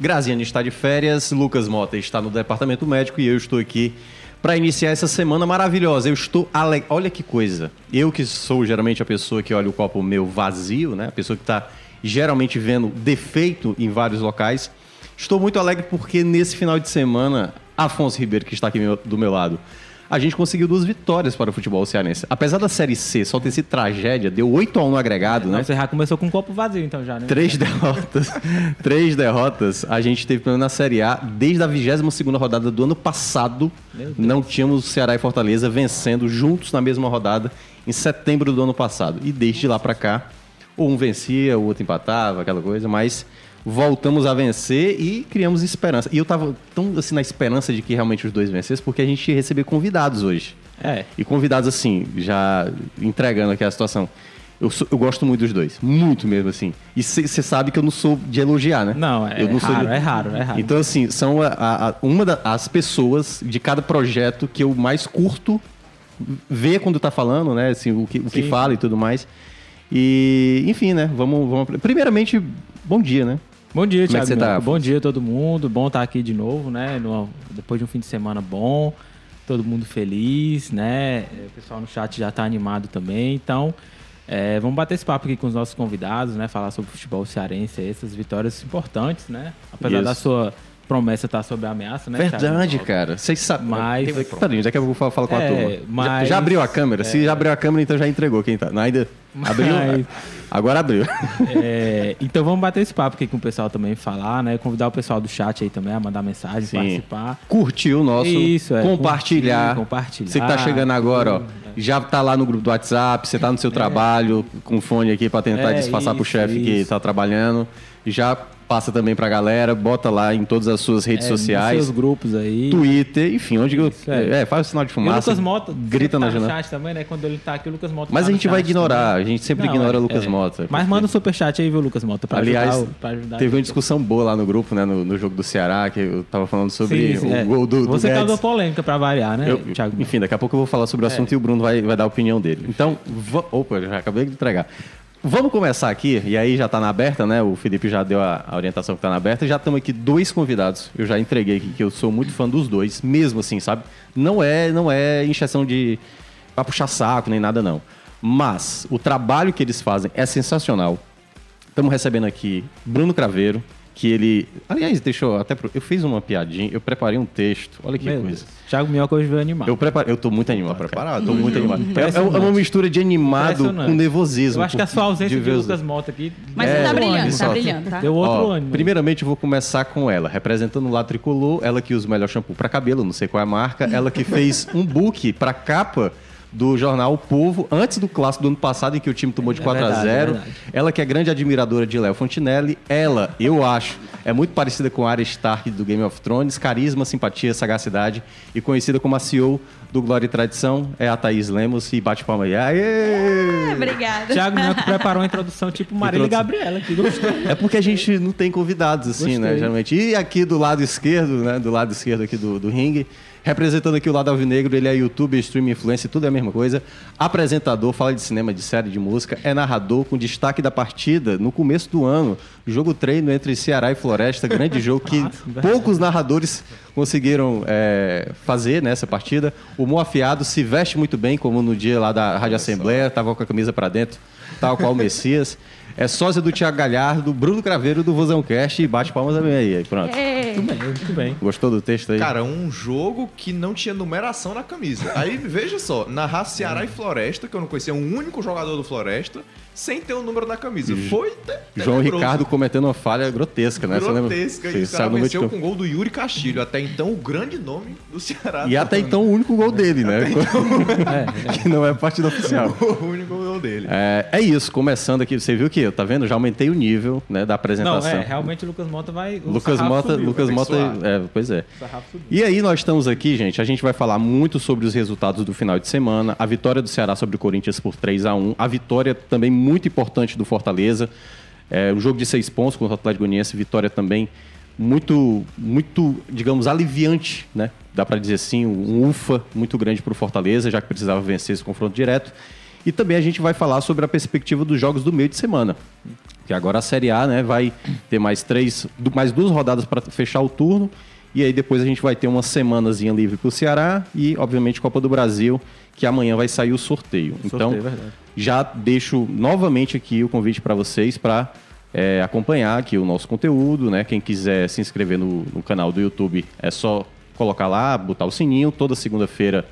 Graziane está de férias, Lucas Mota está no departamento médico e eu estou aqui para iniciar essa semana maravilhosa. Eu estou alegre. Olha que coisa. Eu que sou geralmente a pessoa que olha o copo meu vazio, né? A pessoa que está geralmente vendo defeito em vários locais. Estou muito alegre porque nesse final de semana, Afonso Ribeiro, que está aqui do meu lado, a gente conseguiu duas vitórias para o futebol cearense. Apesar da Série C só ter sido tragédia, deu 8 a 1 no agregado, né? Você já começou com um copo vazio, então, já, né? Três derrotas. Três derrotas a gente teve pelo na Série A desde a 22 rodada do ano passado. Não tínhamos Ceará e Fortaleza vencendo juntos na mesma rodada em setembro do ano passado. E desde lá pra cá, um vencia, o outro empatava, aquela coisa, mas voltamos a vencer e criamos esperança. E eu tava tão assim na esperança de que realmente os dois vencessem, porque a gente ia receber convidados hoje. É. E convidados assim, já entregando aqui a situação. Eu, sou- eu gosto muito dos dois, muito mesmo assim. E você sabe que eu não sou de elogiar, né? Não, é sou raro, de- é raro, é raro. Então assim, são a- a- uma das pessoas de cada projeto que eu mais curto ver quando tá falando, né? Assim, o que, o que Sim. fala e tudo mais. E, enfim, né? Vamos, vamos. Primeiramente, bom dia, né? Bom dia, Como é que Thiago. você tá? Bom dia a todo mundo. Bom estar aqui de novo, né? No- depois de um fim de semana bom. Todo mundo feliz, né? O pessoal no chat já tá animado também. Então, é, vamos bater esse papo aqui com os nossos convidados, né? Falar sobre futebol cearense, essas vitórias importantes, né? Apesar Isso. da sua promessa estar sob ameaça, né? Thiago? Verdade, cara. Vocês sabem. Mas- Peraí, daqui a pouco eu vou falar com a É, turma. Já- mas- Já, abriu a câmera? Se já abriu a câmera, então já entregou quem tá. Não, ainda. Abriu? Mas- Agora abriu. É, então vamos bater esse papo aqui com o pessoal também falar, né? Convidar o pessoal do chat aí também a mandar mensagem, Sim. participar. Curtir o nosso. Isso, é, compartilhar. curtir, compartilhar, Você que tá chegando agora, ó. Já tá lá no grupo do WhatsApp, você tá no seu trabalho, com fone aqui pra tentar É, disfarçar pro isso, chefe que tá trabalhando. Já passa também pra galera, bota lá em todas as suas redes É, nos sociais. seus grupos aí. Twitter, enfim, onde é. é, faz o sinal de E o fumaça. Lucas Mota, grita tá na janela. chat também, né? Quando ele tá aqui, o Lucas Mota Mas tá a gente vai ignorar, também. a gente sempre Não, ignora o Lucas é. Mota. Mas manda um superchat aí, viu, Lucas Mota? Pra Aliás, ajudar, pra ajudar teve uma discussão boa lá no grupo, né? No, no jogo do Ceará, que eu tava falando sobre Sim, sim, o é. gol do, Você causou polêmica pra variar, né, Eu- Thiago? enfim, daqui a pouco eu vou falar sobre o É. assunto e o Bruno vai, vai dar a opinião dele. Então, opa, já acabei de entregar. Vamos começar aqui, e aí já tá na aberta, né? O Felipe já deu a, a orientação que tá na aberta. Já estamos aqui dois convidados. Eu já entreguei aqui que eu sou muito fã dos dois, mesmo assim, sabe? Não é, não é encheção de pra puxar saco nem nada não. Mas o trabalho que eles fazem é sensacional. Estamos recebendo aqui Bruno Craveiro, que ele, aliás, deixa eu até pro- eu fiz uma piadinha, eu preparei um texto. Olha que Meu coisa. Deus. Thiago Minhoca hoje veio animar. Eu preparei, eu tô muito animado. Tá preparado? Tô muito animado. É, é Impressionante. uma mistura de animado com nervosismo. Eu acho que a sua ausência de, os- Lucas Mota aqui... Mas É, você tá brilhando, ânimo, tá brilhando, tá? Deu outro Ó, ânimo. Primeiramente, eu vou começar com ela, representando o lado tricolor, ela que usa o melhor shampoo para cabelo, não sei qual é a marca, ela que fez um book para capa do jornal O Povo, antes do clássico do ano passado, em que o time tomou de É 4 a verdade, é 0 verdade. Ela que é grande admiradora de Léo Fontinelli, ela, eu acho, é muito parecida com a Arya Stark do Game of Thrones, carisma, simpatia, sagacidade, e conhecida como a CEO do Glória e Tradição, é a Thaís Lemos, e bate palma aí. Aê! Obrigada. Thiago Minhoca preparou uma introdução tipo Marília Introdução. Gabriela aqui. Gostei. É porque a gente não tem convidados, assim, né, Gostei. geralmente. E aqui do lado esquerdo, né, do lado esquerdo aqui do, do ringue, representando aqui o lado alvinegro, ele é youtuber, streamer, influencer, tudo é a mesma coisa. Apresentador, fala de cinema, de série, de música, é narrador, com destaque da partida no começo do ano. Jogo treino entre Ceará e Floresta, grande jogo que poucos narradores conseguiram é, fazer nessa partida. O Mo Afiado se veste muito bem, como no dia lá da Rádio Assembleia, tava com a camisa para dentro, tal qual o Messias. É sósia do Thiago Galhardo, Bruno Craveiro do Vozão Cast e bate palmas também aí. aí, Pronto. Muito bem, muito bem. Gostou do texto aí? Cara, um jogo que não tinha numeração na camisa. Aí, veja só, narrar Ceará e Floresta, que eu não conhecia um único jogador do Floresta, sem ter um número na camisa. Foi João tenebroso. Ricardo cometendo uma falha grotesca, né? Você lembra? Grotesca. Sim, E o cara de venceu com o gol do Yuri Castilho. Até então, o grande nome do Ceará. E até então o único gol dele, né? que não é partida oficial. O único gol dele. É, é isso, começando aqui, você viu que, tá vendo? Já aumentei o nível né, da Não, apresentação. é, realmente o Lucas Mota vai. o Lucas Mota, subiu, Lucas Mota, é, pois é. o. E aí nós estamos aqui, gente, a gente vai falar muito sobre os resultados do final de semana, a vitória do Ceará sobre o Corinthians por 3 a 1 a vitória também muito importante do Fortaleza, é, o jogo de seis pontos contra o Atlético Goianiense, vitória também muito, muito, digamos, aliviante, né? Dá para dizer assim, um ufa muito grande para o Fortaleza, já que precisava vencer esse confronto direto. E também a gente vai falar sobre a perspectiva dos jogos do meio de semana. Que agora a Série A né, vai ter mais três, mais duas rodadas para fechar o turno. E aí depois a gente vai ter uma semanazinha livre para o Ceará e, obviamente, Copa do Brasil, que amanhã vai sair o sorteio. então, Sorteio, é verdade. já deixo novamente aqui o convite para vocês para acompanhar aqui o nosso conteúdo, né? Quem quiser se inscrever no, no canal do YouTube é só colocar lá, botar o sininho toda segunda-feira.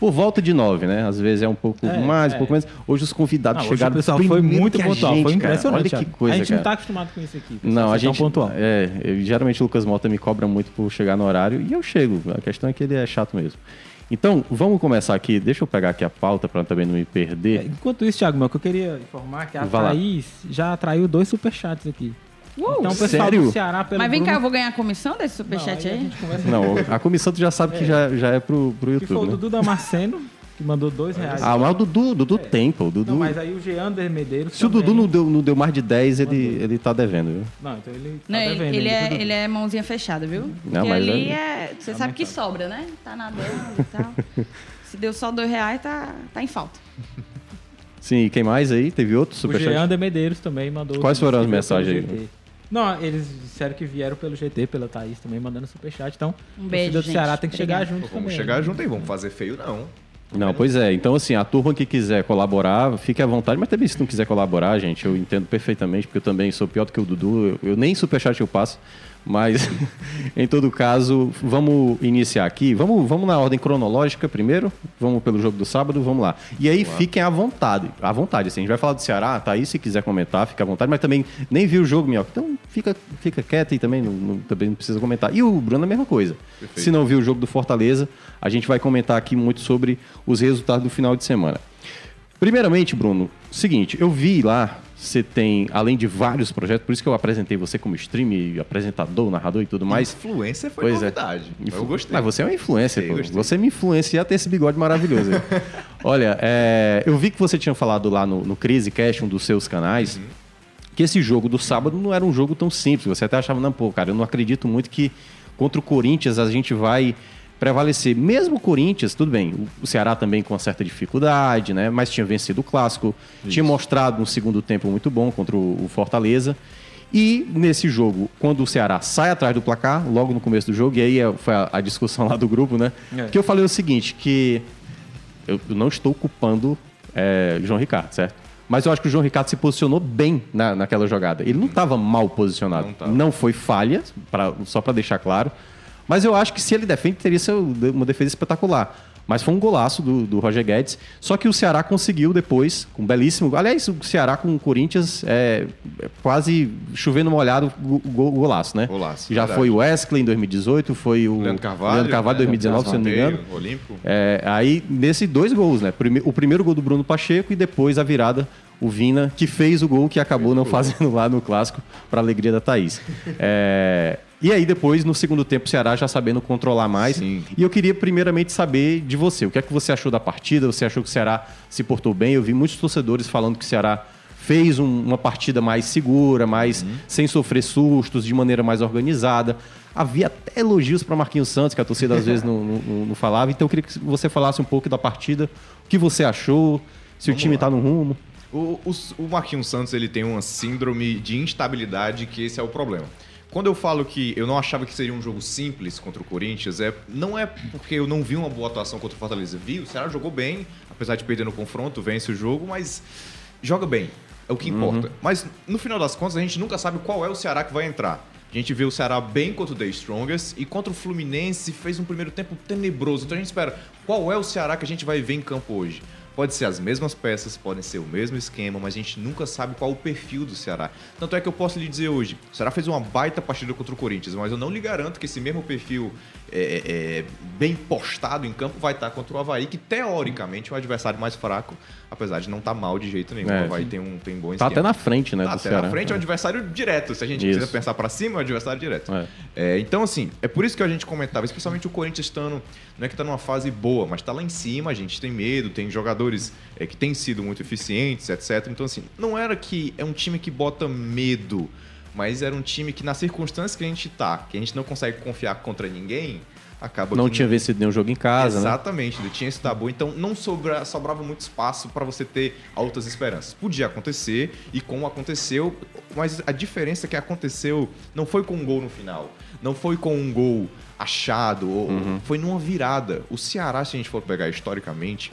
Por volta de nove, né? Às vezes é um pouco É, mais, um é. pouco menos. Hoje os convidados Não, hoje chegaram o pessoal foi muito pontual, gente, foi cara. impressionante. Olha que coisa, a gente cara. não tá acostumado com isso aqui. Não, a tão gente. pontual. É, eu- geralmente o Lucas Mota me cobra muito por chegar no horário e eu chego. A questão é que ele é chato mesmo. Então, vamos começar aqui. Deixa eu pegar aqui a pauta para também não me perder. Enquanto isso, Thiago, meu, que eu queria informar que a Vai lá. Thaís já atraiu dois superchats aqui. Então, o pessoal sério? do Ceará, pelo Mas vem cá, eu Bruno- vou ganhar comissão desse Não, superchat aí a aí? gente conversa Não, a comissão tu já sabe que já, já é pro, pro Que foi o YouTube, né? Dudu Damasceno, que mandou dois reais. Ah, mas o Dudu, Dudu tem, pô. O Dudu, Não, mas aí o Geander Medeiros se o Dudu também- não deu, não deu mais de 10, ele, ele tá devendo, viu? Não, então ele tá Não, ele, devendo ele aí, é, ele é mãozinha fechada, viu? Porque mas ali é- é. Você sabe que sobra, né? Tá nadando e tal. Se deu só dois reais, tá, tá em falta. Sim, e quem mais aí? Teve outro O superchat? Geander Medeiros também mandou. Quais foram as mensagens aí? Não, eles disseram que vieram pelo GT, pela Thaís também, mandando superchat. Então, Um o beijo, do gente. Ceará tem que chegar Obrigada. junto Vamos também. chegar né? junto aí, vamos fazer feio não. Não, pois é. Então, assim, a turma que quiser colaborar, fique à vontade. Mas também, se não quiser colaborar, gente, eu entendo perfeitamente, porque eu também sou pior do que o Dudu. Eu, eu nem superchat eu passo. Mas, em todo caso, vamos iniciar aqui. Vamos, vamos na ordem cronológica primeiro. Vamos pelo jogo do sábado, vamos lá. E aí, fiquem à vontade. À vontade, assim. A gente vai falar do Ceará, tá aí. Se quiser comentar, fica à vontade. Mas também nem viu o jogo, Minhoca. Então, fica, fica quieto e também não, não- também não precisa comentar. E o Bruno, a mesma coisa. Se não viu o jogo do Fortaleza, a gente vai comentar aqui muito sobre os resultados do final de semana. Primeiramente, Bruno, seguinte, eu vi lá, você tem, além de vários projetos, por isso que eu apresentei você como streamer, apresentador, narrador e tudo mais. Influência foi Pois é. novidade. Eu gostei. Mas você é uma Gostei, pô. gostei. Você me influencia a ter esse bigode maravilhoso. Olha, é, eu vi que você tinha falado lá no, no Cash, um dos seus canais, Uhum. que esse jogo do sábado não era um jogo tão simples. Você até achava, não, pô, cara, eu não acredito muito que contra o Corinthians a gente vai prevalecer. Mesmo o Corinthians, tudo bem, o- Ceará também com uma certa dificuldade, né? Mas tinha vencido o clássico, tinha mostrado um segundo tempo muito bom contra o, Fortaleza. E nesse jogo, quando o Ceará sai atrás do placar, logo no começo do jogo, e aí é- foi a, discussão lá do grupo, né? É. Que eu falei o seguinte, que eu não estou culpando é, João Ricardo, certo? Mas eu acho que o João Ricardo se posicionou bem na, naquela jogada. Ele não estava mal posicionado. Não Não, foi falha, pra- só para deixar claro. Mas eu acho que se ele defende, teria sido uma defesa espetacular. Mas foi um golaço do, do Roger Guedes. Só que o Ceará conseguiu depois, com um belíssimo. Aliás, o Ceará com o Corinthians é, é quase chovendo molhado o go, golaço, né? Golaço, Já verdade. foi o Wesley em 2018, foi o Leandro Carvalho. Leandro Carvalho em né? 2019, se eu não me engano. Olímpico. É, aí, nesses dois gols, né? O primeiro gol do Bruno Pacheco e depois a virada, o Vina, que fez o gol que acabou não fazendo lá no clássico, para alegria da Thaís. É, e aí, depois, no segundo tempo, o Ceará já sabendo controlar mais. Sim. E eu queria, primeiramente, saber de você. O que é que você achou da partida? Você achou que o Ceará se portou bem? Eu vi muitos torcedores falando que o Ceará fez um- uma partida mais segura, mais sem sofrer sustos, de maneira mais organizada. Havia até elogios para Marquinhos Santos, que a torcida às vezes não, não- não falava. Então eu queria que você falasse um pouco da partida, o que você achou, se o time está no rumo. O, o, o Marquinhos Santos ele tem uma síndrome de instabilidade que esse é o problema. Quando eu falo que eu não achava que seria um jogo simples contra o Corinthians, é, não é porque eu não vi uma boa atuação contra o Fortaleza. Vi, o Ceará jogou bem, apesar de perder no confronto, vence o jogo, mas joga bem. É o que importa. Mas, no final das contas, a gente nunca sabe qual é o Ceará que vai entrar. A gente vê o Ceará bem contra o The Strongest e contra o Fluminense fez um primeiro tempo tenebroso. Então a gente espera qual é o Ceará que a gente vai ver em campo hoje. Pode ser as mesmas peças, podem ser o mesmo esquema, mas a gente nunca sabe qual o perfil do Ceará. Tanto é que eu posso lhe dizer hoje, o Ceará fez uma baita partida contra o Corinthians, mas eu não lhe garanto que esse mesmo perfil é, é, bem postado em campo vai estar contra o Havaí, que teoricamente é um adversário mais fraco, apesar de não estar mal de jeito nenhum. É, o Havaí tem um tem bom Tá esquema. até na frente, né, Tá até Ceará. na frente, é um adversário direto. Se a gente Isso. quiser pensar pra cima, é um adversário direto. É. É, então, assim, é por isso que a gente comentava, especialmente o Corinthians estando. Não é que tá numa fase boa, mas tá lá em cima, a gente tem medo, tem jogadores é, que têm sido muito eficientes, etc. Então, assim, não era que é um time que bota medo, mas era um time que, nas circunstâncias que a gente tá, que a gente não consegue confiar contra ninguém, acaba Não tinha vencido nenhum jogo em casa, né? Exatamente, ele tinha esse tabu, então não sobra, sobrava muito espaço para você ter altas esperanças. Podia acontecer, e como aconteceu, mas a diferença é que aconteceu não foi com um gol no final, não foi com um gol achado, ou- Uhum. foi numa virada. O Ceará, se a gente for pegar historicamente,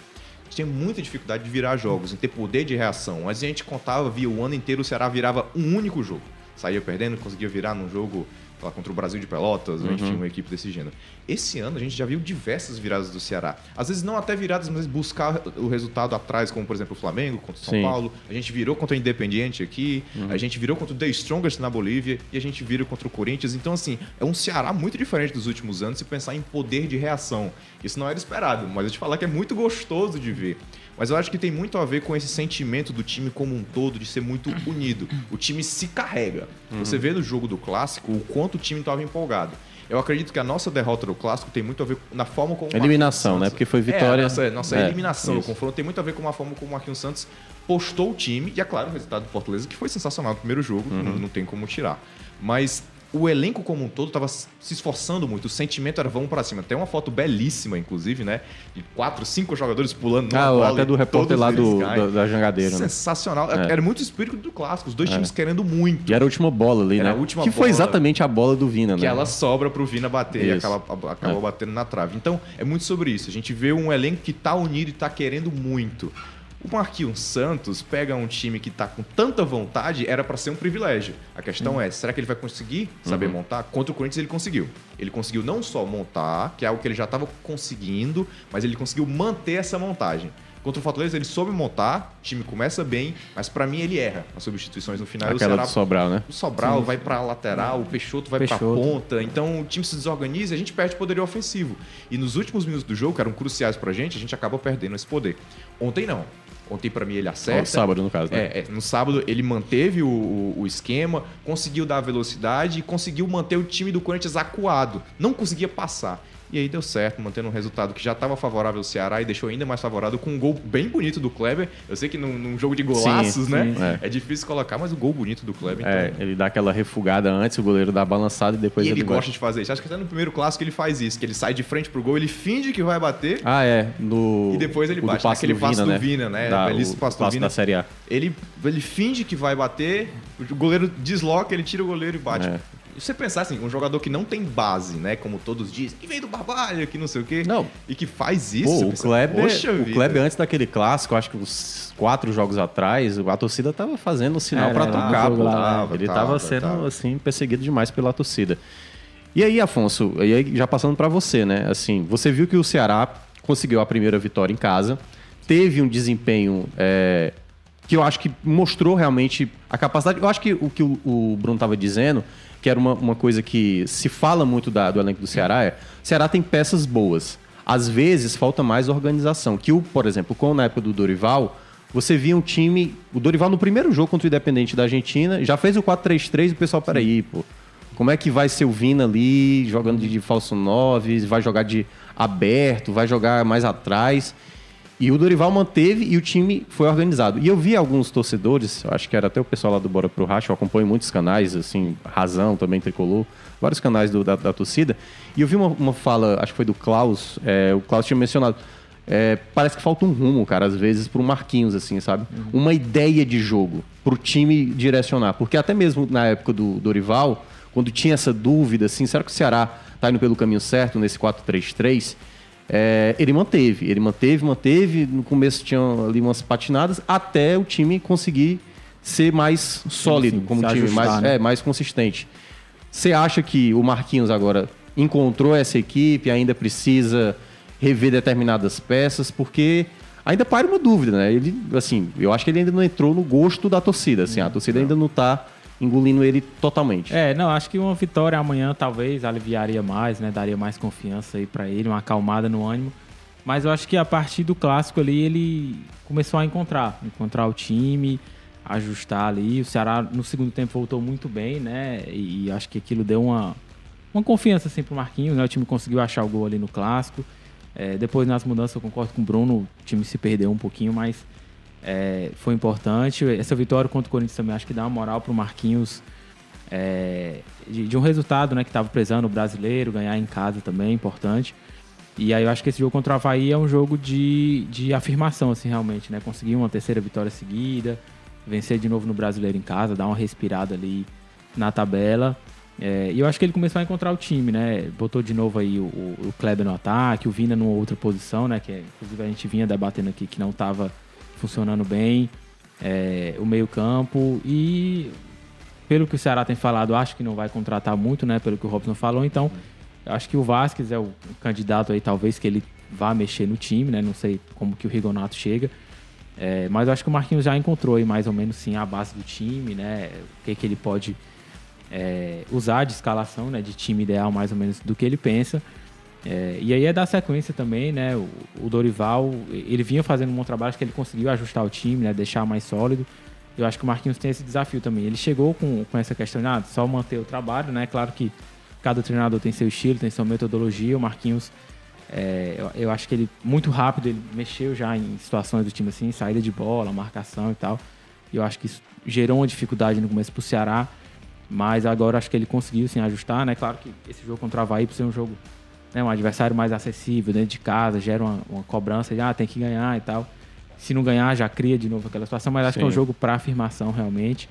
tinha muita dificuldade de virar jogos, em ter poder de reação. Mas a gente contava, via o ano inteiro, o Ceará virava um único jogo. Saía perdendo, conseguia virar num jogo lá, contra o Brasil de Pelotas, a gente Uhum. tinha uma equipe desse gênero. Esse ano a gente já viu diversas viradas do Ceará. Às vezes não até viradas, mas buscar o resultado atrás, como por exemplo o Flamengo contra o São Sim. Paulo. A gente virou contra o Independiente aqui, a gente virou contra o The Strongest na Bolívia e a gente vira contra o Corinthians. Então, assim, é um Ceará muito diferente dos últimos anos se pensar em poder de reação. Isso não era esperado, mas eu te falar que é muito gostoso de ver. Mas eu acho que tem muito a ver com esse sentimento do time como um todo de ser muito unido. O time se carrega. Você vê no jogo do clássico o quanto o time estava empolgado. Eu acredito que a nossa derrota do clássico tem muito a ver na forma como Eliminação, Marquinhos né? Santos- Porque foi É, vitória- a nossa, nossa É, eliminação, o confronto tem muito a ver com a forma como o Marquinhos Santos postou o time. E é claro, o resultado do Fortaleza, que foi sensacional no primeiro jogo, Uhum. não, não tem como tirar. Mas o elenco como um todo estava se esforçando muito, o sentimento era vamos para cima. Tem uma foto belíssima, inclusive, né? De quatro, cinco jogadores pulando numa Ah, bola até e do repórter lá do, caem. da, Jangadeira, né? Sensacional. É. Era muito o espírito do clássico, os dois times querendo muito. E era a última bola ali, Era né? a última que foi bola. exatamente a bola do Vina, que né? ela sobra pro Vina bater e Isso. acaba, acabou É. batendo na trave. Então, é muito sobre isso. A gente vê um elenco que tá unido e tá querendo muito. O Marquinhos Santos pega um time que tá com tanta vontade, era para ser um privilégio. A questão é, será que ele vai conseguir saber montar? Contra o Corinthians ele conseguiu. Ele conseguiu não só montar, que é algo que ele já estava conseguindo, mas ele conseguiu manter essa montagem. Contra o Fortaleza ele soube montar, o time começa bem, mas para mim ele erra as substituições no final. e o Aquela Ceará do Sobral, né? o Sobral vai pra lateral, o Peixoto vai pra Peixoto. ponta. Então o time se desorganiza e a gente perde poder ofensivo. E nos últimos minutos do jogo, que eram cruciais pra gente, a gente acaba perdendo esse poder. Ontem não. Ontem, pra mim, ele acerta. No sábado, no caso, né? É, é, no sábado ele manteve o, o- o esquema, conseguiu dar velocidade e conseguiu manter o time do Corinthians acuado. Não conseguia passar. E aí deu certo, mantendo um resultado que já estava favorável ao Ceará e deixou ainda mais favorável com um gol bem bonito do Kleber. Eu sei que num, num jogo de golaços, Sim, né? sim. É. difícil colocar, mas o gol bonito do Kleber. É, então- ele dá aquela refugada antes, o goleiro dá balançada e depois e ele vai- gosta de fazer isso. Acho que até no primeiro clássico ele faz isso, que ele sai de frente pro gol, ele finge que vai bater, Ah, é. No, E depois ele o bate, do passe Vina, do né? Vina, né? Da, Belíssimo o passe do Vina. da Série A. ele, ele finge que vai bater, o goleiro desloca, ele tira o goleiro e bate. É. E você pensar assim, um jogador que não tem base, né? Como todos dizem, que veio do Barbalho, que não sei o quê. Não. E que faz isso. Pô, o Kleber, Poxa o. Kleber antes daquele clássico, acho que uns quatro jogos atrás, a torcida tava fazendo sinal É, pra né, tocar. jogo pô. lá, ele tava, tava, sendo tava. assim perseguido demais pela torcida. E aí, Afonso, e aí já passando pra você, né? Assim, você viu que o Ceará conseguiu a primeira vitória em casa, teve um desempenho é, que eu acho que mostrou realmente a capacidade. Eu acho que o que o, o Bruno estava dizendo, que era uma, uma coisa que se fala muito da- do elenco do Ceará, é: Ceará tem peças boas. Às vezes falta mais organização. Que o, por exemplo, com na época do Dorival, você via um time. O Dorival no primeiro jogo contra o Independente da Argentina já fez o 4-3-3 e o pessoal, peraí, pô. Como é que vai ser o Vina ali, jogando de, de falso 9, vai jogar de aberto, vai jogar mais atrás? E o Dorival manteve e o time foi organizado. E eu vi alguns torcedores, acho que era até o pessoal lá do Bora Pro Racha, eu acompanho muitos canais, assim, Razão também, Tricolor, vários canais do- da, da torcida. E eu vi uma, uma fala, acho que foi do Klaus, é, o Klaus tinha mencionado, é, parece que falta um rumo, cara, às vezes, pro Marquinhos, assim, sabe? Uma ideia de jogo pro time direcionar. Porque até mesmo na época do Dorival, quando tinha essa dúvida, assim, será que o Ceará tá indo pelo caminho certo nesse 4-3-3? É, ele manteve, ele manteve, manteve. No começo tinha ali umas patinadas, até o time conseguir ser mais sólido sim, como se time, ajustar, mais, né? é, mais consistente. Você acha que o Marquinhos agora encontrou essa equipe, ainda precisa rever determinadas peças, porque ainda para uma dúvida, né? Ele, assim, eu acho que ele ainda não entrou no gosto da torcida, assim, a torcida ainda não tá engolindo ele totalmente. É, não, acho que uma vitória amanhã talvez aliviaria mais, né? Daria mais confiança aí pra ele, uma acalmada no ânimo. Mas eu acho que a partir do clássico ali ele começou a encontrar, encontrar o time, ajustar ali. O Ceará no segundo tempo voltou muito bem, né? E, acho que aquilo deu uma, uma confiança assim pro Marquinhos, né? O time conseguiu achar o gol ali no clássico. É, depois nas mudanças eu concordo com o Bruno, o time se perdeu um pouquinho, mas é, foi importante. Essa vitória contra o Corinthians também acho que dá uma moral pro Marquinhos é, de, de um resultado, né? Que estava prezando o brasileiro, ganhar em casa também, é importante. E aí eu acho que esse jogo contra o Havaí é um jogo de, de afirmação, assim, realmente, né? Conseguir uma terceira vitória seguida, vencer de novo no Brasileiro em casa, dar uma respirada ali na tabela. É, e eu acho que ele começou a encontrar o time, né? Botou de novo aí o, o Kleber no ataque, o Vina numa outra posição, né? Que inclusive a gente vinha debatendo aqui que não estava funcionando bem. É, o meio campo e pelo que o Ceará tem falado, acho que não vai contratar muito, né? Pelo que o Robson falou, então acho que o Vasquez é o candidato aí, talvez, que ele vá mexer no time, né? Não sei como que o Rigonato chega. É, mas acho que o Marquinhos já encontrou aí mais ou menos sim a base do time, né? O que, que ele pode é, usar de escalação, né? De time ideal, mais ou menos, do que ele pensa. É, e aí é dar sequência também, né? O, o Dorival, ele vinha fazendo um bom trabalho, acho que ele conseguiu ajustar o time, né? Deixar mais sólido. Eu acho que o Marquinhos tem esse desafio também. Ele chegou com, com essa questão de ah, só manter o trabalho, né? Claro que cada treinador tem seu estilo, tem sua metodologia. O Marquinhos, é, eu, eu, acho que ele, muito rápido, ele mexeu já em situações do time assim, saída de bola, marcação e tal. E eu acho que isso gerou uma dificuldade no começo pro Ceará. Mas agora acho que ele conseguiu sim ajustar, né? Claro que esse jogo contra o Havaí, por ser um jogo, né, um adversário mais acessível dentro de casa, gera uma, uma cobrança de ah, tem que ganhar e tal. Se não ganhar, já cria de novo aquela situação, mas acho Sim. que é um jogo para afirmação realmente.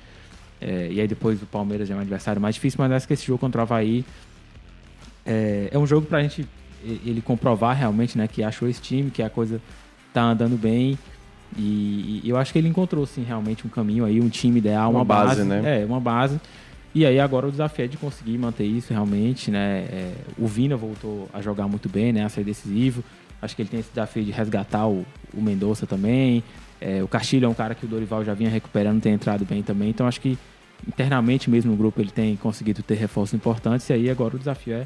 É, e aí depois o Palmeiras é um adversário mais difícil, mas acho que esse jogo contra o Havaí é, é um jogo pra gente e- ele comprovar realmente, né, que achou esse time, que a coisa tá andando bem. E, e eu acho que ele encontrou, sim, realmente um caminho aí, um time ideal, uma, Uma base, né? É, uma base. E aí agora o desafio é de conseguir manter isso realmente, né? É, o Vina voltou a jogar muito bem, né? A ser decisivo. Acho que ele tem esse desafio de resgatar o, o Mendonça também. É, o Castilho é um cara que o Dorival já vinha recuperando, tem entrado bem também. Então acho que internamente mesmo no grupo ele tem conseguido ter reforços importantes. E aí agora o desafio é,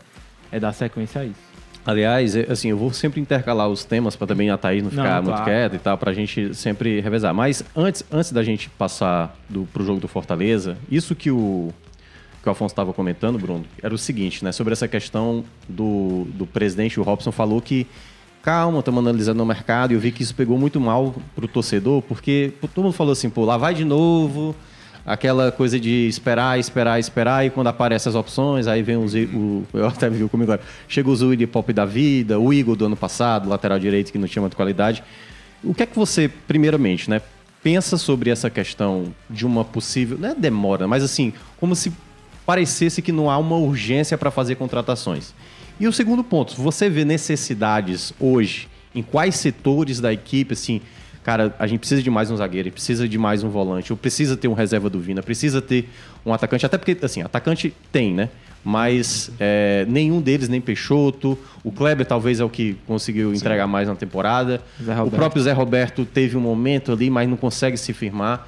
é dar sequência a isso. Aliás, é, assim, eu vou sempre intercalar os temas para também a Thaís não Não, ficar muito claro. quieta e tal, pra gente sempre revezar. Mas antes, antes da gente passar do, pro jogo do Fortaleza, isso que o, que o Afonso estava comentando, Bruno, era o seguinte, né? Sobre essa questão do, do presidente, o Robson falou que calma, estamos analisando o mercado e eu vi que isso pegou muito mal pro torcedor, porque todo mundo falou assim, pô, lá vai de novo, aquela coisa de esperar, esperar, esperar, e quando aparecem as opções, aí vem os, o, eu até vi comigo agora, chega o Zuri Pop da vida, o Igor do ano passado, lateral direito que não tinha muita qualidade. O que é que você, primeiramente, né, pensa sobre essa questão de uma possível, não é demora, mas assim, como se parecesse que não há uma urgência para fazer contratações. E o segundo ponto, você vê necessidades hoje em quais setores da equipe, assim, cara, a gente precisa de mais um zagueiro, precisa de mais um volante, ou precisa ter um reserva do Vina, precisa ter um atacante, até porque, assim, atacante tem, né? Mas é, nenhum deles, nem Peixoto, o Kleber talvez é o que conseguiu entregar mais na temporada. O próprio Zé Roberto teve um momento ali, mas não consegue se firmar.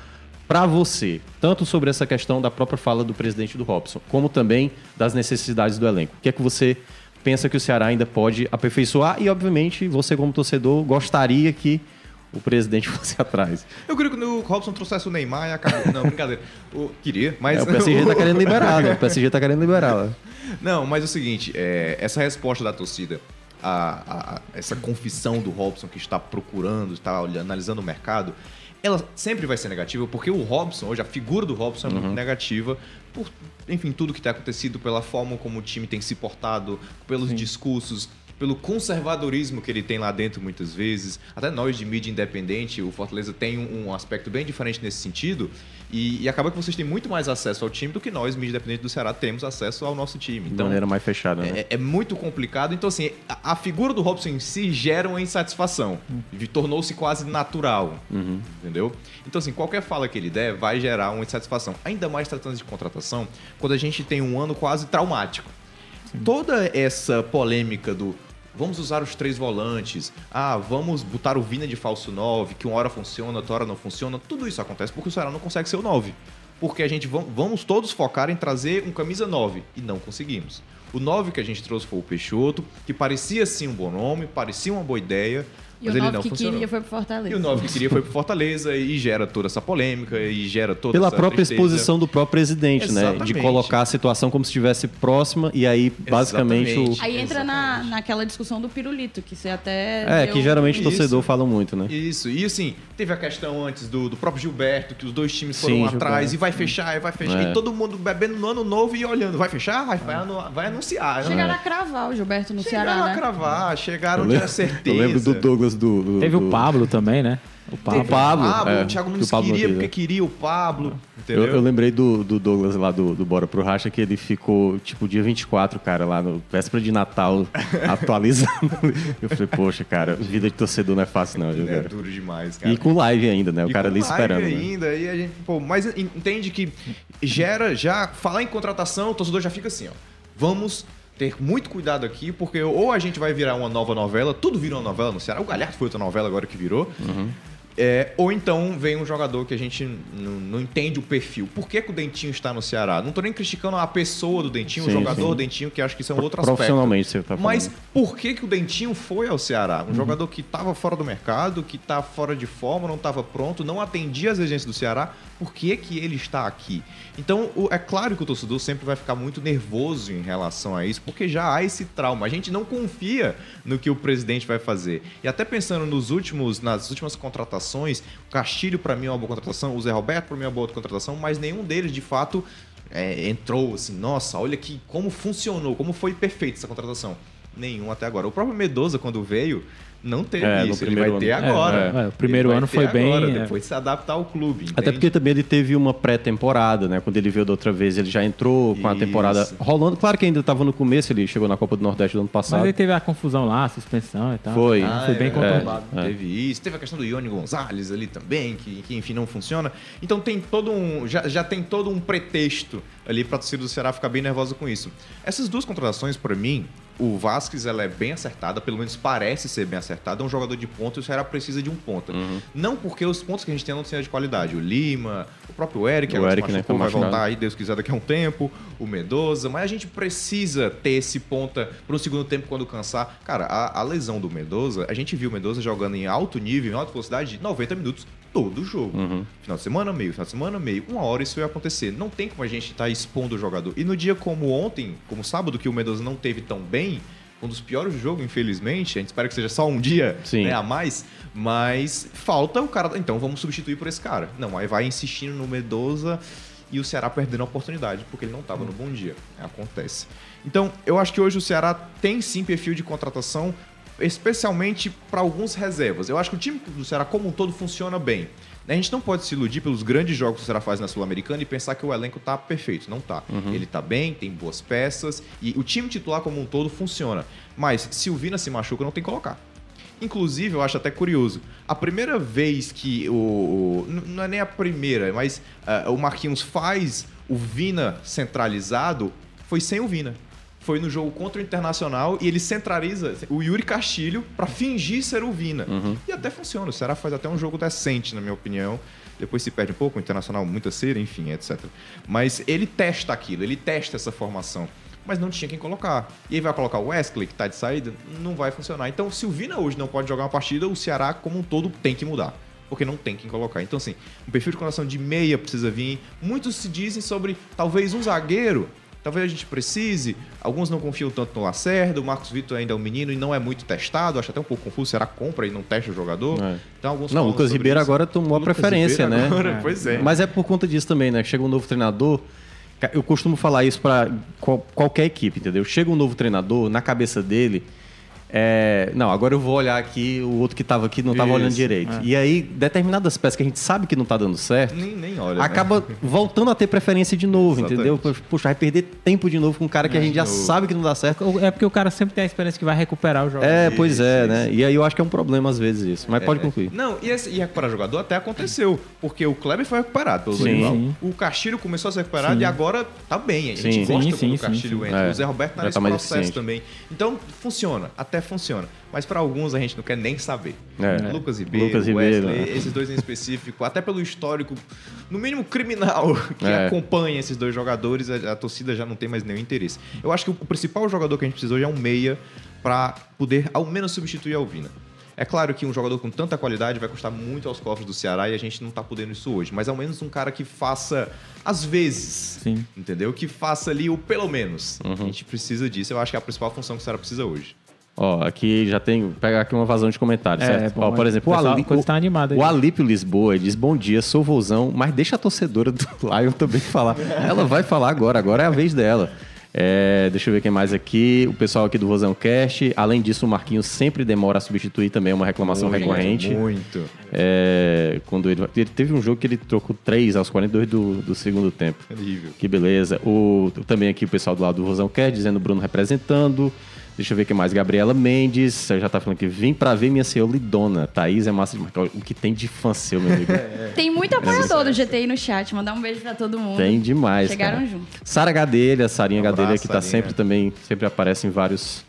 Para você, tanto sobre essa questão da própria fala do presidente do Robson, como também das necessidades do elenco. O que é que você pensa que o Ceará ainda pode aperfeiçoar? E, obviamente, você, como torcedor, gostaria que o presidente fosse atrás. Eu queria que o Robson trouxesse o Neymar e acabou. Não, brincadeira. O, queria, mas. É, o PSG tá querendo liberar, né? O PSG tá querendo liberar. né? Não, mas é o seguinte, é, essa resposta da torcida, a, a- essa confissão do Robson que está procurando, está analisando o mercado, ela sempre vai ser negativa, porque o Robson, hoje a figura do Robson é muito negativa por, enfim, tudo que tem acontecido, pela forma como o time tem se portado, pelos discursos. pelo conservadorismo que ele tem lá dentro muitas vezes. Até nós de mídia independente, o Fortaleza tem um, um aspecto bem diferente nesse sentido. E, e, acaba que vocês têm muito mais acesso ao time do que nós, mídia independente do Ceará, temos acesso ao nosso time. De Então, maneira mais fechada, né? é, é muito complicado. Então, assim, a, a figura do Robson em si gera uma insatisfação. E Tornou-se quase natural. Entendeu? Então, assim, qualquer fala que ele der vai gerar uma insatisfação. Ainda mais tratando de contratação, quando a gente tem um ano quase traumático. Toda essa polêmica do vamos usar os três volantes, ah, vamos botar o Vina de falso 9, que uma hora funciona, outra hora não funciona, tudo isso acontece porque o Ceará não consegue ser o 9. Porque a gente vam- vamos todos focar em trazer um camisa 9 e não conseguimos. O 9 que a gente trouxe foi o Peixoto, que parecia sim um bom nome, parecia uma boa ideia, E mas o ele 9 não que funcionou. queria foi pro Fortaleza. E o 9 que queria foi pro Fortaleza e gera toda essa polêmica e gera toda Pela essa própria tristeza. exposição do próprio presidente, né? De Exatamente. colocar a situação como se estivesse próxima e aí, basicamente, o... Exatamente. Aí entra na, naquela discussão do pirulito, que você até. É, deu- que geralmente o Isso. torcedor fala muito, né? Isso, e assim, teve a questão antes do, do próprio Gilberto, que os dois times foram Sim, atrás Gilberto. e vai fechar, e vai fechar. É. E todo mundo bebendo no ano novo e olhando, vai fechar? Vai, vai, anu- vai anunciar. né? Chegaram a cravar o Gilberto no Chegaram Ceará, a né? cravar, chegaram Eu de certeza. eu lembro do Douglas do... do- Teve do- o Pablo também, né? O Pablo. O Pablo, Pablo, é, o Thiago que Nunes o Pablo queria porque queria o Pablo, Eu, eu lembrei do, do Douglas lá do, do Bora pro Racha, que ele ficou, tipo, dia 24, cara, lá no véspera de Natal, atualizando. Eu falei, poxa, cara, vida de torcedor não é fácil não, viu, É cara? duro demais, cara. E com live ainda, né? O E cara com ali live esperando. né? ainda, e a gente, pô, mas en- entende que gera, já, falar em contratação, o torcedor já fica assim, ó. Vamos ter muito cuidado aqui, porque ou a gente vai virar uma nova novela, tudo vira uma novela no Ceará, o Galhardo foi outra novela agora que virou, Uhum. é, ou então vem um jogador que a gente não entende o perfil. Por que, que o Dentinho está no Ceará? Não tô nem criticando a pessoa do Dentinho, o Sim, jogador sim. Dentinho, que acho que isso é um outro aspecto. Profissionalmente, você tá falando. Mas por que, que o Dentinho foi ao Ceará? Uhum. Um jogador que estava fora do mercado, que está fora de forma, não estava pronto, não atendia as exigências do Ceará. Por que, que ele está aqui? Então, o- é claro que o torcedor sempre vai ficar muito nervoso em relação a isso, porque já há esse trauma. A gente não confia no que o presidente vai fazer. E até pensando nos últimos, nas últimas contratações, o Castilho, para mim, é uma boa contratação, o Zé Roberto, para mim, é uma boa contratação, mas nenhum deles, de fato, é, entrou assim, nossa, olha que como funcionou, como foi perfeita essa contratação. Nenhum até agora. O próprio Medoza, quando veio, não teve É, isso. Ele vai ter ano. agora. É, é, o primeiro Ele ano ter foi bem, agora, é. depois de se adaptar ao clube. Até entende? porque também ele teve uma pré-temporada, né? Quando ele veio da outra vez, ele já entrou com a temporada rolando. Claro que ainda estava no começo, ele chegou na Copa do Nordeste do ano Mas passado. aí teve a confusão lá, a suspensão e tal. Foi. Ah, foi bem é, conturbado. É. Teve isso. Teve a questão do Ione Gonzalez ali também, que, que, enfim não funciona. Então tem todo um. Já, já tem todo um pretexto ali pra torcida do Ceará ficar bem nervosa com isso. Essas duas contratações, pra mim, o Vasquez ela é bem acertada, pelo menos parece ser bem acertada. É um jogador de ponta e o Ceará precisa de um ponta. Uhum. Não porque os pontos que a gente tem não sejam de qualidade. O Lima, o próprio Eric, O agora Eric, se né, machucou, tá vai machucado. voltar aí, Deus quiser, daqui a um tempo. O Medoza. Mas a gente precisa ter esse ponta para um segundo tempo quando cansar. Cara, a, a lesão do Medoza, a gente viu o Medoza jogando em alto nível, em alta velocidade, 90 minutos todo jogo. Uhum. Final de semana, meio, final de semana, meio. Uma hora isso ia acontecer. Não tem como a gente estar expondo o jogador. E no dia como ontem, como sábado, que o Medoza não teve tão bem, um dos piores do jogo, infelizmente. A gente espera que seja só um dia né, a mais. Mas falta o cara. Então vamos substituir por esse cara. Não, aí vai insistindo no Medoza e o Ceará perdendo a oportunidade, porque ele não estava no bom dia. Acontece. Então, eu acho que hoje o Ceará tem sim perfil de contratação, especialmente para alguns reservas. Eu acho que o time do Ceará como um todo funciona bem. A gente não pode se iludir pelos grandes jogos que o Ceará faz na Sul-Americana e pensar que o elenco tá perfeito. Não tá. Ele tá bem, tem boas peças e o time titular como um todo funciona. Mas se o Vina se machuca, não tem que colocar. Inclusive, eu acho até curioso. A primeira vez que o. não é nem a primeira, mas ah, o Marquinhos faz o Vina centralizado foi sem o Vina. Foi no jogo contra o Internacional e ele centraliza o Yuri Castilho pra fingir ser o Vina. E até funciona. O Ceará faz até um jogo decente, na minha opinião. Depois se perde um pouco, o Internacional muita cera, enfim, etc. Mas ele testa aquilo, ele testa essa formação. Mas não tinha quem colocar. E aí vai colocar o Wesley, que tá de saída, não vai funcionar. Então, se o Vina hoje não pode jogar uma partida, o Ceará, como um todo, tem que mudar. Porque não tem quem colocar. Então, assim, um perfil de condição de meia precisa vir. Muitos se dizem sobre talvez um zagueiro. Talvez a gente precise. Alguns não confiam tanto no Lacerda. O Marcos Vitor ainda é um menino e não é muito testado. Acho até um pouco confuso. Será que compra e não testa o jogador? É. Então, alguns Não, o Lucas Ribeiro isso. agora tomou a Lucas preferência, Ribeiro né? agora, Pois é. Mas é por conta disso também, né? Chega um novo treinador. Eu costumo falar isso para qualquer equipe, entendeu? Chega um novo treinador, na cabeça dele, É, não, agora eu vou olhar aqui, o outro que tava aqui não tava Isso, olhando direito. é. E aí, Isso. E determinadas peças que a gente sabe que não tá dando certo, Nem, nem olha. né? acaba voltando a ter preferência de novo, Exatamente. entendeu? Puxa, vai perder tempo de novo com um cara que a gente já novo. sabe que não dá certo. É porque o cara sempre tem a experiência que vai recuperar o jogo. É, pois é, Isso, né? E aí eu acho que é um problema às vezes isso. Mas pode concluir. Não, e, esse, e recuperar jogador até aconteceu. Porque o Kleber foi recuperado pelo Sim. Dorival. Sim. O Castilho começou a ser recuperado e agora tá bem. A gente Sim. gosta Sim, quando sim, o Castilho sim, entra. É. O Zé Roberto tá Já nesse tá processo eficiente. também. Então, funciona. Até funciona. Mas pra alguns a gente não quer nem saber. É. Lucas Ribeiro, Lucas Ribeiro, Wesley, né? esses dois em específico, até pelo histórico, no mínimo criminal, que É. acompanha esses dois jogadores, a, a torcida já não tem mais nenhum interesse. Eu acho que o principal jogador que a gente precisa hoje é um meia pra poder ao menos substituir a Alvina. É claro que um jogador com tanta qualidade vai custar muito aos cofres do Ceará e a gente não tá podendo isso hoje. Mas ao menos um cara que faça, às vezes, Sim. entendeu? Que faça ali o pelo menos. Uhum. A gente precisa disso. Eu acho que é a principal função que o Ceará precisa hoje. Ó, aqui já tem. Pega aqui uma vazão de comentários, É, certo? bom, Ó, por exemplo, o, Pessoal, Ali, coisa tá animada aí. o Alípio Lisboa diz: Bom dia, sou vozão, mas deixa a torcedora do Lion também falar. Ela vai falar agora, agora é a vez dela. É, deixa eu ver quem mais aqui. O pessoal aqui do Vozão Cast. Além disso, o Marquinhos sempre demora a substituir também, é uma reclamação recorrente. Muito. É, quando ele, ele teve um jogo que ele trocou três aos 42 do, do segundo tempo. Terrível. Que beleza. O, também aqui o pessoal do lado do Rosão quer, dizendo Bruno representando. Deixa eu ver quem mais. Gabriela Mendes. Já tá falando que vim pra ver minha senhora Lidona. Thaís é massa demais. O que tem de fã seu, meu amigo? Tem muito apoiador do GTI no chat. Mandar um beijo pra todo mundo. Tem demais. Chegaram cara. junto. Sara Gadelha, Sarinha Um Gadelha, abraço, que tá Sarinha. sempre também, sempre aparece em vários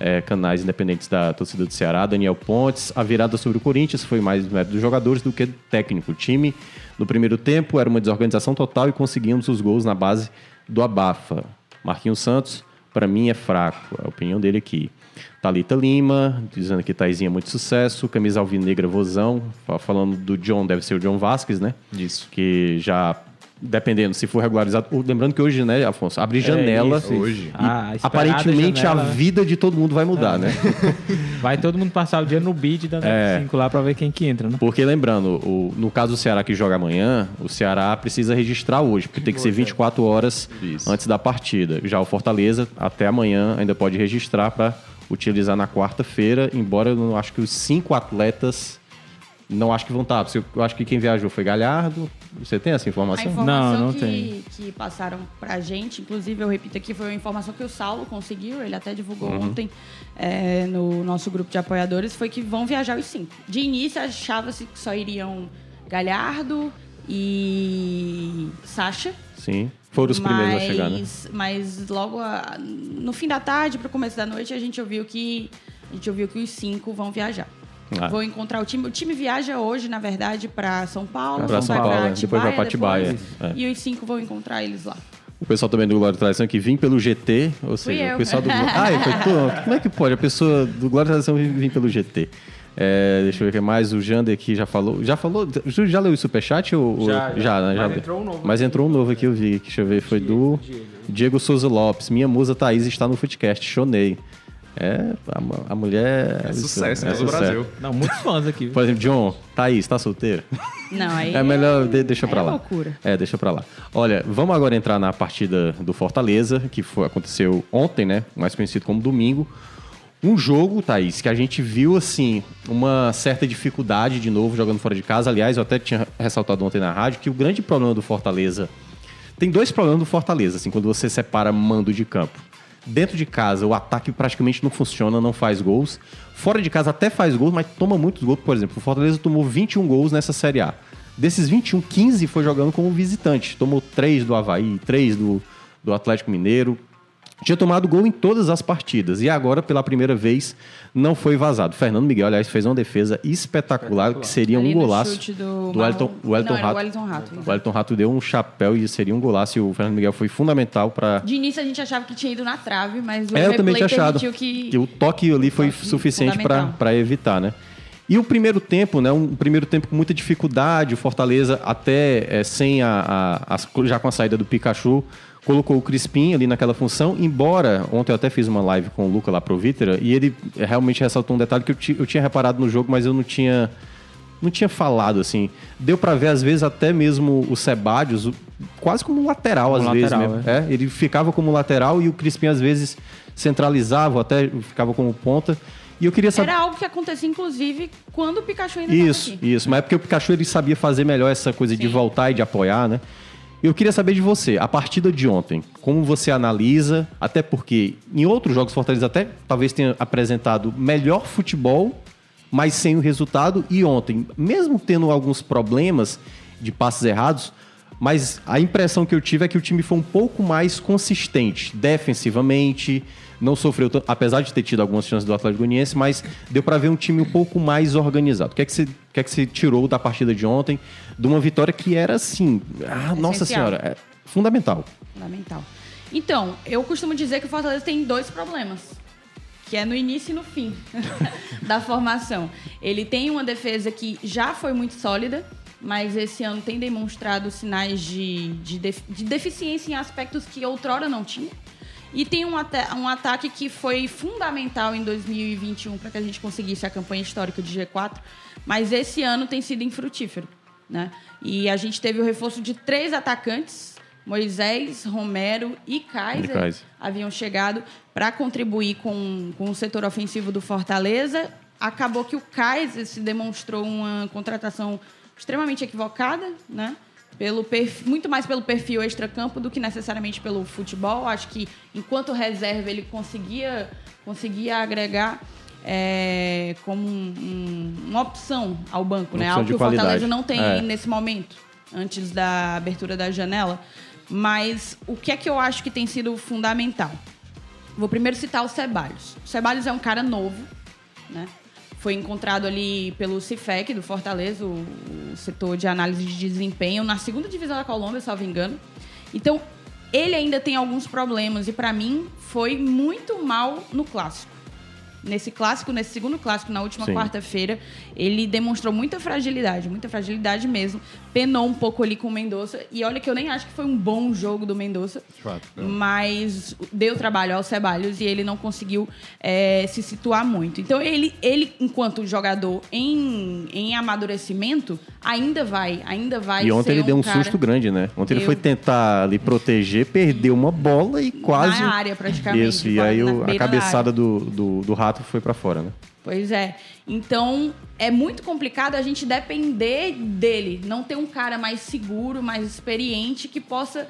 é, canais independentes da torcida do Ceará. Daniel Pontes, a virada sobre o Corinthians foi mais mérito dos jogadores do que do técnico. O time, no primeiro tempo, era uma desorganização total e conseguimos os gols na base do abafa. Marquinhos Santos, para mim, é fraco. A opinião dele aqui. Thalita Lima, dizendo que Taizinha é muito sucesso. Camisa Alvinegra Vozão, fa- falando do John, deve ser o John Vasquez, né? Isso. que já dependendo se for regularizado, o- lembrando que hoje, né, Afonso, abre janela. isso, Hoje. e Ah, aparentemente janela, a vida de todo mundo vai mudar, né? Vai todo mundo passar o dia no bid dando É. F5 lá pra ver quem que entra, né? Porque lembrando, o- no caso do Ceará que joga amanhã, o Ceará precisa registrar hoje, porque tem que ser 24 horas Isso. antes da partida. Já o Fortaleza, até amanhã, ainda pode registrar para utilizar na quarta-feira, embora eu não acho que os cinco atletas não acho que vão estar. porque Eu acho que quem viajou foi Galhardo. Você tem essa A informação? informação Não, não que, tem. que passaram pra gente, inclusive eu repito aqui, foi uma informação que o Saulo conseguiu, ele até divulgou Uhum. ontem é, no nosso grupo de apoiadores, foi que vão viajar os cinco. De início achava-se que só iriam Galhardo e Sacha. Sim. Foram os primeiros a chegar, né? Mas- Mas logo a- no fim da tarde, pro começo da noite, a gente ouviu que a gente ouviu que os cinco vão viajar. Ah. Vou encontrar o time. O time viaja hoje, na verdade, para São Paulo. Pra São Paulo, pra é. depois vai pra Atibaia, depois. é. E os cinco vão encontrar eles lá. O pessoal também do Glória e Tradição que vim pelo GT, ou seja, eu. o pessoal do Glória... Ah, foi tu? Como é que pode? A pessoa do Glória e Tradição vir vir pelo GT. É, deixa eu ver o que mais. O Jander aqui já falou. Já falou? Já leu o superchat? Ou, ou- Já, já. né? Mas Já- entrou um novo Mas entrou um novo aqui, eu vi. Deixa eu ver. Foi do Diego Souza Lopes. Minha musa Thaís está no Footcast. Chonei. É, a, a mulher. É sucesso em todo o Brasil. Não, muitos fãs aqui. Por exemplo, John, Thaís, tá solteira? Não, aí. É melhor, de- deixa é pra lá. loucura. É, deixa pra lá. Olha, vamos agora entrar na partida do Fortaleza, que foi, aconteceu ontem, né? Mais conhecido como domingo. Um jogo, Thaís, que a gente viu, assim, uma certa dificuldade de novo jogando fora de casa. Aliás, eu até tinha ressaltado ontem na rádio que o grande problema do Fortaleza. Tem dois problemas do Fortaleza, assim, quando você separa mando de campo. Dentro de casa, o ataque praticamente não funciona, não faz gols. Fora de casa até faz gols, mas toma muitos gols. Por exemplo, o Fortaleza tomou 21 gols nessa Série A. Desses 21, 15 foi jogando como visitante. Tomou 3 do Havaí, 3 do, do Atlético Mineiro. Tinha tomado gol em todas as partidas. E agora, pela primeira vez, não foi vazado. Fernando Miguel, aliás, fez uma defesa espetacular, que seria Ali um golaço do do Wellington, Wellington Não, Rato. Wellington Rato, O Wellington Rato deu um chapéu e seria um golaço. E o Fernando Miguel foi fundamental para De início a gente achava que tinha ido na trave, mas o é, eu também tinha achado que... que o toque ali foi toque suficiente para evitar, né? E o primeiro tempo, né? Um primeiro tempo com muita dificuldade, o Fortaleza até é, sem a, a- as- já com a saída do Pikachu colocou o Crispim ali naquela função, embora ontem eu até fiz uma live com o Luca lá pro Vítera e ele realmente ressaltou um detalhe que eu, eu tinha reparado no jogo, mas eu não tinha não tinha falado assim. Deu para ver às vezes até mesmo o Sebadios quase como lateral Como às vezes lateral, mesmo. É, ele ficava como lateral e o Crispim às vezes centralizava, até ficava como ponta. E eu queria saber. Era algo que acontecia, inclusive, quando o Pikachu ainda Isso, aqui. isso. Mas é porque o Pikachu ele sabia fazer melhor essa coisa de Sim. voltar e de apoiar, né? Eu queria saber de você, a partida de ontem, como você analisa, até porque em outros jogos Fortaleza até talvez tenha apresentado melhor futebol, mas sem o resultado, e ontem, mesmo tendo alguns problemas de passes errados, mas a impressão que eu tive é que o time foi um pouco mais consistente defensivamente, não sofreu, tanto- apesar de ter tido algumas chances do Atlético Goianiense, mas deu para ver um time um pouco mais organizado. O que é que você, que é que você tirou da partida de ontem, de uma vitória que era assim, ah, nossa senhora, é fundamental. Fundamental. Então, eu costumo dizer que o Fortaleza tem dois problemas. Que é no início e no fim da formação. Ele tem uma defesa que já foi muito sólida, mas esse ano tem demonstrado sinais de, de, de deficiência em aspectos que outrora não tinha. E tem um, ata- um ataque que foi fundamental em 2021 para que a gente conseguisse a campanha histórica de G4, mas esse ano tem sido infrutífero. Né? E a gente teve o reforço de três atacantes, Moisés, Romero e Kaiser, E Kaiser. haviam chegado para contribuir com, com o setor ofensivo do Fortaleza. Acabou que o Kaiser se demonstrou uma contratação extremamente equivocada, né? Pelo perfil, muito mais pelo perfil extracampo do que necessariamente pelo futebol. Acho que enquanto reserva ele conseguia, conseguia agregar é, como um- um- uma opção ao banco, Uma né? Algo que o Fortaleza qualidade. não tem É. nesse momento, antes da abertura da janela. Mas o que é que eu acho que tem sido fundamental? Vou primeiro citar o Ceballos. O Ceballos é um cara novo, né? Foi encontrado ali pelo CIFEC do Fortaleza, o, setor de análise de desempenho, na segunda divisão da Colômbia, salvo engano. Então, ele ainda tem alguns problemas e, para mim, foi muito mal no clássico. Nesse clássico, nesse segundo clássico, na última quarta-feira, ele demonstrou muita fragilidade, muita fragilidade mesmo. Penou um pouco ali com o Mendonça. E olha que eu nem acho que foi um bom jogo do Mendonça. não. Mas deu trabalho ao Ceballos e ele não conseguiu é, se situar muito. Então, ele, ele enquanto jogador em, em amadurecimento, ainda vai, ainda vai E ontem ele deu um cara susto grande, né? Ontem ele Deu. foi tentar ali proteger, perdeu uma bola e quase. Na área, praticamente, Isso, e aí a cabeçada do, do, do rato foi pra fora, né? Pois é. Então, é muito complicado a gente depender dele. Não ter um cara mais seguro, mais experiente, que possa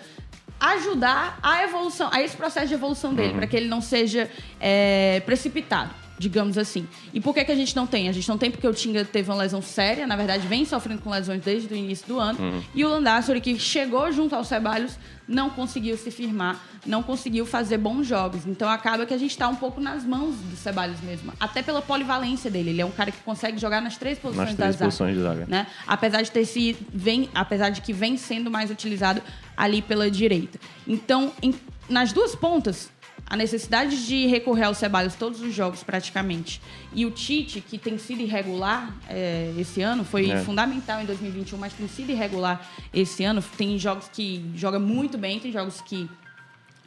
ajudar a evolução, a esse processo de evolução dele, para que ele não seja é, precipitado, digamos assim. E por que, que a gente não tem? A gente não tem porque o Tinga teve uma lesão séria, na verdade, vem sofrendo com lesões desde o início do ano. E o Landassori, que chegou junto aos Ceballos, não conseguiu se firmar, não conseguiu fazer bons jogos. Então acaba que a gente está um pouco nas mãos do Ceballos mesmo. Até pela polivalência dele. Ele é um cara que consegue jogar nas três posições Nas da três zaga. posições de zaga. Né? Apesar de ter se vem, apesar de que vem sendo mais utilizado ali pela direita. Então, em- nas duas pontas, a necessidade de recorrer ao Ceballos todos os jogos praticamente e o Tite que tem sido irregular é, esse ano foi É. fundamental em 2021, mas tem sido irregular esse ano. Tem jogos que joga muito bem, tem jogos que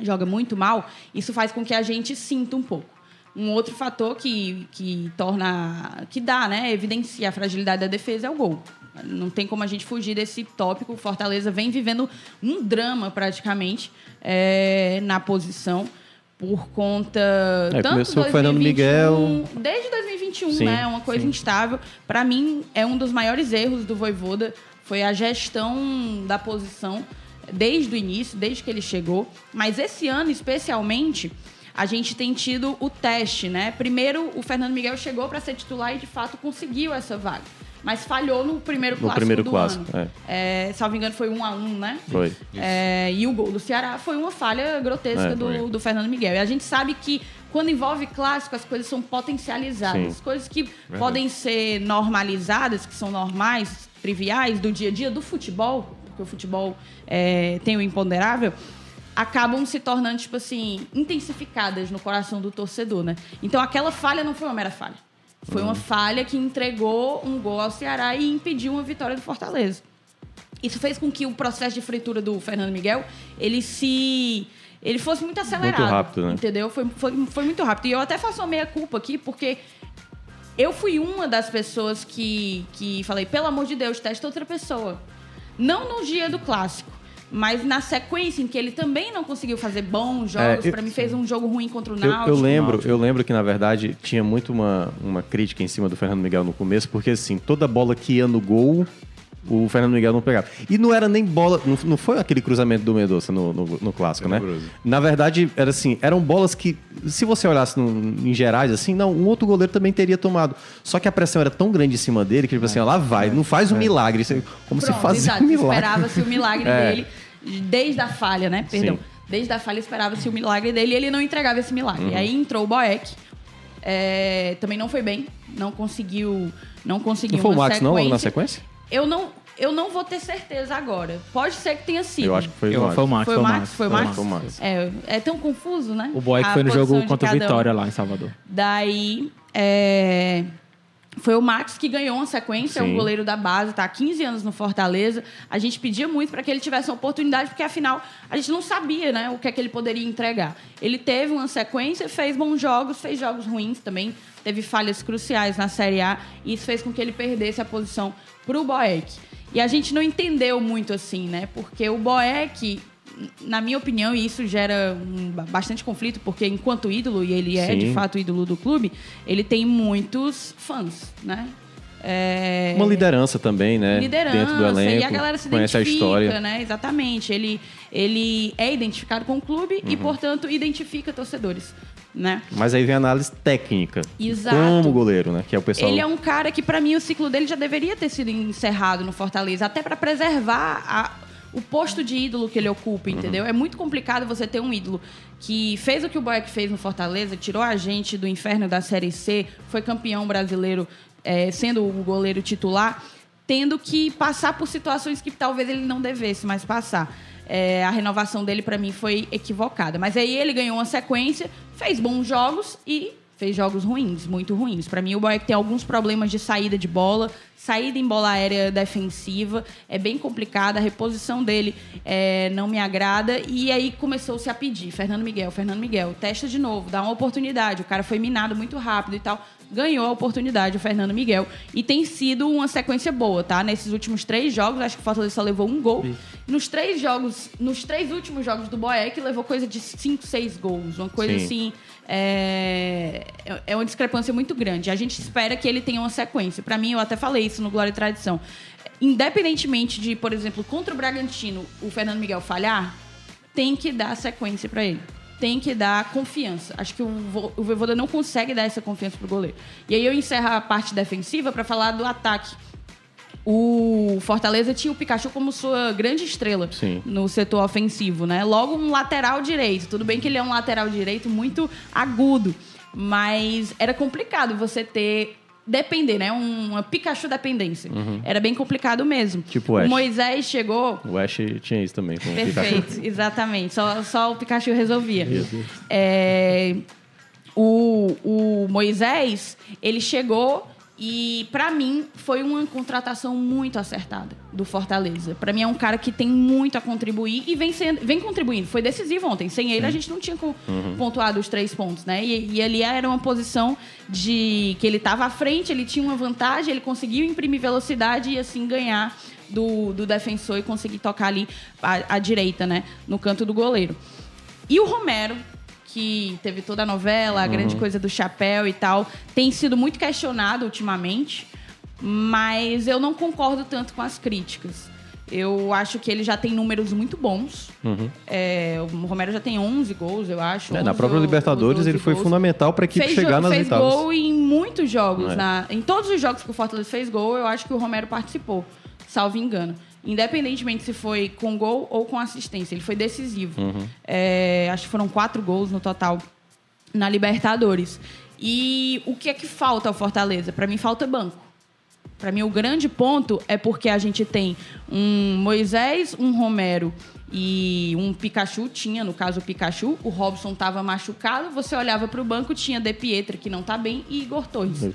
joga muito mal. Isso faz com que a gente sinta um pouco. Um outro fator que, que torna, que dá, né, evidencia a fragilidade da defesa é o gol. Não tem como a gente fugir desse tópico. O Fortaleza vem vivendo um drama praticamente é, na posição por conta É, tanto começou com o Fernando 2021 desde 2021, Sim, né? Uma coisa sim. instável. Para mim é um dos maiores erros do Voivoda foi a gestão da posição desde o início, desde que ele chegou. Mas esse ano especialmente a gente tem tido o teste, né? Primeiro o Fernando Miguel chegou para ser titular e de fato conseguiu essa vaga. Mas falhou no primeiro No clássico primeiro do clássico, ano. É, salvo engano, foi um a um, né? Foi. É, e o gol do Ceará foi uma falha grotesca É, do, do Fernando Miguel. E a gente sabe que quando envolve clássico, as coisas são potencializadas. Sim. Coisas que podem ser normalizadas, que são normais, triviais, do dia a dia do futebol, porque o futebol é, tem o imponderável, acabam se tornando, tipo assim, intensificadas no coração do torcedor, né? Então aquela falha não foi uma mera falha. Foi uma falha que entregou um gol ao Ceará e impediu uma vitória do Fortaleza. Isso fez com que o processo de fritura do Fernando Miguel, ele se... Ele fosse muito acelerado. rápido, né? Entendeu? Foi, foi, foi muito rápido. E eu até faço uma meia-culpa aqui, porque eu fui uma das pessoas que, que falei, pelo amor de Deus, testa outra pessoa. Não no dia do clássico, Mas na sequência em que ele também não conseguiu fazer bons jogos, É, eu- pra mim fez um jogo ruim contra o Eu, Náutico. eu lembro, eu lembro que, na verdade, tinha muito uma, uma crítica em cima do Fernando Miguel no começo, porque assim, toda bola que ia no gol, o Fernando Miguel não pegava. E não era nem bola. Não, não foi aquele cruzamento do Medoça no, no, no clássico, né? Tenebroso. Na verdade, era assim, eram bolas que, se você olhasse no- em gerais, assim, não, um outro goleiro também teria tomado. Só que a pressão era tão grande em cima dele que, tipo assim, ó, lá vai, não faz um milagre. Isso é Como se Pronto, fazia exato. um milagre. Esperava-se o milagre É. dele desde a falha, né? Perdão. Sim. Desde a falha esperava-se o milagre dele e ele não entregava esse milagre. Uhum. Aí entrou o Boeck. é, também não foi bem, não conseguiu, não conseguiu Não foi o uma Max, não, logo na sequência. sequência? Eu não, eu não vou ter certeza agora. Pode ser que tenha sido. Eu acho que foi Eu- o Max. foi o Max. Foi o Max? Foi o Max? Foi o Max. É, é tão confuso, né? O A foi no jogo contra o cada um. Vitória lá em Salvador. Daí, é, foi o Max que ganhou uma sequência, Sim. o goleiro da base, tá há 15 anos no Fortaleza. A gente pedia muito para que ele tivesse uma oportunidade, porque afinal a gente não sabia né, o que é que ele poderia entregar. Ele teve uma sequência, fez bons jogos, fez jogos ruins também, teve falhas cruciais na Série A, e isso fez com que ele perdesse a posição para o Boeck. E a gente não entendeu muito assim, né? Porque o Boeck, na minha opinião, e isso gera um, bastante conflito, porque enquanto ídolo, e ele é de Sim. fato ídolo do clube, ele tem muitos fãs, né? É, Uma liderança também, né? liderança Dentro do elenco. e a galera se conhece a história. né? Exatamente. Ele, ele é identificado com o clube e, Uhum. portanto, identifica torcedores, né? Mas aí vem a análise técnica. Exato. Como goleiro, né? Que é o pessoal. Ele é um cara que, pra mim, o ciclo dele já deveria ter sido encerrado no Fortaleza, até pra preservar a- o posto de ídolo que ele ocupa, entendeu? É muito complicado você ter um ídolo que fez o que o Boeck fez no Fortaleza, tirou a gente do inferno da Série C, foi campeão brasileiro é, sendo o goleiro titular, tendo que passar por situações que talvez ele não devesse mais passar. É, a renovação dele, pra mim, foi equivocada. Mas aí ele ganhou uma sequência, fez bons jogos e fez jogos ruins, muito ruins. Pra mim, o Boeck tem alguns problemas de saída de bola, saída em bola aérea defensiva, é bem complicada, a reposição dele é, não me agrada. E aí começou-se a pedir, Fernando Miguel, Fernando Miguel, testa de novo, dá uma oportunidade. O cara foi minado muito rápido e tal. Ganhou a oportunidade o Fernando Miguel. E tem sido uma sequência boa, tá? Nesses últimos três jogos, acho que o Fortaleza só levou um gol. Nos três jogos, nos três últimos jogos do Boeck, levou coisa de cinco, seis gols. Uma coisa Sim. assim é, é uma discrepância muito grande. A gente espera que ele tenha uma sequência. Pra mim, eu até falei isso no Glória e Tradição. Independentemente de, por exemplo, contra o Bragantino, o Fernando Miguel falhar, tem que dar sequência pra ele. Tem que dar confiança. Acho que o, o Voivoda não consegue dar essa confiança pro goleiro. E aí eu encerro a parte defensiva pra falar do ataque. O Fortaleza tinha o Pikachu como sua grande estrela Sim. no setor ofensivo, né? Logo um lateral direito. Tudo bem que ele é um lateral direito muito agudo, mas era complicado você ter depender, né? Um- Uma Pikachu dependência. Era bem complicado mesmo. Tipo o o Ash. Moisés chegou O Ash tinha isso também. Com o Pikachu. Perfeito, exatamente. Só, só o Pikachu resolvia. É, o, o Moisés, ele chegou e, pra mim, foi uma contratação muito acertada do Fortaleza. Pra mim, é um cara que tem muito a contribuir e vem, sendo, vem contribuindo. Foi decisivo ontem. Sem ele, a gente não tinha co- pontuado os três pontos, né? E, e ali era uma posição de que ele estava à frente, ele tinha uma vantagem, ele conseguiu imprimir velocidade e, assim, ganhar do, do defensor e conseguir tocar ali à, à direita, né? No canto do goleiro. E o Romero, que teve toda a novela, a grande coisa do chapéu e tal, tem sido muito questionado ultimamente, mas eu não concordo tanto com as críticas. Eu acho que ele já tem números muito bons. É, o Romero já tem 11 gols, eu acho. É, na 11 própria Libertadores, ou 12 ele foi gols. fundamental para a equipe fez chegar nas fez oitavas. gol em muitos jogos. É. na- em todos os jogos que o Fortaleza fez gol, eu acho que o Romero participou, salvo engano. Independentemente se foi com gol ou com assistência, ele foi decisivo. Uhum. É, acho que foram quatro gols no total na Libertadores. E o que é que falta ao Fortaleza? Para mim, falta banco. Para mim, o grande ponto é porque a gente tem um Moisés, um Romero e um Pikachu. Tinha, no caso, o Pikachu. O Robson estava machucado. Você olhava para o banco, tinha De Pietra, que não tá bem, e Igor Torres.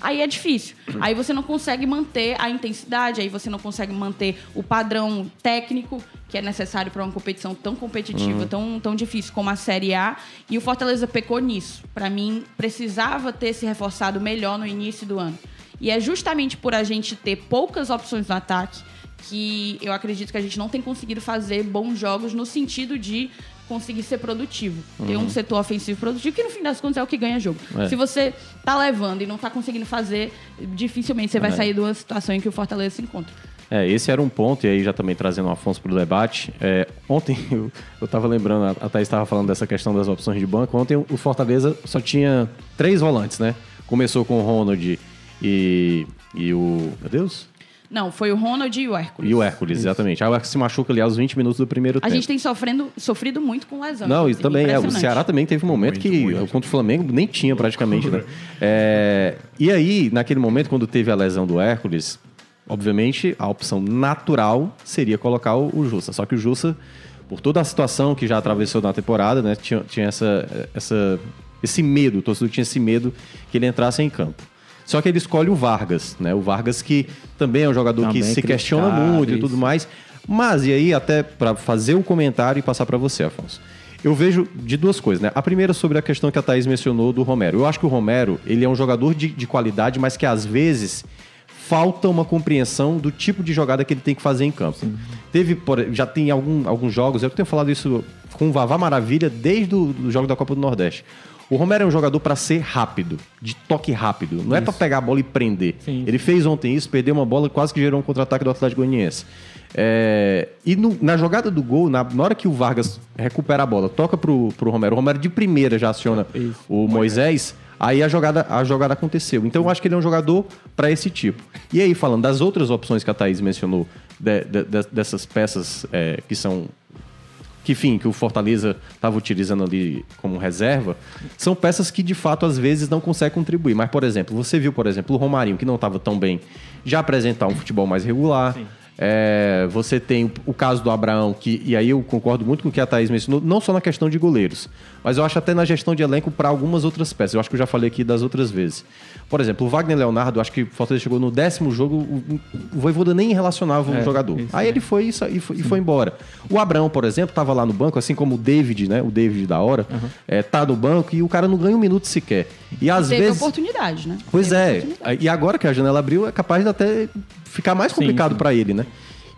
Aí é difícil. Aí você não consegue manter a intensidade, aí você não consegue manter o padrão técnico que é necessário para uma competição tão competitiva, tão, tão difícil como a Série A. E o Fortaleza pecou nisso. Para mim, precisava ter se reforçado melhor no início do ano. E é justamente por a gente ter poucas opções no ataque que eu acredito que a gente não tem conseguido fazer bons jogos no sentido de conseguir ser produtivo. Ter um setor ofensivo produtivo, que no fim das contas é o que ganha jogo. É. Se você tá levando e não tá conseguindo fazer, dificilmente você vai É. sair de uma situação em que o Fortaleza se encontra. É, esse era um ponto, e aí já também trazendo o Afonso para o debate. É, ontem eu, eu tava lembrando, a- a Thaís estava falando dessa questão das opções de banco. Ontem o Fortaleza só tinha três volantes, né? Começou com o Ronald e, e o. Meu Deus? Não, foi o Ronald e o Hércules. E o Hércules, exatamente. Aí o Hércules se machuca ali aos 20 minutos do primeiro A tempo. gente tem sofrendo, sofrido muito com lesão. Não, e também, é, o. Ceará também teve um momento Muito, que muito. contra o Flamengo nem tinha praticamente, né? É, e aí, naquele momento, quando teve a lesão do Hércules, obviamente a opção natural seria colocar o, o Jussa. Só que o Jussa, por toda a situação que já atravessou na temporada, né, tinha, tinha essa, essa, esse medo, o torcedor tinha esse medo que ele entrasse em campo. Só que ele escolhe o Vargas, né? O Vargas que também é um jogador que Também se questiona muito e tudo mais. Mas, e aí, até para fazer o comentário e passar para você, Afonso. Eu vejo de duas coisas, né? A primeira sobre a questão que a Thaís mencionou do Romero. Eu acho que o Romero, ele é um jogador de, de qualidade, mas que às vezes falta uma compreensão do tipo de jogada que ele tem que fazer em campo. Teve, por- já tem algum, alguns jogos, eu tenho falado isso com o Vavá Maravilha desde o jogo da Copa do Nordeste. O Romero é um jogador para ser rápido, de toque rápido. Não é para pegar a bola e prender. Sim. Ele fez ontem isso, perdeu uma bola, quase que gerou um contra-ataque do Atlético Goianiense. É, e no- na jogada do gol, na, na hora que o Vargas recupera a bola, toca pro, pro Romero, o Romero de primeira já aciona Isso. o Moisés, aí a jogada, a jogada aconteceu. Então eu acho que ele é um jogador para esse tipo. E aí, falando das outras opções que a Thaís mencionou, de- de- de- dessas peças é, que são que enfim, que o Fortaleza estava utilizando ali como reserva, são peças que de fato às vezes não conseguem contribuir. Mas, por exemplo, você viu, por exemplo, o Romarinho, que não estava tão bem, já apresentar um futebol mais regular. É, você tem o, o caso do Abraão, que, e aí eu concordo muito com o que a Thaís mencionou, não só na questão de goleiros, mas eu acho até na gestão de elenco para algumas outras peças. Eu acho que eu já falei aqui das outras vezes. Por exemplo, o Wagner Leonardo, acho que o Fortaleza chegou no décimo jogo, o, o Voivoda nem relacionava o É, jogador. isso, aí ele foi e, e foi, e foi embora. O Abraão, por exemplo, estava lá no banco, assim como o David, né? O David da hora, é, tá no banco e o cara não ganha um minuto sequer. E às Teve vezes. oportunidade, né? Pois Teve é. oportunidade. E agora que a janela abriu, é capaz de até ficar mais complicado para ele, né?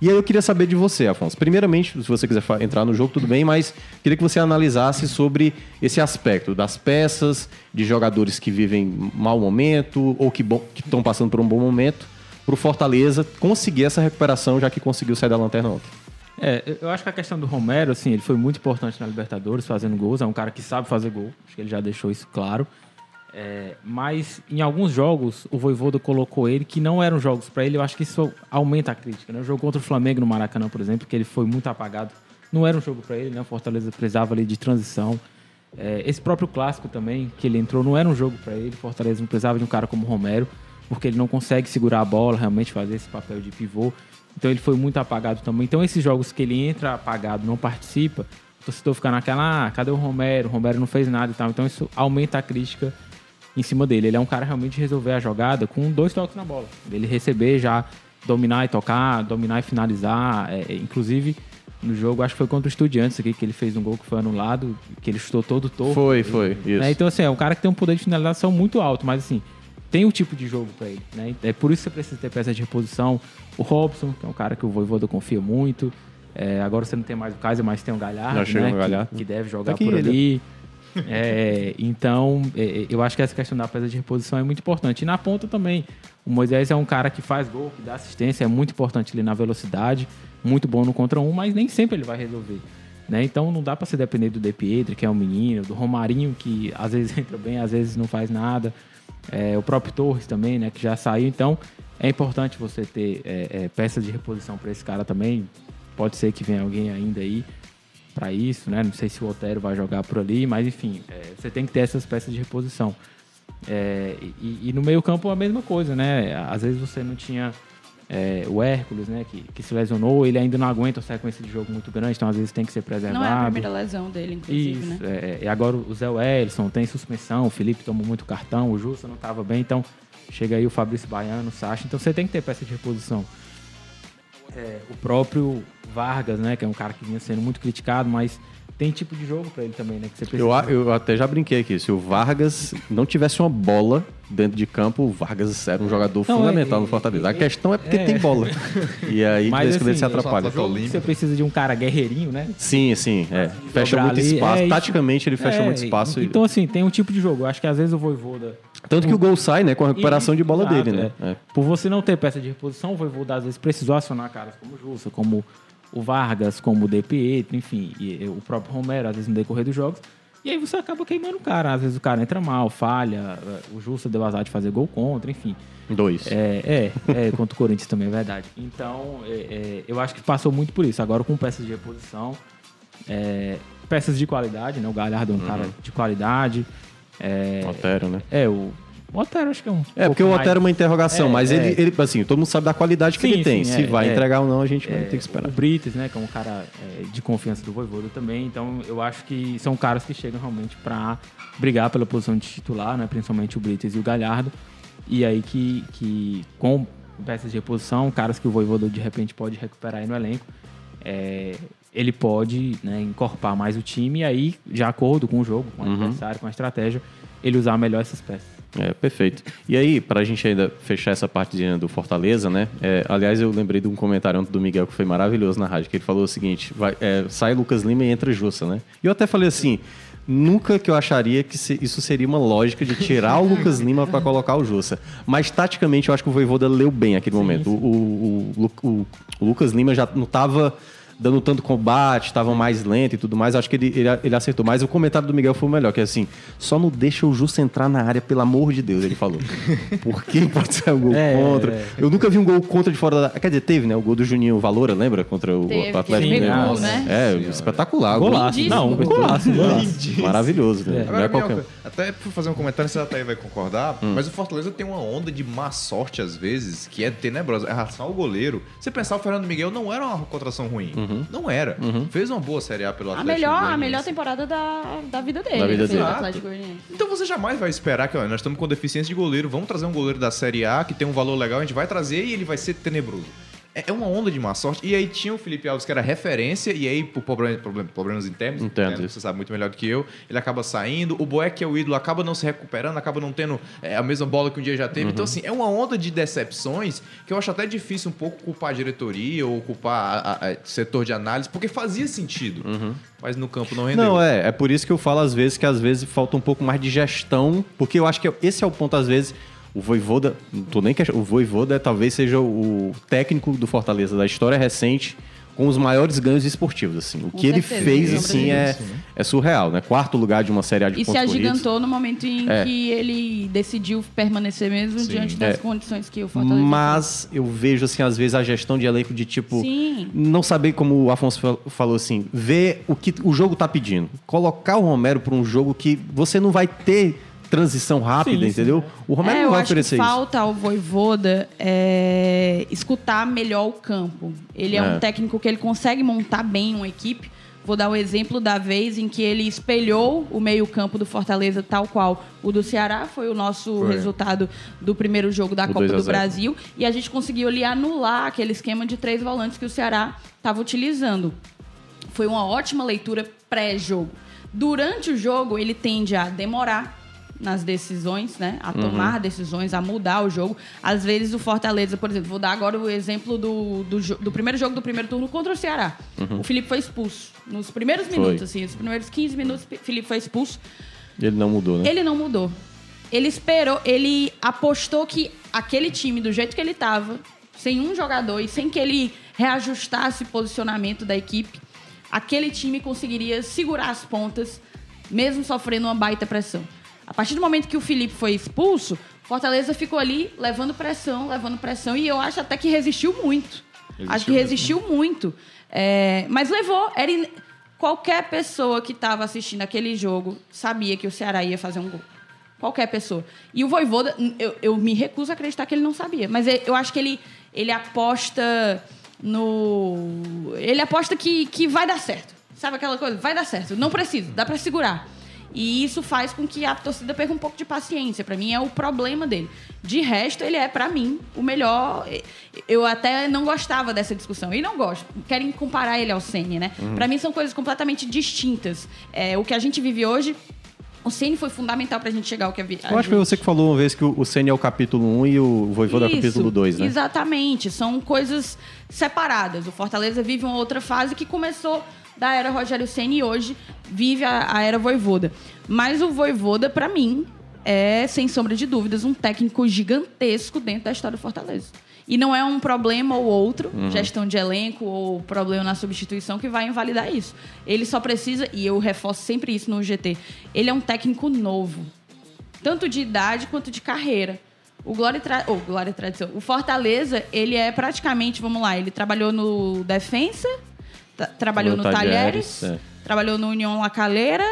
E aí eu queria saber de você, Afonso. Primeiramente, se você quiser entrar no jogo, tudo bem, mas queria que você analisasse sobre esse aspecto das peças, de jogadores que vivem mau momento ou que estão passando por um bom momento, para o Fortaleza conseguir essa recuperação, já que conseguiu sair da lanterna ontem. É, eu acho que a questão do Romero, assim, ele foi muito importante na Libertadores, fazendo gols. É um cara que sabe fazer gol. Acho que ele já deixou isso claro. É, mas em alguns jogos, o Voivoda colocou ele que não eram jogos para ele. Eu acho que isso aumenta a crítica. Né? O jogo contra o Flamengo no Maracanã, por exemplo, que ele foi muito apagado. Não era um jogo para ele, né? O Fortaleza precisava ali de transição. É, esse próprio clássico também, que ele entrou, não era um jogo para ele. Fortaleza não precisava de um cara como o Romero, porque ele não consegue segurar a bola, realmente fazer esse papel de pivô. Então ele foi muito apagado também. Então esses jogos que ele entra apagado, não participa, o torcedor fica naquela, ah, cadê o Romero? O Romero não fez nada e tal. Então isso aumenta a crítica em cima dele. Ele é um cara realmente de resolver a jogada com dois toques na bola. Ele receber já, dominar e tocar, dominar e finalizar. É, é, inclusive, no jogo, acho que foi contra o Estudiantes aqui, que ele fez um gol que foi anulado, que ele chutou todo torto. Foi, foi, isso. Né? Então, assim, é um cara que tem um poder de finalização muito alto, mas assim, tem o tipo de jogo pra ele, né? É por isso que você precisa ter peça de reposição. O Robson, que é um cara que o Voivoda confia muito. É, agora você não tem mais o Kaiser, mas tem o Galhardo, né? o Galhardo. Que, que deve jogar aqui por ele. É, então, é, eu acho que essa questão da peça de reposição é muito importante. E na ponta também, o Moisés é um cara que faz gol, que dá assistência, é muito importante ali na velocidade, muito bom no contra um, mas nem sempre ele vai resolver. Né? Então não dá para se depender do De que é um menino, do Romarinho, que às vezes entra bem, às vezes não faz nada. É, o próprio Torres também, né, que já saiu. Então é importante você ter é, é, peças de reposição para esse cara também. Pode ser que venha alguém ainda aí para isso, né? Não sei se o Otero vai jogar por ali, mas enfim, é, você tem que ter essas peças de reposição. É, e, e no meio campo a mesma coisa, né? Às vezes você não tinha é, o Hércules, né? Que, que se lesionou, ele ainda não aguenta a sequência de jogo muito grande, então às vezes tem que ser preservado. Não é a primeira lesão dele, inclusive, Isso, né? é, e agora o Zé Wellison tem suspensão, o Felipe tomou muito cartão, o Justa não estava bem, então chega aí o Fabrício Baiano, o Sacha, então você tem que ter peça de reposição. É, o próprio Vargas, né, que é um cara que vinha sendo muito criticado, mas tem tipo de jogo pra ele também, né? Que você precisa. Eu, a- eu até já brinquei aqui. Se o Vargas não tivesse uma bola dentro de campo, o Vargas era um jogador Não, fundamental é- no Fortaleza. A é- questão é porque é. tem bola. E aí, Mas, quando, ele se assim, atrapalha. você precisa de um cara guerreirinho, né? Sim, sim. É. Fecha muito ali, espaço. é. Taticamente, ele fecha É, muito espaço. e- Então, assim, tem um tipo de jogo. Eu acho que às vezes o Voivoda... Tanto que o gol sai, né? Com a recuperação de bola Exato, dele, né? é. É. Por você não ter peça de reposição, o Voivoda às vezes precisou acionar caras como o Jussa, como o Vargas, como o De Pietro, enfim, e o próprio Romero, às vezes no decorrer dos jogos. E aí você acaba queimando o cara. Às vezes o cara entra mal, falha, o Jussa deu azar de fazer gol contra, enfim. Dois. É, é, é, contra o Corinthians também, é verdade. Então, é, é, eu acho que passou muito por isso. Agora com peças de reposição, é, peças de qualidade, né? O Galhardo é um cara de qualidade. É, Otero, né? é, o, o Otero acho que é um. É, porque o Otero é uma interrogação, É, mas é. Ele, ele, assim, todo mundo sabe da qualidade que Sim, ele tem. sim, Se é, vai é. entregar ou não, a gente vai É, ter que esperar. O Brites, né, que é um cara é, de confiança do Voivoda também. Então, eu acho que são caras que chegam realmente para brigar pela posição de titular, né, principalmente o Brites e o Galhardo. E aí que, que com peças de reposição, caras que o Voivoda de repente pode recuperar aí no elenco, é, ele pode né, encorpar mais o time e aí, de acordo com o jogo, com o Uhum. adversário, com a estratégia, ele usar melhor essas peças. É, perfeito. E aí, pra gente ainda fechar essa partezinha do Fortaleza, né? é, aliás, eu lembrei de um comentário ontem do Miguel que foi maravilhoso na rádio, que ele falou o seguinte: vai, é, sai Lucas Lima e entra Jussa, né? E eu até falei assim. Nunca que eu acharia que isso seria uma lógica de tirar o Lucas Lima pra colocar o Jussa. Mas taticamente eu acho que o Voivoda leu bem aquele momento. O, o- o o- o Lucas Lima já não tava dando tanto combate, estava mais lento e tudo mais. Acho que ele, ele, ele acertou. Mas o comentário do Miguel foi o melhor, que é assim, só não deixa o Justo entrar na área, pelo amor de Deus, ele falou. Porque pode ser um gol É, contra. é. Eu nunca vi um gol contra de fora da... Quer dizer, teve, né? O gol do Juninho Valora, lembra? Contra o, Teve, o Atlético Mineiro. né? É, espetacular. Golaço. Não, golaço, golaço. Maravilhoso, né? Agora, é qualquer um. Minhoca, até por fazer um comentário, você até vai concordar, Hum. mas o Fortaleza tem uma onda de má sorte às vezes, que é tenebrosa. É relação ao goleiro. Você pensar, o Fernando Miguel não era uma contratação ruim. Uhum. Não era. Fez uma boa Série A pelo A Atlético melhor, a melhor temporada da, da vida dele. Da vida fez dele. Atlético. Então você jamais vai esperar que ó, nós estamos com deficiência de goleiro, vamos trazer um goleiro da Série A que tem um valor legal, a gente vai trazer e ele vai ser tenebroso. É é uma onda de má sorte. E aí tinha o Felipe Alves, que era referência, e aí, por problema- problem- problemas internos, Internos, né, você sabe muito melhor do que eu, ele acaba saindo. O Boeck, que é o ídolo, acaba não se recuperando, acaba não tendo é, a mesma bola que um dia já teve. Uhum. Então, assim, é uma onda de decepções que eu acho até difícil um pouco culpar a diretoria ou culpar a- a- a setor de análise, porque fazia sentido. Mas no campo não rendeu. Uhum. Não, é. É por isso que eu falo às vezes que às vezes falta um pouco mais de gestão, porque eu acho que esse é o ponto, às vezes. O Voivoda, não tô nem questionando, o Voivoda talvez seja o técnico do Fortaleza da história recente com os maiores ganhos esportivos, assim. O Com que ele certeza, fez, sim, assim, é, é surreal, né? Quarto lugar de uma Série A de E se pontos corridos. agigantou no momento em É. que ele decidiu permanecer mesmo diante das É. condições que o Fortaleza Mas eu vejo, assim, às vezes a gestão de elenco de tipo. Sim. Não saber, como o Afonso fal- falou assim, ver o que o jogo tá pedindo. Colocar o Romero para um jogo que você não vai ter transição rápida, Sim, sim. entendeu? O Romero é, não vai acho oferecer que isso. falta ao Voivoda é, escutar melhor o campo. Ele é, É. um técnico que ele consegue montar bem uma equipe. Vou dar o exemplo da vez em que ele espelhou o meio-campo do Fortaleza tal qual o do Ceará, foi o nosso Foi. resultado do primeiro jogo da O Copa 2 a do 0. Brasil, e a gente conseguiu ali anular aquele esquema de três volantes que o Ceará estava utilizando. Foi uma ótima leitura pré-jogo. Durante o jogo, ele tende a demorar nas decisões, né? A tomar decisões, a mudar o jogo. Às vezes o Fortaleza, por exemplo, vou dar agora o exemplo do, do, do primeiro jogo do primeiro turno contra o Ceará. O Felipe foi expulso. Nos primeiros Foi. minutos, assim, os primeiros 15 minutos, o Felipe foi expulso. Ele não mudou, né? Ele não mudou. Ele esperou, ele apostou que aquele time, do jeito que ele estava, sem um jogador e sem que ele reajustasse o posicionamento da equipe, aquele time conseguiria segurar as pontas, mesmo sofrendo uma baita pressão. A partir do momento que o Felipe foi expulso, Fortaleza ficou ali levando pressão, levando pressão, e eu acho até que resistiu muito. acho que mesmo. resistiu muito. É, mas levou. Era in- Qualquer pessoa que estava assistindo aquele jogo sabia que o Ceará ia fazer um gol. Qualquer pessoa. E o Voivoda, eu, eu me recuso a acreditar que ele não sabia. Mas eu, eu acho que ele, ele aposta no. Ele aposta que, que vai dar certo. Sabe aquela coisa? Vai dar certo. Não precisa, dá pra segurar. E isso faz com que a torcida perca um pouco de paciência. Pra mim é o problema dele. De resto, ele é, pra mim, o melhor. Eu até não gostava dessa discussão. E não gosto. Querem comparar ele ao Ceni, né? Pra mim são coisas completamente distintas. É, o que a gente vive hoje. O Ceni foi fundamental pra gente chegar ao que a a Eu acho que foi gente- você que falou uma vez que o Senna é o capítulo 1 e o Voivoda é o capítulo 2, né? Exatamente. São coisas separadas. O Fortaleza vive uma outra fase que começou da era Rogério Ceni e hoje vive a, a era Voivoda. Mas o Voivoda, pra mim, é, sem sombra de dúvidas, um técnico gigantesco dentro da história do Fortaleza. E não é um problema ou outro, Uhum. gestão de elenco ou problema na substituição, que vai invalidar isso. Ele só precisa, e eu reforço sempre isso no GT, ele é um técnico novo tanto de idade quanto de carreira. O Glória Tra... oh, Glória Tradição. O Fortaleza, ele é praticamente, vamos lá, ele trabalhou no Defensa, trabalhou No no, Talheres, Talheres, é. trabalhou no União La Calera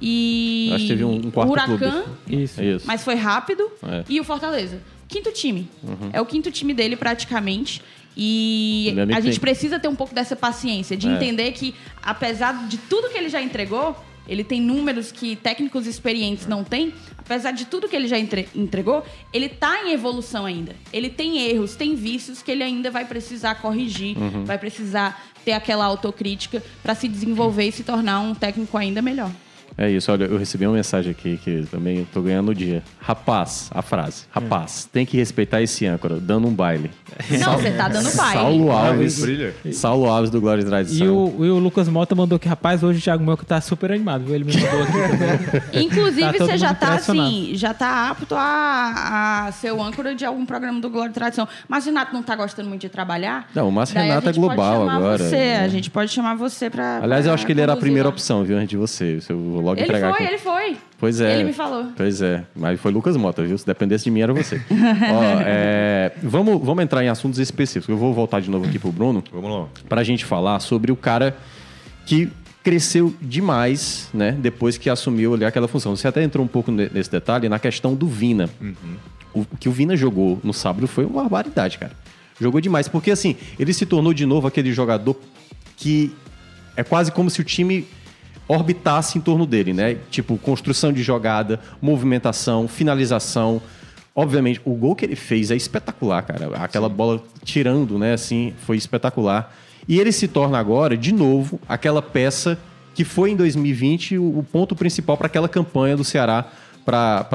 e Acho que teve um- um quarto Huracan, clube. Isso. É isso. mas foi rápido. É. Uhum. E o Fortaleza. Quinto time. É o quinto time dele, praticamente. E a gente tem- precisa ter um pouco dessa paciência, de É. entender que, apesar de tudo que ele já entregou, ele tem números que técnicos experientes não têm. Apesar de tudo que ele já entre- entregou, ele tá em evolução ainda. Ele tem erros, tem vícios que ele ainda vai precisar corrigir, Uhum. vai precisar ter aquela autocrítica para se desenvolver e se tornar um técnico ainda melhor. É isso, olha, eu recebi uma mensagem aqui que também eu tô ganhando o dia. Rapaz, a frase. Rapaz, tem que respeitar esse âncora, dando um baile. Não, você tá dando pai. Saulo Alves. brilha. Saulo Alves do Glória e E Tradição. o, e o Lucas Mota mandou que, rapaz, hoje o Thiago Melco tá super animado, viu? Ele me mandou aqui também. Inclusive, Tá todo você já mundo tá impressionado. assim, já tá apto a, a ser o âncora de algum programa do Glória e Tradição. Mas o Renato não tá gostando muito de trabalhar. Não, o Márcio Daí a Renato é gente pode global chamar agora, Você, né? A gente pode chamar você pra. Aliás, eu acho que ele era a primeira lá. opção, viu, antes de você. Se eu vou logo Ele entregar foi, aqui. ele foi. Pois é. Ele me falou. Pois é. Mas foi Lucas Mota, viu? Se dependesse de mim, era você. Ó, é, vamos, vamos entrar em assuntos específicos. Eu vou voltar de novo aqui pro Bruno Vamos lá. pra gente falar sobre o cara que cresceu demais, né? Depois que assumiu ali aquela função. Você até entrou um pouco ne- nesse detalhe na questão do Vina. O que o Vina jogou no sábado foi uma barbaridade, cara. Jogou demais. Porque, assim, ele se tornou de novo aquele jogador que é quase como se o time orbitasse em torno dele, né? Tipo, construção de jogada, movimentação, finalização. Obviamente, o gol que ele fez é espetacular, cara. Aquela bola tirando, né, assim, foi espetacular. E ele se torna agora, de novo, aquela peça que foi em 2020 o, ponto principal para aquela campanha do Ceará para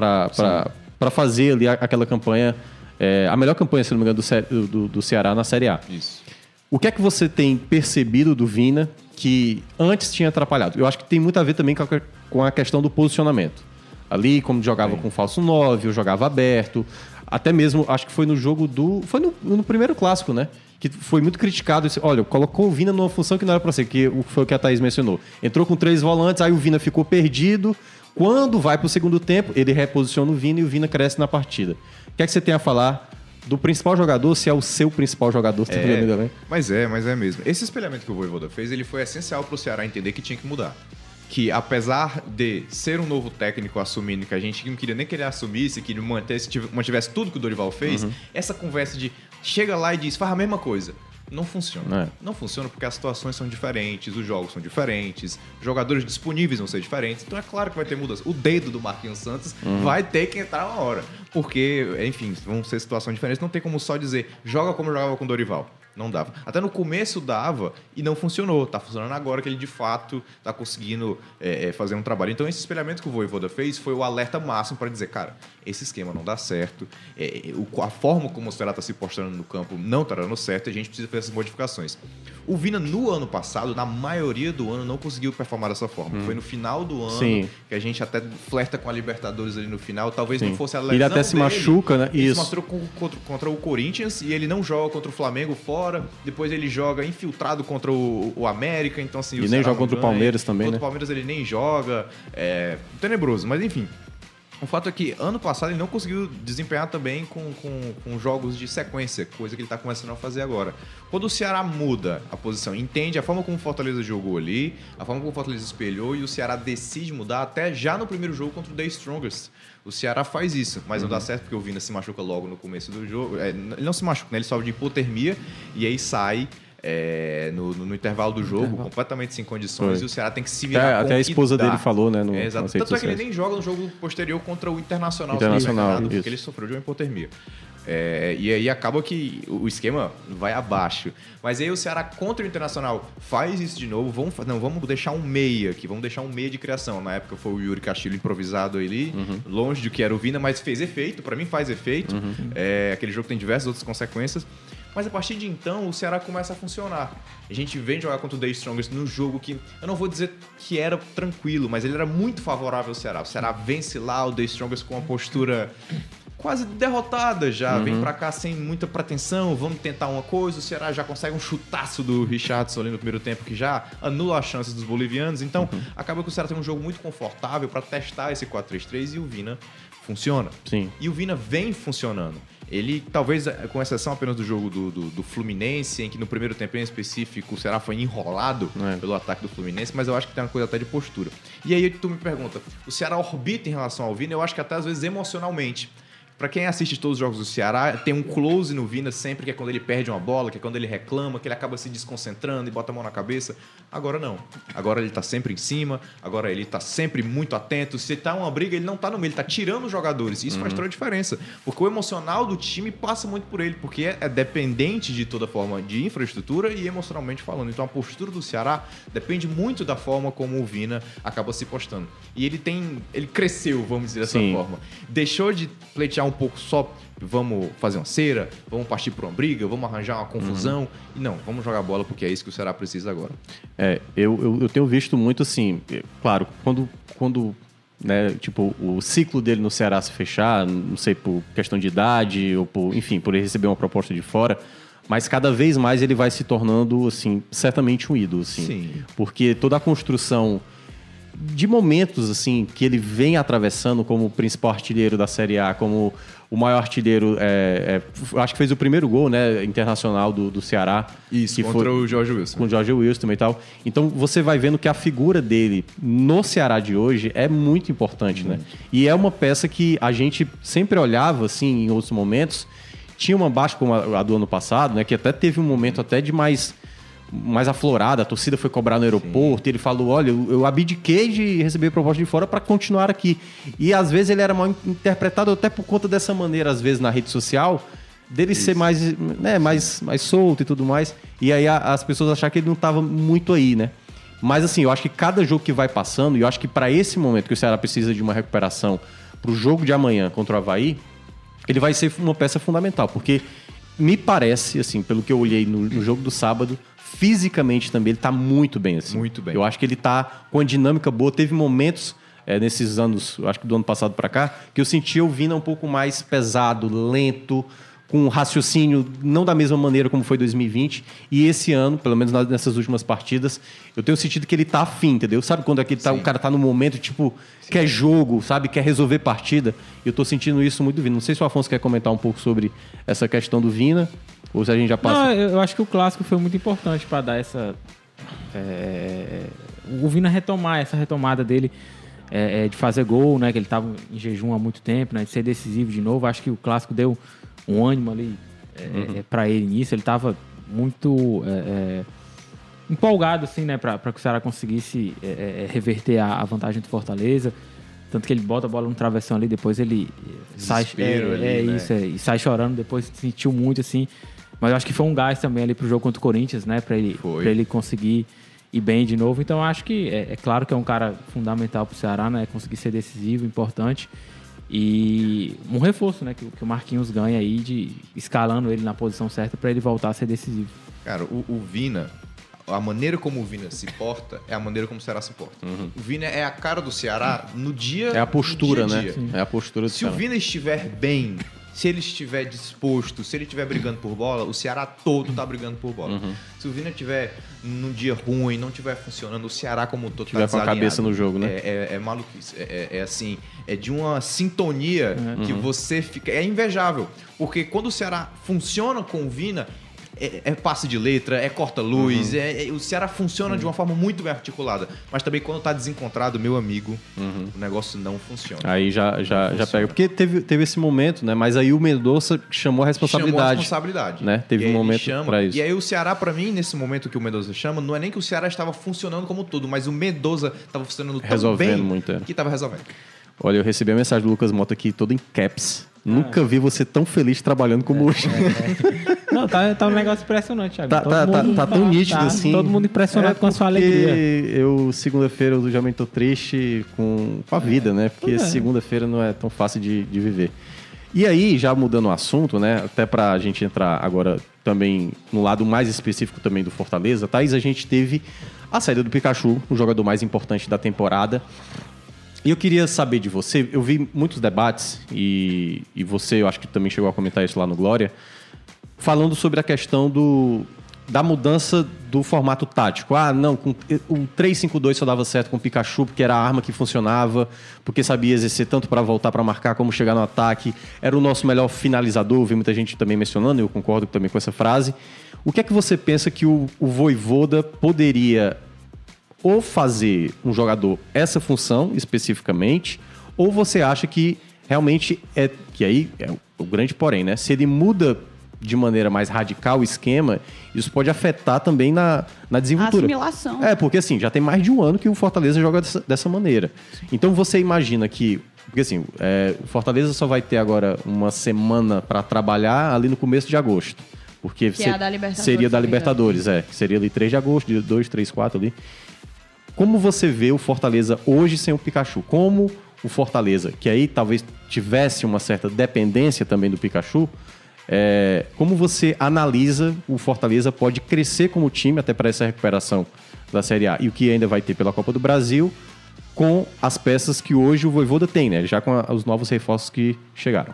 fazer ali aquela campanha, é, a melhor campanha, se não me engano, do, do, do Ceará na Série A. Isso. O que é que você tem percebido do Vina que antes tinha atrapalhado? Eu acho que tem muito a ver também com a, questão do posicionamento. Ali, como jogava com falso 9, eu jogava aberto. Até mesmo, acho que foi no jogo do. Foi no, no primeiro clássico, né? Que foi muito criticado. Esse, olha, colocou o Vina numa função que não era pra ser, que o- foi o que a Thaís mencionou. Entrou com três volantes, aí o Vina ficou perdido. Quando vai pro segundo tempo, ele reposiciona o Vina e o Vina cresce na partida. O que é que você tem a falar do principal jogador, se é o seu principal jogador? Você dar, né? Mas é, mas é mesmo. Esse espelhamento que o Voivoda fez, ele foi essencial pro Ceará entender que tinha que mudar. Que apesar de ser um novo técnico assumindo que a gente não queria nem que ele assumisse, que ele mantesse, tive- mantivesse tudo que o Dorival fez, Uhum. essa conversa de chega lá e diz, faz a mesma coisa. Não funciona. É. Não funciona porque as situações são diferentes, os jogos são diferentes, os jogadores disponíveis vão ser diferentes. Então é claro que vai ter mudança. O dedo do Marquinhos Santos Uhum. vai ter que entrar uma hora. Porque, enfim, vão ser situações diferentes. Não tem como só dizer, joga como jogava com o Dorival. Não dava. Até no começo dava e não funcionou. Tá funcionando agora que ele de fato tá conseguindo é, é, fazer um trabalho. Então esse espelhamento que o Voivoda fez foi o alerta máximo para dizer, cara, esse esquema não dá certo. é, é, o- a forma como o Ceará tá se postando no campo não tá dando certo e a gente precisa fazer essas modificações. O Vina, no ano passado, na maioria do ano, não conseguiu performar dessa forma. Foi no final do ano Sim. que a gente até flerta com a Libertadores ali no final. Talvez Sim. não fosse a lesão Ele até se dele. machuca, né? Ele Isso. se mostrou com- contra, contra o Corinthians e ele não joga contra o Flamengo fora. Depois ele joga infiltrado contra o, o América. Então, assim, E o nem Ceará joga contra o ganha. Palmeiras também, Contra né? o Palmeiras ele nem joga. É tenebroso, mas enfim. O fato é que ano passado ele não conseguiu desempenhar também com, com, com jogos de sequência, coisa que ele está começando a fazer agora. Quando o Ceará muda a posição, entende a forma como o Fortaleza jogou ali, a forma como o Fortaleza espelhou e o Ceará decide mudar até já no primeiro jogo contra o The Strongest. O Ceará faz isso, mas não dá certo porque o Vina se machuca logo no começo do jogo. É, ele não se machuca, né? ele sofre de hipotermia e aí sai é, no, no- no intervalo do jogo, completamente sem condições, Foi. e o Ceará tem que se Até, virar. até a esposa dele falou, né? No, É, exato. Tanto é que ele nem joga no jogo posterior contra o Internacional, Internacional, porque ele sofreu de uma hipotermia. É, e aí acaba que o esquema vai abaixo. Mas aí o Ceará contra o Internacional faz isso de novo. Vamos, não, vamos deixar um meia aqui, vamos deixar um meia de criação. Na época foi o Yuri Castilho improvisado ali, Uhum. longe do que era o Vina, mas fez efeito. Pra mim faz efeito. Uhum. É, aquele jogo tem diversas outras consequências. Mas a partir de então, o Ceará começa a funcionar. A gente vem jogar contra o The Strongest no jogo que, eu não vou dizer que era tranquilo, mas ele era muito favorável ao Ceará. O Ceará vence lá o The Strongest com uma postura quase derrotada já. Vem pra cá sem muita pretensão, vamos tentar uma coisa. O Ceará já consegue um chutaço do Richardson ali no primeiro tempo que já anula as chances dos bolivianos. Então, acaba que o Ceará tem um jogo muito confortável pra testar esse 4-3-3 e o Vina funciona. Sim. E o Vina vem funcionando. Ele, talvez, eh, com exceção apenas do jogo do, do, do Fluminense, em que no primeiro tempo em específico o Ceará foi enrolado É. pelo ataque do Fluminense, mas eu acho que tem uma coisa até de postura. E aí tu me pergunta, o Ceará orbita em relação ao Vina, eu acho que até às vezes emocionalmente. Pra quem assiste todos os jogos do Ceará, tem um close no Vina sempre, que é quando ele perde uma bola, que é quando ele reclama, que ele acaba se desconcentrando e bota a mão na cabeça. Agora não. Agora ele tá sempre em cima, agora ele tá sempre muito atento. Se tá uma briga, ele não tá no meio, ele tá tirando os jogadores. Isso faz toda a diferença. Porque o emocional do time passa muito por ele, porque é, é dependente de toda forma de infraestrutura e emocionalmente falando. Então a postura do Ceará depende muito da forma como o Vina acaba se postando. E ele tem. Ele cresceu, vamos dizer dessa Sim. forma. Deixou de pleitear um pouco só. Vamos fazer uma cera, vamos partir para uma briga, vamos arranjar uma confusão. E não, vamos jogar bola porque é isso que o Ceará precisa agora. É, eu, eu, eu tenho visto muito assim, é, claro, quando, quando né, tipo, o ciclo dele no Ceará se fechar, não sei, por questão de idade, ou por, enfim, por ele receber uma proposta de fora, mas cada vez mais ele vai se tornando, assim, certamente um ídolo, assim. Sim. Porque toda a construção de momentos assim que ele vem atravessando como o principal artilheiro da Série A, como o maior artilheiro, é, é, acho que fez o primeiro gol, né, internacional do, do Ceará. Isso, que contra foi o Jorge Wilson. com o George Wilson e tal. Então você vai vendo que a figura dele no Ceará de hoje é muito importante, né? E é uma peça que a gente sempre olhava assim em outros momentos. Tinha uma baixa como a, a do ano passado, né? Que até teve um momento até de mais mais aflorada, a torcida foi cobrar no aeroporto, e ele falou: "Olha, eu, eu abdiquei de receber proposta de fora para continuar aqui". E às vezes ele era mal interpretado até por conta dessa maneira, às vezes na rede social, dele ser mais, né, mais, mais solto e tudo mais. E aí a- as pessoas acharam que ele não estava muito aí, né? Mas assim, eu acho que cada jogo que vai passando, e eu acho que para esse momento que o Ceará precisa de uma recuperação pro jogo de amanhã contra o Havaí, ele vai ser uma peça fundamental, porque me parece, assim, pelo que eu olhei no, no jogo do sábado, fisicamente também ele tá muito bem, assim. Muito bem. Eu acho que ele tá com a dinâmica boa. Teve momentos é, nesses anos, acho que do ano passado para cá, que eu senti o Vina um pouco mais pesado, lento, com um raciocínio não da mesma maneira como foi 2020. E esse ano, pelo menos nessas últimas partidas, eu tenho sentido que ele tá afim, entendeu? Sabe quando aquele tá, o cara tá no momento, tipo, quer jogo, sabe? Quer resolver partida. E eu tô sentindo isso muito do Vina. Não sei se o Afonso quer comentar um pouco sobre essa questão do Vina, ou se a gente já passa. Não, eu acho que o clássico foi muito importante para dar essa. é, o Vina retomar essa retomada dele é, é, de fazer gol, né? Que ele estava em jejum há muito tempo, né? De ser decisivo de novo. Acho que o clássico deu um ânimo ali é, para ele nisso. Ele estava muito é, é, empolgado, assim, né? Para que o Ceará conseguisse é, é, reverter a, a vantagem do Fortaleza. Tanto que ele bota a bola no travessão ali, depois ele é, sai. É, Desespero ali, é né? isso, é, e sai chorando, depois sentiu muito, assim. Mas eu acho que foi um gás também ali pro jogo contra o Corinthians, né? Pra ele, Foi. pra ele conseguir ir bem de novo. Então eu acho que é, é claro que é um cara fundamental pro Ceará, né? Conseguir ser decisivo, importante. E um reforço, né? Que, o- que o Marquinhos ganha aí de escalando ele na posição certa pra ele voltar a ser decisivo. Cara, o, o Vina, a maneira como o Vina se porta é a maneira como o Ceará se porta. O Vina é a cara do Ceará no dia É a postura, dia a né? dia. É a postura do Se o Ceará. Vina estiver bem, se ele estiver disposto, se ele estiver brigando por bola, o Ceará todo tá brigando por bola. Uhum. Se o Vina estiver num dia ruim, não estiver funcionando, o Ceará como um todo Tiver tá com a cabeça no jogo, né? É, é, é maluquice. É, é- é assim, é de uma sintonia Uhum. que você fica... É invejável. Porque quando o Ceará funciona com o Vina, é, é passe de letra, é corta-luz. Uhum. é- é- o Ceará funciona de uma forma muito bem articulada. Mas também quando tá desencontrado, meu amigo, Uhum. o negócio não funciona. Aí já, já, já pega. Porque teve, teve esse momento, né? Mas aí o Mendonça chamou a responsabilidade. Chamou a responsabilidade. Né? Teve um momento pra isso. E aí o Ceará, pra mim, nesse momento que o Mendoza chama, não é nem que o Ceará estava funcionando como tudo, mas o Mendoza estava funcionando tão Resolvendo bem muito, é. que estava resolvendo. Olha, eu recebi a mensagem do Lucas Mota aqui, todo em caps. Nunca vi você tão feliz trabalhando como hoje. Não, tá, tá um negócio impressionante, Thiago. Tá, tá, tá, tá tão nítido tá, assim. Todo mundo impressionado É com a sua alegria. Eu, segunda-feira, eu já me tô triste com, com a vida, né? Porque é. segunda-feira não é tão fácil de, de viver. E aí, já mudando o assunto, né? Até pra gente entrar agora também no lado mais específico também do Fortaleza, Thaís, a gente teve a saída do Pikachu, o jogador mais importante da temporada. E eu queria saber de você, eu vi muitos debates, e, e você, eu acho que também chegou a comentar isso lá no Glória, falando sobre a questão do, da mudança do formato tático. Ah, não, com, o 3-5-2 só dava certo com o Pikachu, porque era a arma que funcionava, porque sabia exercer tanto para voltar para marcar como chegar no ataque. Era o nosso melhor finalizador, vi muita gente também mencionando, eu concordo também com essa frase. O que é que você pensa que o, o Voivoda poderia ou fazer um jogador essa função especificamente, ou você acha que realmente é. Que aí é o- grande porém, né? Se ele muda de maneira mais radical o esquema, isso pode afetar também na, na desenvoltura. Assimilação. É, porque assim, já tem mais de um ano que o Fortaleza joga dessa, dessa maneira. Então você imagina que. Porque assim, é, o Fortaleza só vai ter agora uma semana para trabalhar ali no começo de agosto. Porque Que é a da seria da engano. Libertadores, é. Que seria ali 3 de agosto, de 2, 3, 4 ali. Como você vê o Fortaleza hoje sem o Pikachu? Como o Fortaleza, que aí talvez tivesse uma certa dependência também do Pikachu, é, como você analisa o Fortaleza pode crescer como time até para essa recuperação da Série A e o que ainda vai ter pela Copa do Brasil com as peças que hoje o Voivoda tem, né? Já com a- os novos reforços que chegaram.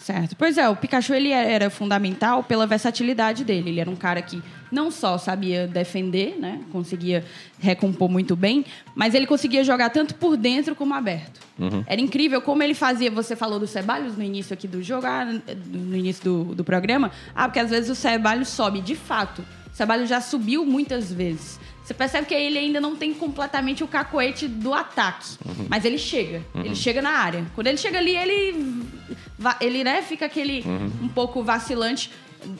Certo. Pois é, o Pikachu ele era fundamental pela versatilidade dele. Ele era um cara que não só sabia defender, né, conseguia recompor muito bem, mas ele conseguia jogar tanto por dentro como aberto. Era incrível como ele fazia. Você falou do Ceballos no início aqui do jogo, ah, no início do, do programa. Ah, porque às vezes o Ceballos sobe. De fato, o Ceballos já subiu muitas vezes. Você percebe que ele ainda não tem completamente o cacoete do ataque. Mas ele chega. Ele chega na área. Quando ele chega ali, ele, ele né, fica aquele um pouco vacilante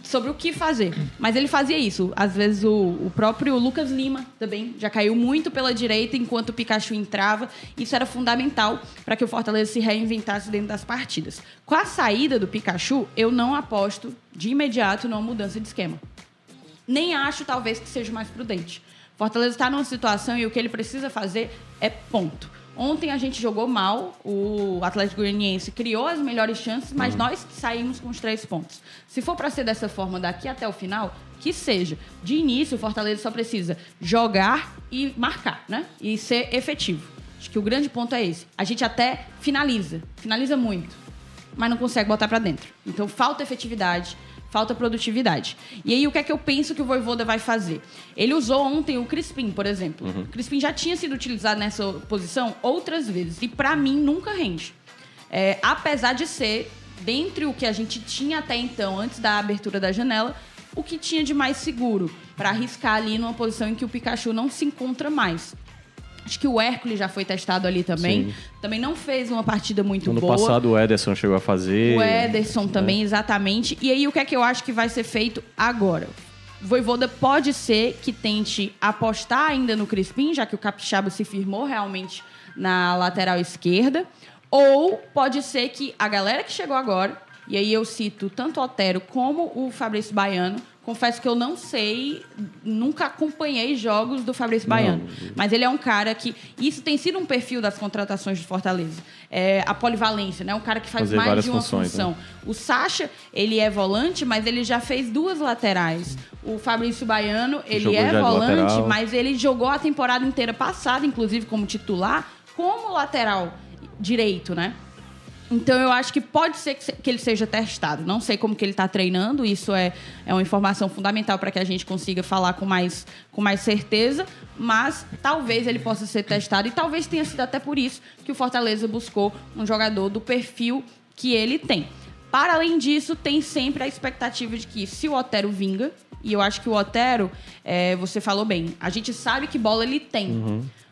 sobre o que fazer. Mas ele fazia isso. Às vezes o, o próprio Lucas Lima também já caiu muito pela direita enquanto o Pikachu entrava. Isso era fundamental para que o Fortaleza se reinventasse dentro das partidas. Com a saída do Pikachu, eu não aposto de imediato numa mudança de esquema nem acho talvez que seja mais prudente. Fortaleza está numa situação e o que ele precisa fazer é ponto. Ontem a gente jogou mal, o Atlético Goianiense criou as melhores chances, mas nós saímos com os três pontos. Se for para ser dessa forma daqui até o final, que seja. De início, o Fortaleza só precisa jogar e marcar, né? E ser efetivo. Acho que o grande ponto é esse. A gente até finaliza, finaliza muito, mas não consegue botar para dentro. Então falta efetividade, falta produtividade. E aí o que é que eu penso que o Voivoda vai fazer? Ele usou ontem o Crispim, por exemplo. O Crispim já tinha sido utilizado nessa posição outras vezes e para mim nunca rende. É, apesar de ser dentre o que a gente tinha até então, antes da abertura da janela, o que tinha de mais seguro para arriscar ali numa posição em que o Pikachu não se encontra mais. Acho que o Hércules já foi testado ali também. Sim. Também não fez uma partida muito ano boa. passado o Ederson chegou a fazer. O Ederson também, exatamente. E aí, o que é que eu acho que vai ser feito agora? O Voivoda pode ser que tente apostar ainda no Crispim, já que o Capixaba se firmou realmente na lateral esquerda. Ou pode ser que a galera que chegou agora, e aí eu cito tanto o Otero como o Fabrício Baiano, confesso que eu não sei, nunca acompanhei jogos do Fabrício Baiano. Mas ele é um cara que. Isso tem sido um perfil das contratações de Fortaleza. É, a polivalência, né? Um cara que faz Fazer mais de uma funções, função. O Sacha, ele é volante, mas ele já fez duas laterais. O Fabrício Baiano, ele Jogou é volante, lateral. mas ele jogou a temporada inteira passada, inclusive como titular, como lateral direito, né? Então eu acho que pode ser que ele seja testado. Não sei como que ele está treinando, isso é, é uma informação fundamental para que a gente consiga falar com mais, com mais certeza, mas talvez ele possa ser testado e talvez tenha sido até por isso que o Fortaleza buscou um jogador do perfil que ele tem. Para além disso, tem sempre a expectativa de que se o Otero vinga, E eu acho que o Otero, é, você falou bem, a gente sabe que bola ele tem.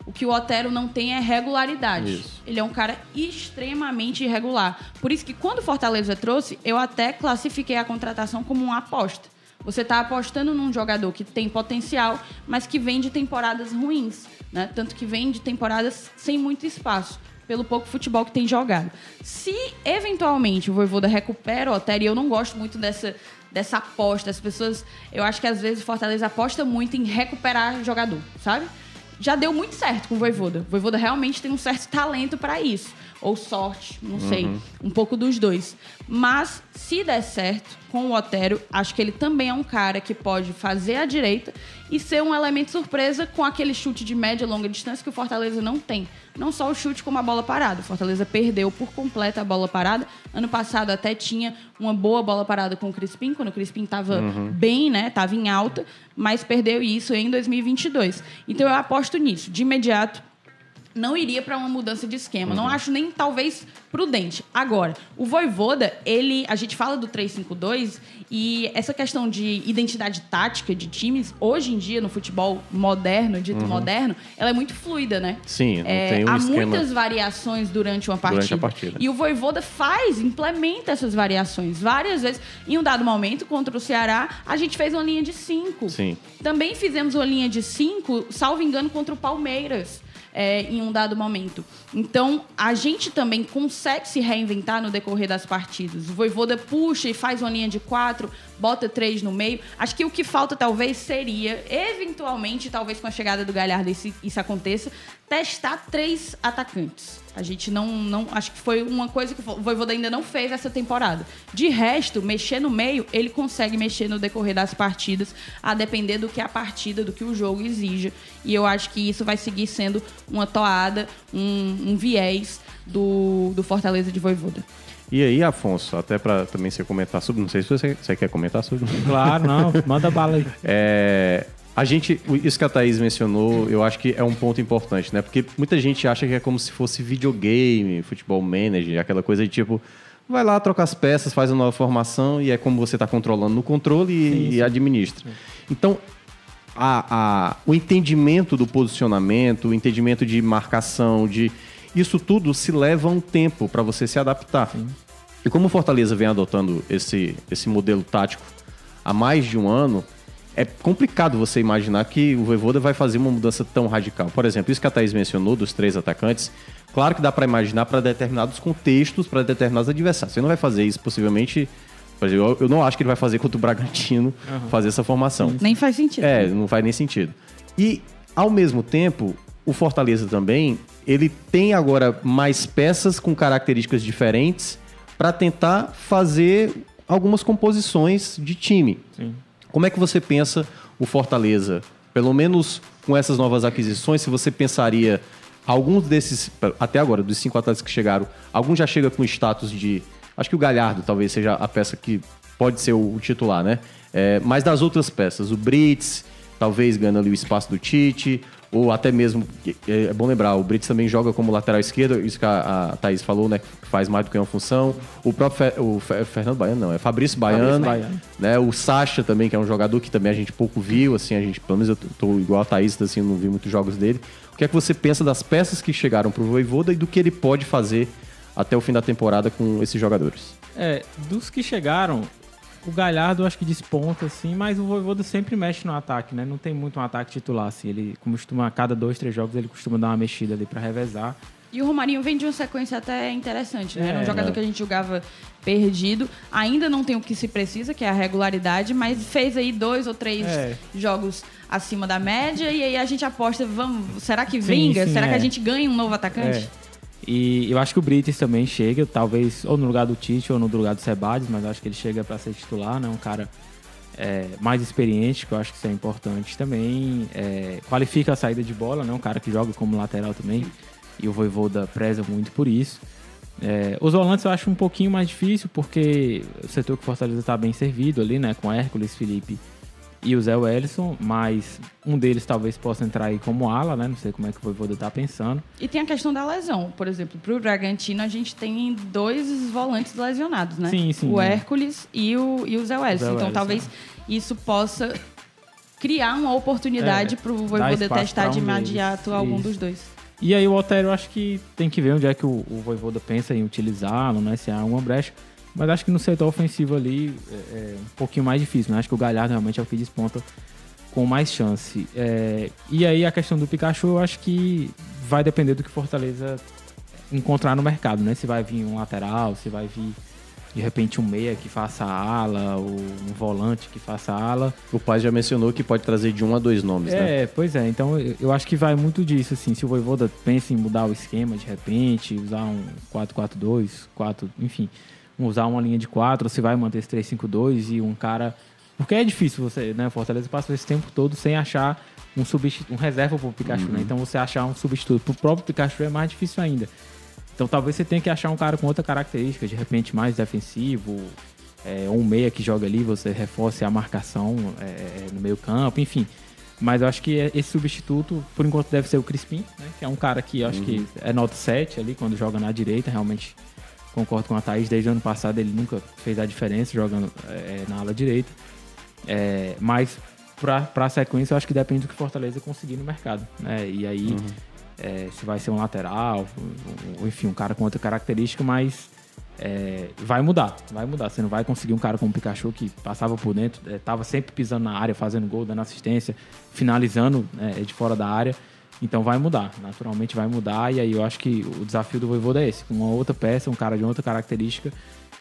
O que o Otero não tem é regularidade. Isso. Ele é um cara extremamente irregular. Por isso que quando o Fortaleza trouxe, eu até classifiquei a contratação como uma aposta. Você está apostando num jogador que tem potencial, mas que vem de temporadas ruins, né? Tanto que vem de temporadas sem muito espaço, pelo pouco futebol que tem jogado. Se eventualmente o Voivoda recupera o Otero, e eu não gosto muito dessa dessa aposta, as pessoas, eu acho que às vezes o Fortaleza aposta muito em recuperar jogador, sabe? Já deu muito certo com o Voivoda. O Voivoda realmente tem um certo talento para isso. Ou sorte, não sei. Um pouco dos dois. Mas, se der certo com o Otero, acho que ele também é um cara que pode fazer a direita e ser um elemento surpresa com aquele chute de média e longa distância que o Fortaleza não tem. Não só o chute, como a bola parada. O Fortaleza perdeu por completo a bola parada. Ano passado até tinha uma boa bola parada com o Crispim, quando o Crispim estava bem, né? Tava em alta, mas perdeu isso em 2022. Então eu aposto nisso. De imediato, não iria para uma mudança de esquema. Não acho nem talvez prudente. Agora, o Voivoda, ele, a gente fala do 352 e essa questão de identidade tática de times, hoje em dia no futebol moderno, dito moderno, ela é muito fluida, né? Sim, não É, tem um há esquema. muitas variações durante uma partida. Durante a partida. E o Voivoda faz, implementa essas variações várias vezes. Em um dado momento, contra o Ceará, a gente fez uma linha de cinco. Sim. Também fizemos uma linha de cinco, salvo engano, contra o Palmeiras. É, em um dado momento. Então, a gente também consegue se reinventar no decorrer das partidas. O Voivoda puxa e faz uma linha de quatro, bota três no meio. Acho que o que falta talvez seria, eventualmente, talvez com a chegada do Galhardo isso, isso aconteça, testar três atacantes. A gente não, não. Acho que foi uma coisa que o Voivoda ainda não fez essa temporada. De resto, mexer no meio, ele consegue mexer no decorrer das partidas, a depender do que a partida, do que o jogo exija. E eu acho que isso vai seguir sendo uma toada, um, um viés do, do Fortaleza de Voivoda. E aí, Afonso, até para também você comentar sobre, não sei se você, você quer comentar sobre. Claro, não. Manda bala aí. É, a gente, isso que a Thaís mencionou, eu acho que é um ponto importante, né? Porque muita gente acha que é como se fosse videogame, futebol manager, aquela coisa de tipo, vai lá, troca as peças, faz uma nova formação e é como você está controlando no controle e, e administra. Então, a- a- o entendimento do posicionamento, o entendimento de marcação, de isso tudo se leva um tempo para você se adaptar. E como o Fortaleza vem adotando esse, esse modelo tático há mais de um ano, é complicado você imaginar que o Voivoda vai fazer uma mudança tão radical. Por exemplo, isso que a Thaís mencionou dos três atacantes, claro que dá para imaginar para determinados contextos, para determinados adversários. Você não vai fazer isso possivelmente. Eu- eu não acho que ele vai fazer contra o Bragantino fazer essa formação. Nem faz sentido. É, não faz nem sentido. E, ao mesmo tempo, o Fortaleza também, ele tem agora mais peças com características diferentes para tentar fazer algumas composições de time. Como é que você pensa o Fortaleza, pelo menos com essas novas aquisições, se você pensaria alguns desses, até agora, dos cinco atletas que chegaram, alguns já chega com status de. Acho que o Galhardo talvez seja a peça que pode ser o, o titular, né? É, mas das outras peças, o Brits, talvez ganhando ali o espaço do Tite, ou até mesmo, é, bom lembrar, o Brits também joga como lateral esquerdo, isso que a, a Thaís falou, né? Que faz mais do que uma função. O próprio Fe- o Fe- Fernando Baiano, não, é Fabrício Baiano, Baiano. né? O Sacha também, que é um jogador que também a gente pouco viu, assim, a gente, pelo menos eu tô- tô igual a Thaís, assim, não vi muitos jogos dele. O que é que você pensa das peças que chegaram pro Voivoda e do que ele pode fazer até o fim da temporada com esses jogadores? É, dos que chegaram, o Galhardo acho que desponta, assim, mas o Voivoda sempre mexe no ataque, né? Não tem muito um ataque titular, assim. Ele costuma, a cada dois, três jogos, ele costuma dar uma mexida ali pra revezar. E o Romarinho vem de uma sequência até interessante, né? Era um É, jogador é. que a gente julgava perdido. Ainda não tem o que se precisa, que é a regularidade, mas fez aí dois ou três É. jogos acima da média. E aí a gente aposta, vamos, será que Sim, vinga? sim, será que é. a gente ganha um novo atacante? E eu acho que o Brites também chega, talvez ou no lugar do Tite ou no lugar do Sebades, mas acho que ele chega pra ser titular, né? Um cara é, mais experiente, que eu acho que isso é importante também. É, qualifica a saída de bola, né? Um cara que joga como lateral também. E o Voivoda preza muito por isso. É, os volantes eu acho um pouquinho mais difícil, porque o setor que o Fortaleza está bem servido ali, né? Com Hércules, Felipe e o Zé Wellison, mas um deles talvez possa entrar aí como ala, né? Não sei como é que o Voivoda tá pensando. E tem a questão da lesão. Por exemplo, pro Bragantino a gente tem dois volantes lesionados, né? Sim, sim. O Hércules e o, e o Zé Wellison. Zé Então Wellison. talvez isso possa criar uma oportunidade É, pro dar Voivoda testar pra de um imediato deles. algum Isso. dos dois. E aí o eu acho que tem que ver onde é que o, o Voivoda pensa em utilizá-lo, né? Se há alguma brecha. Mas acho que no setor ofensivo ali é, é um pouquinho mais difícil, né? Acho que o Galhardo realmente é o que desponta com mais chance. É, e aí a questão do Pikachu eu acho que vai depender do que Fortaleza encontrar no mercado, né? Se vai vir um lateral, se vai vir de repente um meia que faça ala, ou um volante que faça ala. O pai já mencionou que pode trazer de um a dois nomes, né? É, pois é. Então eu eu acho que vai muito disso, assim. Se o Voivoda pensa em mudar o esquema de repente, usar um 4-4-2, 4, enfim, usar uma linha de 4, ou se vai manter esse 3-5-2 e um cara. Porque é difícil você, né? O Fortaleza passou esse tempo todo sem achar um, substitu... um reserva pro Pikachu, né? Então você achar um substituto pro próprio Pikachu é mais difícil ainda. Então talvez você tenha que achar um cara com outra característica, de repente mais defensivo, é, ou um meia que joga ali, você reforce a marcação é, no meio campo, enfim. Mas eu acho que é- esse substituto, por enquanto, deve ser o Crispim, né? Que é um cara que eu acho que é nota 7 ali, quando joga na direita, realmente concordo com a Thaís, desde o ano passado ele nunca fez a diferença jogando é, na ala direita. É, mas pra, pra sequência, eu acho que depende do que o Fortaleza conseguir no mercado. Né? E aí, é, se vai ser um lateral, enfim, um cara com outra característica, mas é, vai mudar, vai mudar. Você não vai conseguir um cara como o Pikachu que passava por dentro, estava sempre pisando na área, fazendo gol, dando assistência, finalizando é, de fora da área. Então vai mudar, naturalmente vai mudar. E aí eu acho que o desafio do Voivoda é esse: com uma outra peça, um cara de outra característica,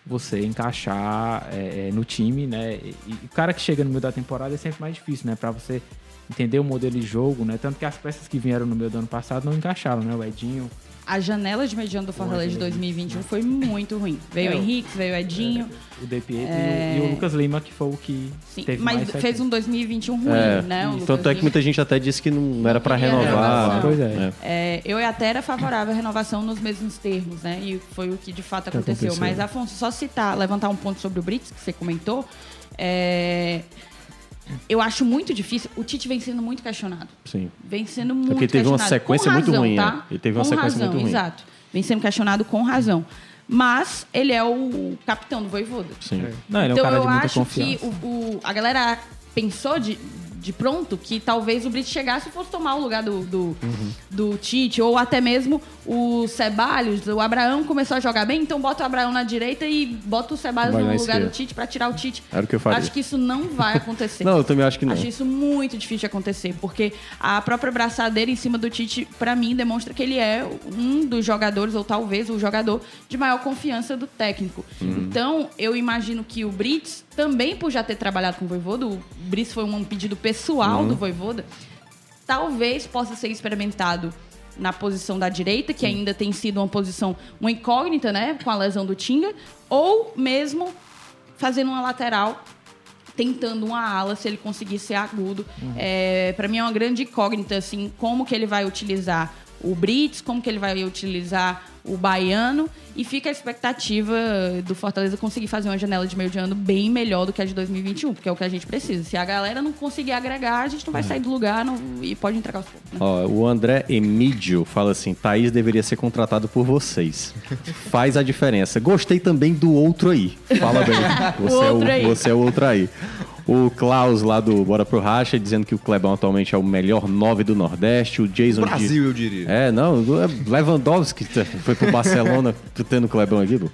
você encaixar é, é, no time, né? E, e o cara que chega no meio da temporada é sempre mais difícil, né? Para você entender o modelo de jogo, né? Tanto que as peças que vieram no meio do ano passado não encaixaram, né? O Edinho, A janela de mediano do Fortaleza de 2021 foi muito ruim. Veio É, o o- Henrique, veio o Edinho. o De Pietro e, o, e o Lucas Lima, que foi o que Sim, teve mas mais fez um 2021 ruim, É, né? o Lucas Tanto é que muita gente até disse que não era pra queria renovar. Pois é. É, eu até era favorável à renovação nos mesmos termos, né? E foi o que de fato aconteceu. aconteceu. Mas, Afonso, só citar, levantar um ponto sobre o Brits, que você comentou. é, Eu acho muito difícil. O Tite vem sendo muito questionado. Sim. Vem sendo muito porque teve uma questionado. sequência Com muito razão, ruim, tá? né? Ele teve uma Com sequência razão, muito ruim. Exato. Vem sendo questionado com razão. Mas ele é o capitão do Voivoda. Sim. Não, ele é um então cara eu de muita acho confiança. que o, o- a galera pensou de, de pronto que talvez o Brito chegasse e fosse tomar o lugar do, do, Uhum. do Tite, ou até mesmo o Ceballos, o Abraão começou a jogar bem, então bota o Abraão na direita e bota o Ceballos Vai no lugar esquerda. do Tite pra tirar o Tite. Era o que eu faria. Acho que isso não vai acontecer. Não, eu também acho que não. Acho isso muito difícil de acontecer, porque a própria braçadeira em cima do Tite, pra mim, demonstra que ele é um dos jogadores, ou talvez o jogador de maior confiança do técnico. Então, eu imagino que o Brits, também por já ter trabalhado com o Voivoda, o Brits foi um pedido pessoal do Voivoda, talvez possa ser experimentado na posição da direita, que ainda tem sido uma posição, uma incógnita, né, com a lesão do Tinga, ou mesmo fazendo uma lateral tentando uma ala se ele conseguir ser agudo. É, para mim é uma grande incógnita assim, como que ele vai utilizar o Brits, como que ele vai utilizar o baiano e fica a expectativa do Fortaleza conseguir fazer uma janela de meio de ano bem melhor do que a de 2021, porque é o que a gente precisa. Se a galera não conseguir agregar, a gente não vai sair do lugar não- e pode entregar os pontos. Né? Ó, o André Emídio fala assim: Thaís deveria ser contratado por vocês. Faz a diferença. Gostei também do outro aí. Fala bem. Você, é, outro aí. o, você é o outro aí. O Klaus lá do Bora pro Racha dizendo que o Clebão atualmente é o melhor nove do Nordeste. O Jason. de- Brasil, eu diria. É, não, é Lewandowski foi pro Barcelona tendo o Clebão aqui, pô.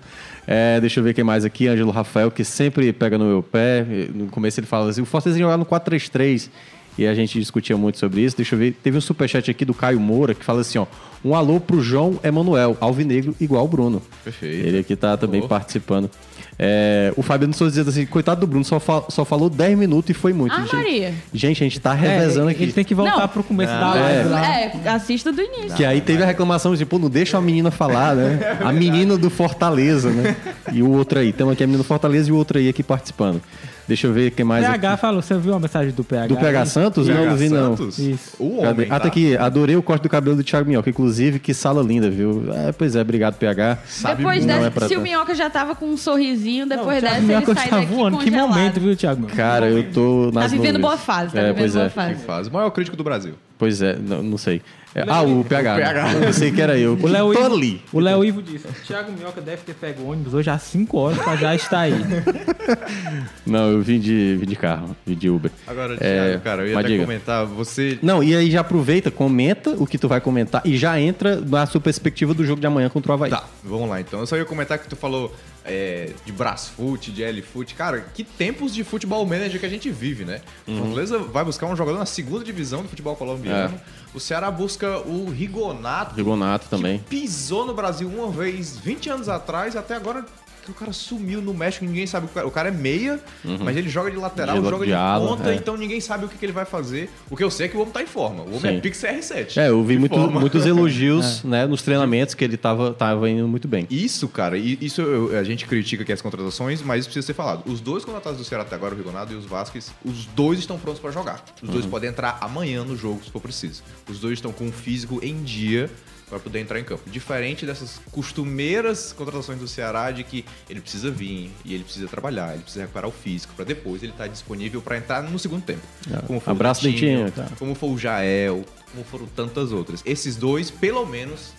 É, deixa eu ver quem mais aqui, Ângelo Rafael, que sempre pega no meu pé. No começo ele fala assim: o Fortaleza jogar no 4-3-3. E a gente discutia muito sobre isso. Deixa eu ver. Teve um superchat aqui do Caio Moura que fala assim: ó. Um alô pro João Emanuel, alvinegro igual o Bruno. Perfeito. Ele aqui tá também Boa. participando. É, o Fabiano Souza dizendo assim: coitado do Bruno, só, fa- só falou 10 minutos e foi muito. Ah, gente, Maria. gente, a gente tá É, revezando a aqui. gente tem que voltar Não. pro começo da live lá. É, assista do início. Que aí teve a reclamação de, pô, não deixa a menina falar, né? A menina do Fortaleza, né? E o outro aí. Temos aqui a menina do Fortaleza e o outro aí aqui participando. Deixa eu ver quem mais. PH aqui. falou, você viu a mensagem do PH? Do PH Santos? não, não vi não. Santos? Isso. O homem, Ah, tá aqui. Adorei o corte do cabelo do Thiago Minhoca. Inclusive, que sala linda, viu? É, pois é, obrigado, PH. Depois não dessa, é se o tanto. Minhoca já tava com um sorrisinho depois o Thiago dessa ele Minhoca sai tá daqui voando. Que momento, viu, Thiago? Cara, eu tô nas Tá vivendo nuvens. boa fase, tá É, vivendo pois boa é. fase. Que faz. O maior crítico do Brasil. Pois é, não, não sei. É, ah, o PH. né? Eu pensei que era eu. O Léo Ivo, ali. o Léo Ivo disse: Thiago Minhoca deve ter pego o ônibus hoje às 5 horas pra já estar aí. Não, eu vim de, vim de carro, vim de Uber. Agora, É, Thiago, cara, eu ia até diga. comentar, você... Não, e aí já aproveita, comenta o que tu vai comentar e já entra na sua perspectiva do jogo de amanhã contra o Havaí. Tá, vamos lá então. Eu só ia comentar que tu falou é, de Brasfoot, de L-Foot. Cara, que tempos de futebol manager que a gente vive, né? O Fortaleza vai buscar um jogador na segunda divisão do futebol colombiano. O Ceará busca o Rigonato, Rigonato também. que pisou no Brasil uma vez 20 anos atrás, até agora o cara sumiu no México, ninguém sabe. o cara- O cara é meia, mas ele joga de lateral, De- joga de de, ponta, é. então ninguém sabe o que, que ele vai fazer. O que eu sei é que o homem tá em forma. O homem Sim. é Pix CR7. É, eu vi muito- forma. muitos elogios né, nos treinamentos que ele tava, tava indo muito bem. Isso, cara, isso eu- a gente critica aqui as contratações, mas isso precisa ser falado. Os dois contratados do Ceará até agora, o Rigonado e os Vasquez, os dois estão prontos pra jogar. Os dois podem entrar amanhã no jogo, se for preciso. Os dois estão com o físico em dia para poder entrar em campo. Diferente dessas costumeiras contratações do Ceará de que ele precisa vir e ele precisa trabalhar, ele precisa recuperar o físico para depois ele estar disponível para entrar no segundo tempo. É. Como foi Abraço, o Dentinho, tá. como foi o Jael, como foram tantas outras. Esses dois, pelo menos,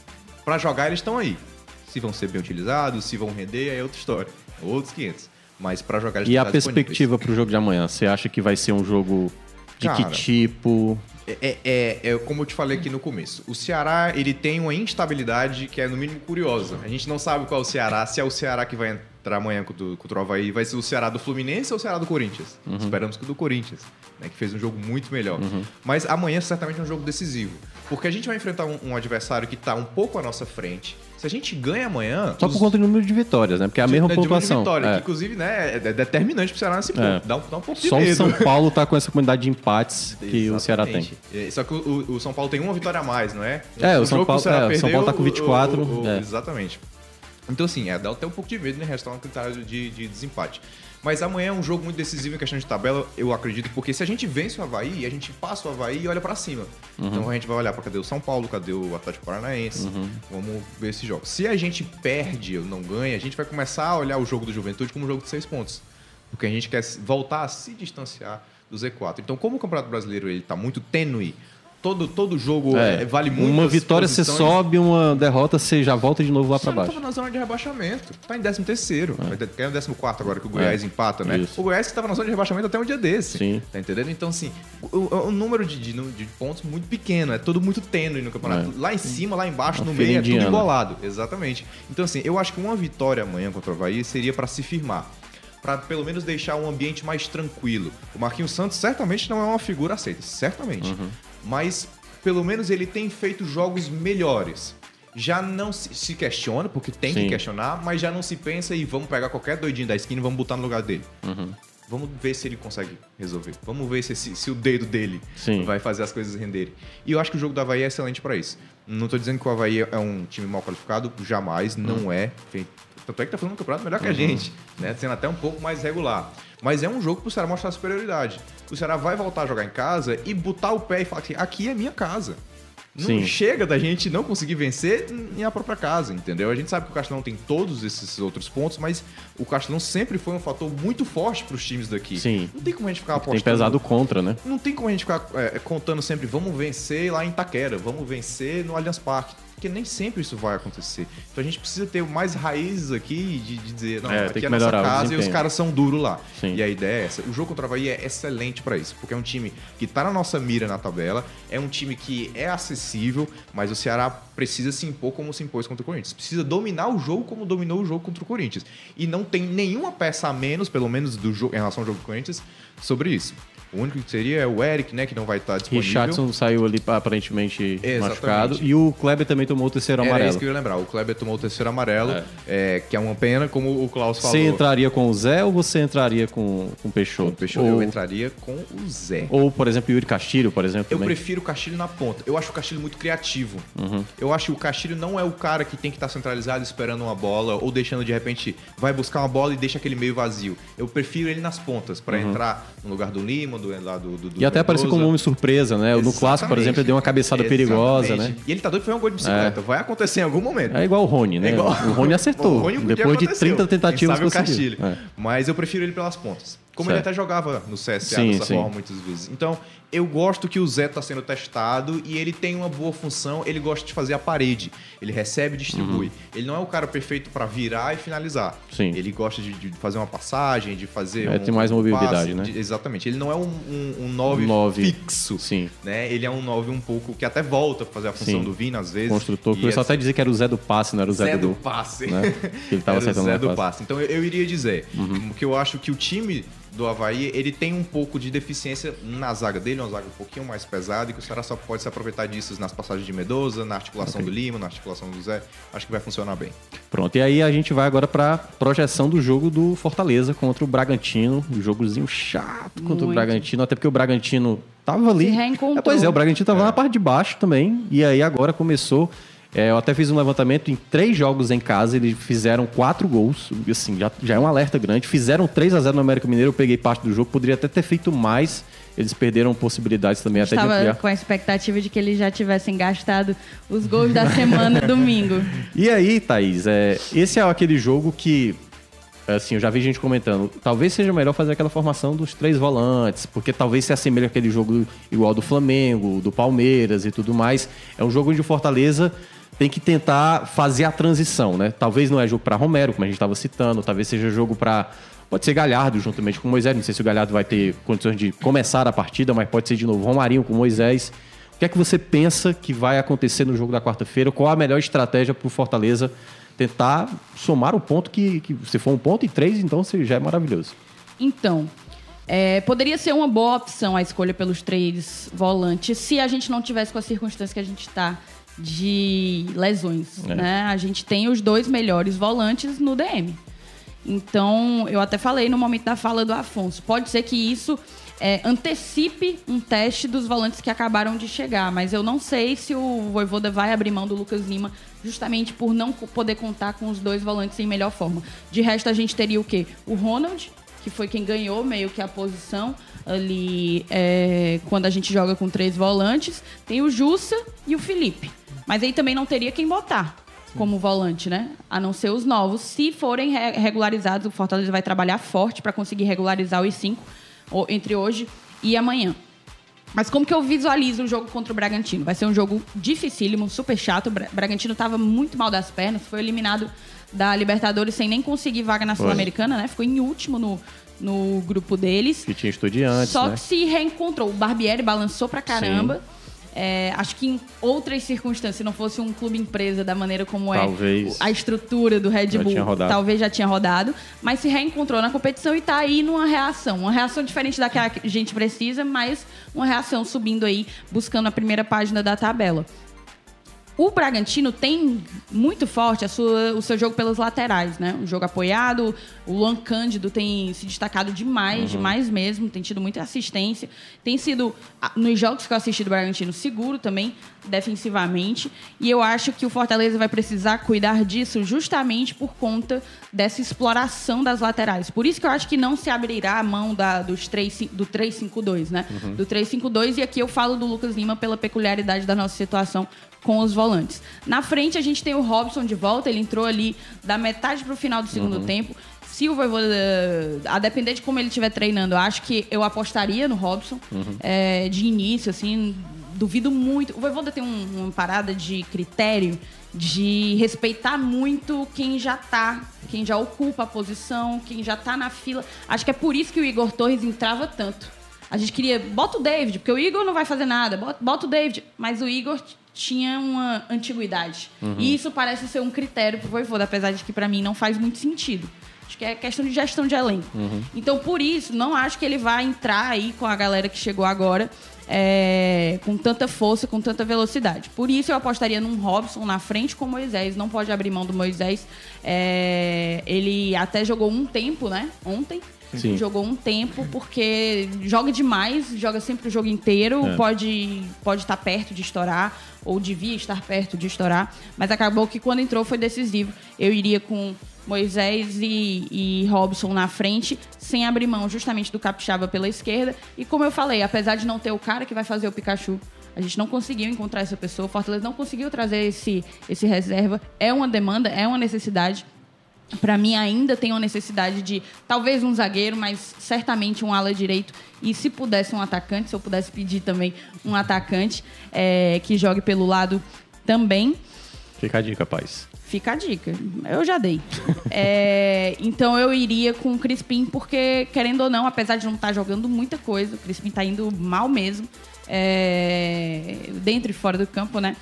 Pra jogar, eles estão aí. Se vão ser bem utilizados, se vão render, aí é outra história. Outros 500. Mas pra jogar, eles E a perspectiva pro jogo de amanhã? Você acha que vai ser um jogo de Cara, que tipo? É, é, é- é como eu te falei aqui no começo. O Ceará, ele tem uma instabilidade que é, no mínimo, curiosa. A gente não sabe qual é o Ceará, se é o Ceará que vai entrar amanhã contra, o- contra o Havaí, vai ser o Ceará do Fluminense ou o Ceará do Corinthians. Esperamos que o do Corinthians, né, que fez um jogo muito melhor. Mas amanhã, certamente, é um jogo decisivo. Porque a gente vai enfrentar um, um adversário que tá um pouco à nossa frente. Se a gente ganha amanhã... Só os- por conta do número de vitórias, né? Porque é a mesma de número de vitória, É. que, inclusive, né, é é determinante pro Ceará nesse ponto. É. Dá, um, dá um pouco de Só o medo. São Paulo tá com essa quantidade de empates que o Ceará tem. Exatamente. É, Só que o, o- o São Paulo tem uma vitória a mais, não é? É, o São Paulo- é, o São Paulo tá com 24, o- o- é. Exatamente. Então, assim, é, dá até um pouco de medo em restar um critério de, de desempate. Mas amanhã é um jogo muito decisivo em questão de tabela, eu acredito, porque se a gente vence o Havaí, a gente passa o Havaí e olha pra cima. Uhum. Então a gente vai olhar pra cadê o São Paulo, cadê o Atlético Paranaense. Uhum. Vamos ver esse jogo. Se a gente perde ou não ganha, a gente vai começar a olhar o jogo do Juventude como um jogo de seis pontos. Porque a gente quer voltar a se distanciar do Z4. Então, como o Campeonato Brasileiro ele tá muito tênue, todo, todo jogo É, é, vale muito. Uma vitória você sobe, uma derrota você já volta de novo lá pra Você baixo. tava na zona de rebaixamento. Tá em 13 terceiro. Caiu no 14 agora que o Goiás É, empata, né? isso. O Goiás que tava na zona de rebaixamento até um dia desse. Sim. Tá entendendo? Então, assim, o, o- número de, de- de pontos muito pequeno. É todo muito tênue no campeonato. É. Lá em cima, lá embaixo, Uma no meio, é tudo indiana. embolado. Exatamente. Então, assim, eu acho que uma vitória amanhã contra o Havaí seria pra se firmar. Pra pelo menos deixar um ambiente mais tranquilo. O Marquinhos Santos certamente não é uma figura aceita. Certamente. Uhum. Mas pelo menos ele tem feito jogos melhores. Já não se, questiona, porque tem Sim. que questionar, mas já não se pensa e vamos pegar qualquer doidinho da esquina e vamos botar no lugar dele. Uhum. Vamos ver se ele consegue resolver. Vamos ver se, se, se o dedo dele Sim. vai fazer as coisas renderem. E eu acho que o jogo do Havaí é excelente pra isso. Não tô dizendo que o Havaí é um time mal qualificado, jamais, não é. Tem- Tanto é que tá fazendo um campeonato melhor que a gente, né? Sendo até um pouco mais regular. Mas é um jogo pro Ceará mostrar superioridade. O Ceará vai voltar a jogar em casa e botar o pé e falar que aqui é minha casa. Não Sim. chega da gente não conseguir vencer em a própria casa, entendeu? A gente sabe que o Castelão tem todos esses outros pontos, mas o Castelão sempre foi um fator muito forte pros times daqui. Sim. Não tem como a gente ficar apostando. Tem pesado contra, né? Não tem como a gente ficar é, contando sempre, vamos vencer lá em Itaquera, vamos vencer no Allianz Parque. Porque nem sempre isso vai acontecer. Então a gente precisa ter mais raízes aqui de, de dizer, não, É, tem aqui que é a nossa casa e os caras são duros lá. Sim. E a ideia é essa. O jogo contra o Havaí é excelente pra isso, porque é um time que tá na nossa mira na tabela, é um time que é acessível, mas o Ceará precisa se impor como se impôs contra o Corinthians. Precisa dominar o jogo como dominou o jogo contra o Corinthians. E não tem nenhuma peça a menos, pelo menos do jogo, em relação ao jogo do Corinthians, sobre isso. O único que seria é o Eric, né, que não vai estar disponível. Richardson saiu ali aparentemente Exatamente. machucado. E o Kleber também tomou o terceiro Era amarelo. isso que eu ia lembrar. O Kleber tomou o terceiro amarelo, é, que é uma pena, como o Klaus falou. Você entraria com o Zé ou você entraria com, com o Peixoto? Com o Peixoto, ou, Eu entraria com o Zé. ou, por exemplo, o Yuri Castilho, por exemplo, Eu também. prefiro o Castilho na ponta. Eu acho o Castilho muito criativo. Uhum. Eu acho que o Castilho não é o cara que tem que estar centralizado esperando uma bola ou deixando de repente vai buscar uma bola e deixa aquele meio vazio. Eu prefiro ele nas pontas para Uhum. entrar no lugar do Lima, lá do, do, E até apareceu como nome surpresa, né? No clássico, por exemplo, ele deu uma cabeçada perigosa, né? E ele tá doido que foi um gol de bicicleta. Vai acontecer em algum momento. É igual o Rony, né? É igual- O Rony acertou. O Rony um Depois de aconteceu. 30 tentativas conseguiu. É. Mas eu prefiro ele pelas pontas. Como Certo. ele até jogava no CSA Sim, dessa sim. forma muitas vezes. Então, eu gosto que o Zé está sendo testado e ele tem uma boa função. Ele gosta de fazer a parede. Ele recebe e distribui. Ele não é o cara perfeito para virar e finalizar. Uhum. Sim. Ele gosta de, de fazer uma passagem, de fazer. É, um, tem mais mobilidade, passe, né? de- exatamente. Ele não é um, um, um nove, Nove. fixo. Sim. Né? Ele é um 9 um pouco que até volta pra fazer a função Sim. do Vina às vezes. Construtor. Pessoal essa- até dizia que era o Zé do passe, não era o Zé, Zé do do passe. né? Que ele tava Era o Zé do passe. passe. Então eu, eu iria dizer Uhum. que eu acho que o time do Havaí ele tem um pouco de deficiência na zaga dele, uma zaga um pouquinho mais pesada, e que o Ceará só pode se aproveitar disso nas passagens de Medoza, na articulação do Lima, na articulação do Zé. Acho que vai funcionar bem. Pronto, e aí a gente vai agora pra projeção do jogo do Fortaleza contra o Bragantino. Um jogozinho chato contra o Muito. Bragantino, até porque o Bragantino tava ali. Se reencontrou. É, pois é, o Bragantino tava na parte de baixo também. E aí agora começou. É, eu até fiz um levantamento em três jogos em casa, eles fizeram quatro gols. Assim, já, já é um alerta grande. Fizeram 3 a 0 no América Mineiro, eu peguei parte do jogo, poderia até ter feito mais. Eles perderam possibilidades também até de ampliar. com a expectativa de que eles já tivessem gastado os gols da semana domingo. E aí, Thaís, é, esse é aquele jogo que, assim, eu já vi gente comentando, talvez seja melhor fazer aquela formação dos três volantes, porque talvez se assemelhe àquele jogo igual do Flamengo, do Palmeiras e tudo mais. É um jogo onde o Fortaleza tem que tentar fazer a transição, né? Talvez não é jogo para Romero, como a gente estava citando, talvez seja jogo para Pode ser Galhardo juntamente com Moisés. Não sei se o Galhardo vai ter condições de começar a partida, mas pode ser de novo Romarinho com Moisés. O que é que você pensa que vai acontecer no jogo da quarta-feira? Qual a melhor estratégia para o Fortaleza tentar somar o ponto que, que se for um ponto e três, então você já é maravilhoso. Então, é, poderia ser uma boa opção a escolha pelos três volantes se a gente não tivesse com a circunstância que a gente está de lesões. É. Né? A gente tem os dois melhores volantes no DM. Então, eu até falei no momento da fala do Afonso. Pode ser que isso é, antecipe um teste dos volantes que acabaram de chegar, mas eu não sei se o Voivoda vai abrir mão do Lucas Lima justamente por não poder contar com os dois volantes em melhor forma. De resto, a gente teria o quê? O Ronald, que foi quem ganhou meio que a posição ali é, quando a gente joga com três volantes. Tem o Jussa e o Felipe. Mas aí também não teria quem botar como volante, né? A não ser os novos. Se forem re- regularizados, o Fortaleza vai trabalhar forte para conseguir regularizar os cinco entre hoje e amanhã. Mas como que eu visualizo o jogo contra o Bragantino? Vai ser um jogo dificílimo, super chato. O Bra- Bragantino estava muito mal das pernas, foi eliminado da Libertadores sem nem conseguir vaga na Sul-Americana, né? Ficou em último no, no grupo deles. Que tinha estudiantes, Só né? que se reencontrou. O Barbieri balançou pra caramba. É, acho que em outras circunstâncias, se não fosse um clube empresa da maneira como Talvez. é a estrutura do Red Bull, talvez já tinha rodado, mas se reencontrou na competição e tá aí numa reação. Uma reação diferente da que a gente precisa, mas uma reação subindo aí, buscando a primeira página da tabela. O Bragantino tem muito forte a sua- o seu jogo pelas laterais, né? Um jogo apoiado. O Luan Cândido tem se destacado demais, demais mesmo. Tem tido muita assistência. Tem sido, nos jogos que eu assisti do Bragantino, seguro também, defensivamente. E eu acho que o Fortaleza vai precisar cuidar disso justamente por conta dessa exploração das laterais. Por isso que eu acho que não se abrirá a mão da, dos 3, do 3-5-2, né? Do 3-5-2. E aqui eu falo do Lucas Lima pela peculiaridade da nossa situação com os volantes. Na frente a gente tem o Robson de volta, ele entrou ali da metade para o final do segundo tempo. Se o Voivoda, a depender de como ele estiver treinando, eu acho que eu apostaria no Robson é, de início, assim, duvido muito. O Voivoda tem um- uma parada de critério de respeitar muito quem já tá, quem já ocupa a posição, quem já tá na fila. Acho que é por isso que o Igor Torres entrava tanto. A gente queria, bota o David, porque o Igor não vai fazer nada, bota, bota o David. Mas o Igor tinha uma antiguidade. E isso parece ser um critério pro Voivoda, apesar de que pra mim não faz muito sentido. Acho que é questão de gestão de elenco. Então, por isso, não acho que ele vai entrar aí com a galera que chegou agora é, com tanta força, com tanta velocidade. Por isso, eu apostaria num Robson na frente com o Moisés. Não pode abrir mão do Moisés. É, ele até jogou um tempo, né? Ontem. Sim. Jogou um tempo porque joga demais, joga sempre o jogo inteiro, É. pode pode estar perto de estourar ou devia estar perto de estourar, mas acabou que quando entrou foi decisivo. Eu iria com Moisés e, e Robson na frente, sem abrir mão justamente do Capixaba pela esquerda. E como eu falei, apesar de não ter o cara que vai fazer o Pikachu, a gente não conseguiu encontrar essa pessoa, o Fortaleza não conseguiu trazer esse, esse reserva. É uma demanda, é uma necessidade. Para mim ainda tem uma necessidade de talvez um zagueiro, mas certamente um ala direito. E se pudesse um atacante, se eu pudesse pedir também um atacante é, que jogue pelo lado também. Fica a dica, rapaz. Fica a dica. Eu já dei. É, então eu iria com o Crispim, porque, querendo ou não, apesar de não estar jogando muita coisa, o Crispim tá indo mal mesmo. é, dentro e fora do campo, né?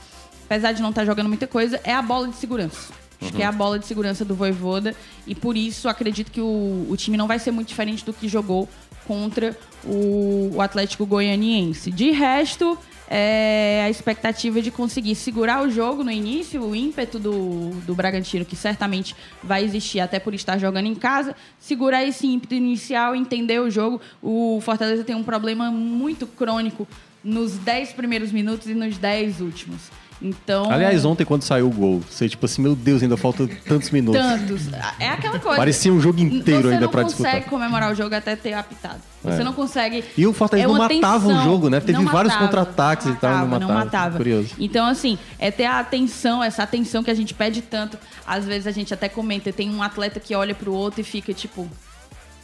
Apesar de não estar jogando muita coisa, é a bola de segurança. Acho que é a bola de segurança do Voivoda. E por isso acredito que o, o time não vai ser muito diferente do que jogou contra o, o Atlético Goianiense. De resto, é a expectativa de conseguir segurar o jogo no início, o ímpeto do, do Bragantino, que certamente vai existir até por estar jogando em casa, segurar esse ímpeto inicial, entender o jogo. O Fortaleza tem um problema muito crônico nos 10 primeiros minutos e nos 10 últimos. Então. Aliás, ontem quando saiu o gol, você tipo assim, meu Deus, ainda falta tantos minutos. Tantos. É aquela coisa. Parecia um jogo inteiro você ainda pra não disputar. consegue comemorar o jogo até ter apitado. Você É. não consegue. E o Fortaleza é não matava tensão. o jogo, né? Teve Não vários contra-ataques e tal, não Não matava. matava. Curioso. Então, assim, é ter a atenção, essa atenção que a gente pede tanto. Às vezes a gente até comenta, tem um atleta que olha pro outro e fica, tipo,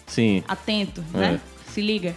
Sim. atento, É. né? Se liga.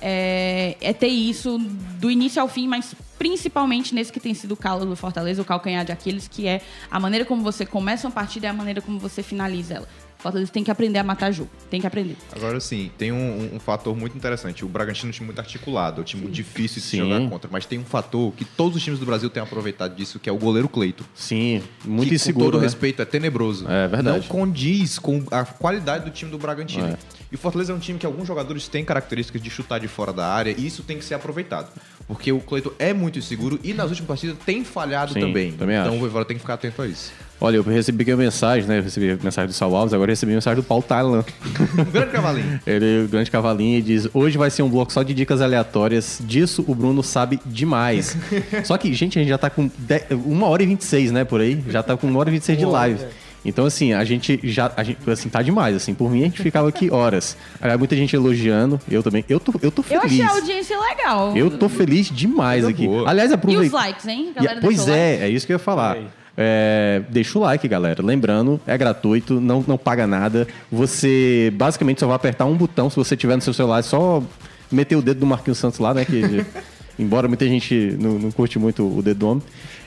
É, é ter isso do início ao fim, mas principalmente nesse que tem sido o calo do Fortaleza, o calcanhar de Aquiles, que é a maneira como você começa uma partida e a maneira como você finaliza ela. O Fortaleza tem que aprender a matar jogo. Tem que aprender. Agora sim, tem um, um- um fator muito interessante. O Bragantino é um time muito articulado, é um time muito difícil de se Sim. jogar contra. Mas tem um fator que todos os times do Brasil têm aproveitado disso, que é o goleiro Cleito. Sim, muito que, inseguro. Com todo né? respeito, é tenebroso. É verdade. Não condiz com a qualidade do time do Bragantino. É. E o Fortaleza é um time que alguns jogadores têm características de chutar de fora da área e isso tem que ser aproveitado. Porque o Cleiton é muito inseguro e nas últimas partidas tem falhado Sim, também. também então acho. o Voivoda tem que ficar atento a isso. Olha, eu recebi aqui uma mensagem, né? Eu recebi a mensagem do Sal Alves, agora eu recebi a mensagem do Paulo Thailand. Um grande cavalinho. Ele, o grande cavalinho, e diz: Hoje vai ser um bloco só de dicas aleatórias. Disso o Bruno sabe demais. só que, gente, a gente já tá com 10 uma hora e 26, né? Por aí. Já tá com uma hora e 26 de live. Então, assim, a gente já. A gente, assim, tá demais. Assim, por mim, a gente ficava aqui horas. Aí, muita gente elogiando. Eu também. Eu tô, eu tô Eu feliz. achei a audiência legal. Eu tô feliz demais Coisa aqui. boa. Aliás, E aproveita. os likes, hein? E- galera pois é, like? é isso que eu ia falar. É, deixa o like, galera. Lembrando, é gratuito, não, não paga nada. Você basicamente só vai apertar um botão se você tiver no seu celular, é só meter o dedo do Marquinhos Santos lá, né? Que, embora muita gente não, não curte muito o dedo do homem.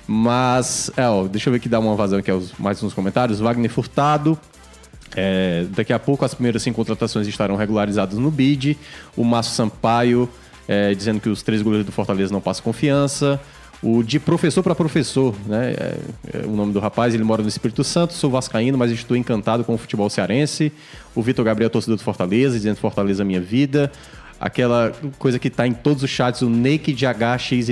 Mas, é, ó, deixa eu ver aqui dar uma vazão aqui aos, mais uns comentários. Wagner Furtado. É, daqui a pouco as primeiras 100 contratações estarão regularizadas no BID. O Márcio Sampaio é, dizendo que os três goleiros do Fortaleza não passam confiança. O de professor para professor, né? É, é o nome do rapaz, ele mora no Espírito Santo, sou vascaíno, mas estou encantado com o futebol cearense. O Vitor Gabriel, torcedor do Fortaleza, dizendo Fortaleza minha vida. Aquela coisa que tá em todos os chats, o Naked HXYZ,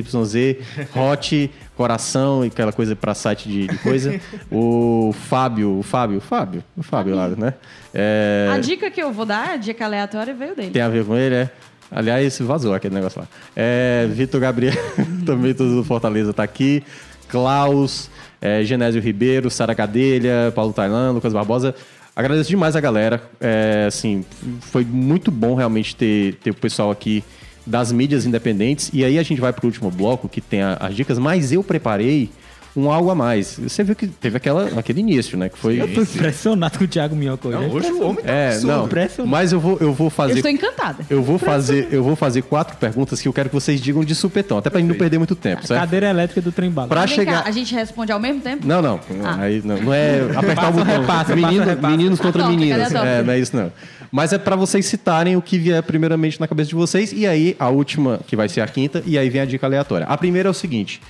Hot, coração e aquela coisa para site de, de coisa. O Fábio, o Fábio, o Fábio, o Fábio lá, né? É, A dica que eu vou dar, a dica aleatória, veio dele. tem a ver com ele, é? Aliás, vazou aquele negócio lá. É, Vitor Gabriel, também todo do Fortaleza tá aqui. Klaus, é, Genésio Ribeiro, Sara Cadelha, Paulo Tailan, Lucas Barbosa. Agradeço demais a galera. É, assim, foi muito bom realmente ter, ter o pessoal aqui das mídias independentes. E aí a gente vai pro último bloco, que tem a- as dicas, mas eu preparei um algo a mais. Você viu que teve aquela, aquele início, né? Que foi. Eu tô impressionado com o Thiago Minhoca hoje. Não, hoje o homem tá É, não. Mas eu vou, eu vou Eu fazer. estou encantada. Eu vou fazer, eu vou fazer quatro perguntas que eu quero que vocês digam de supetão, até pra gente não perder muito tempo, certo? Cadeira elétrica do trem bala. Pra Vem cá, chegar. a gente responde ao mesmo tempo? Não, não. Ah. Aí não, não é apertar o botão. repassa, Menino- passa, repassa. Meninos contra meninas. É, não é isso não. Mas é pra vocês citarem o que vier primeiramente na cabeça de vocês e aí a última, que vai ser a quinta, e aí vem a dica aleatória. A primeira é o seguinte: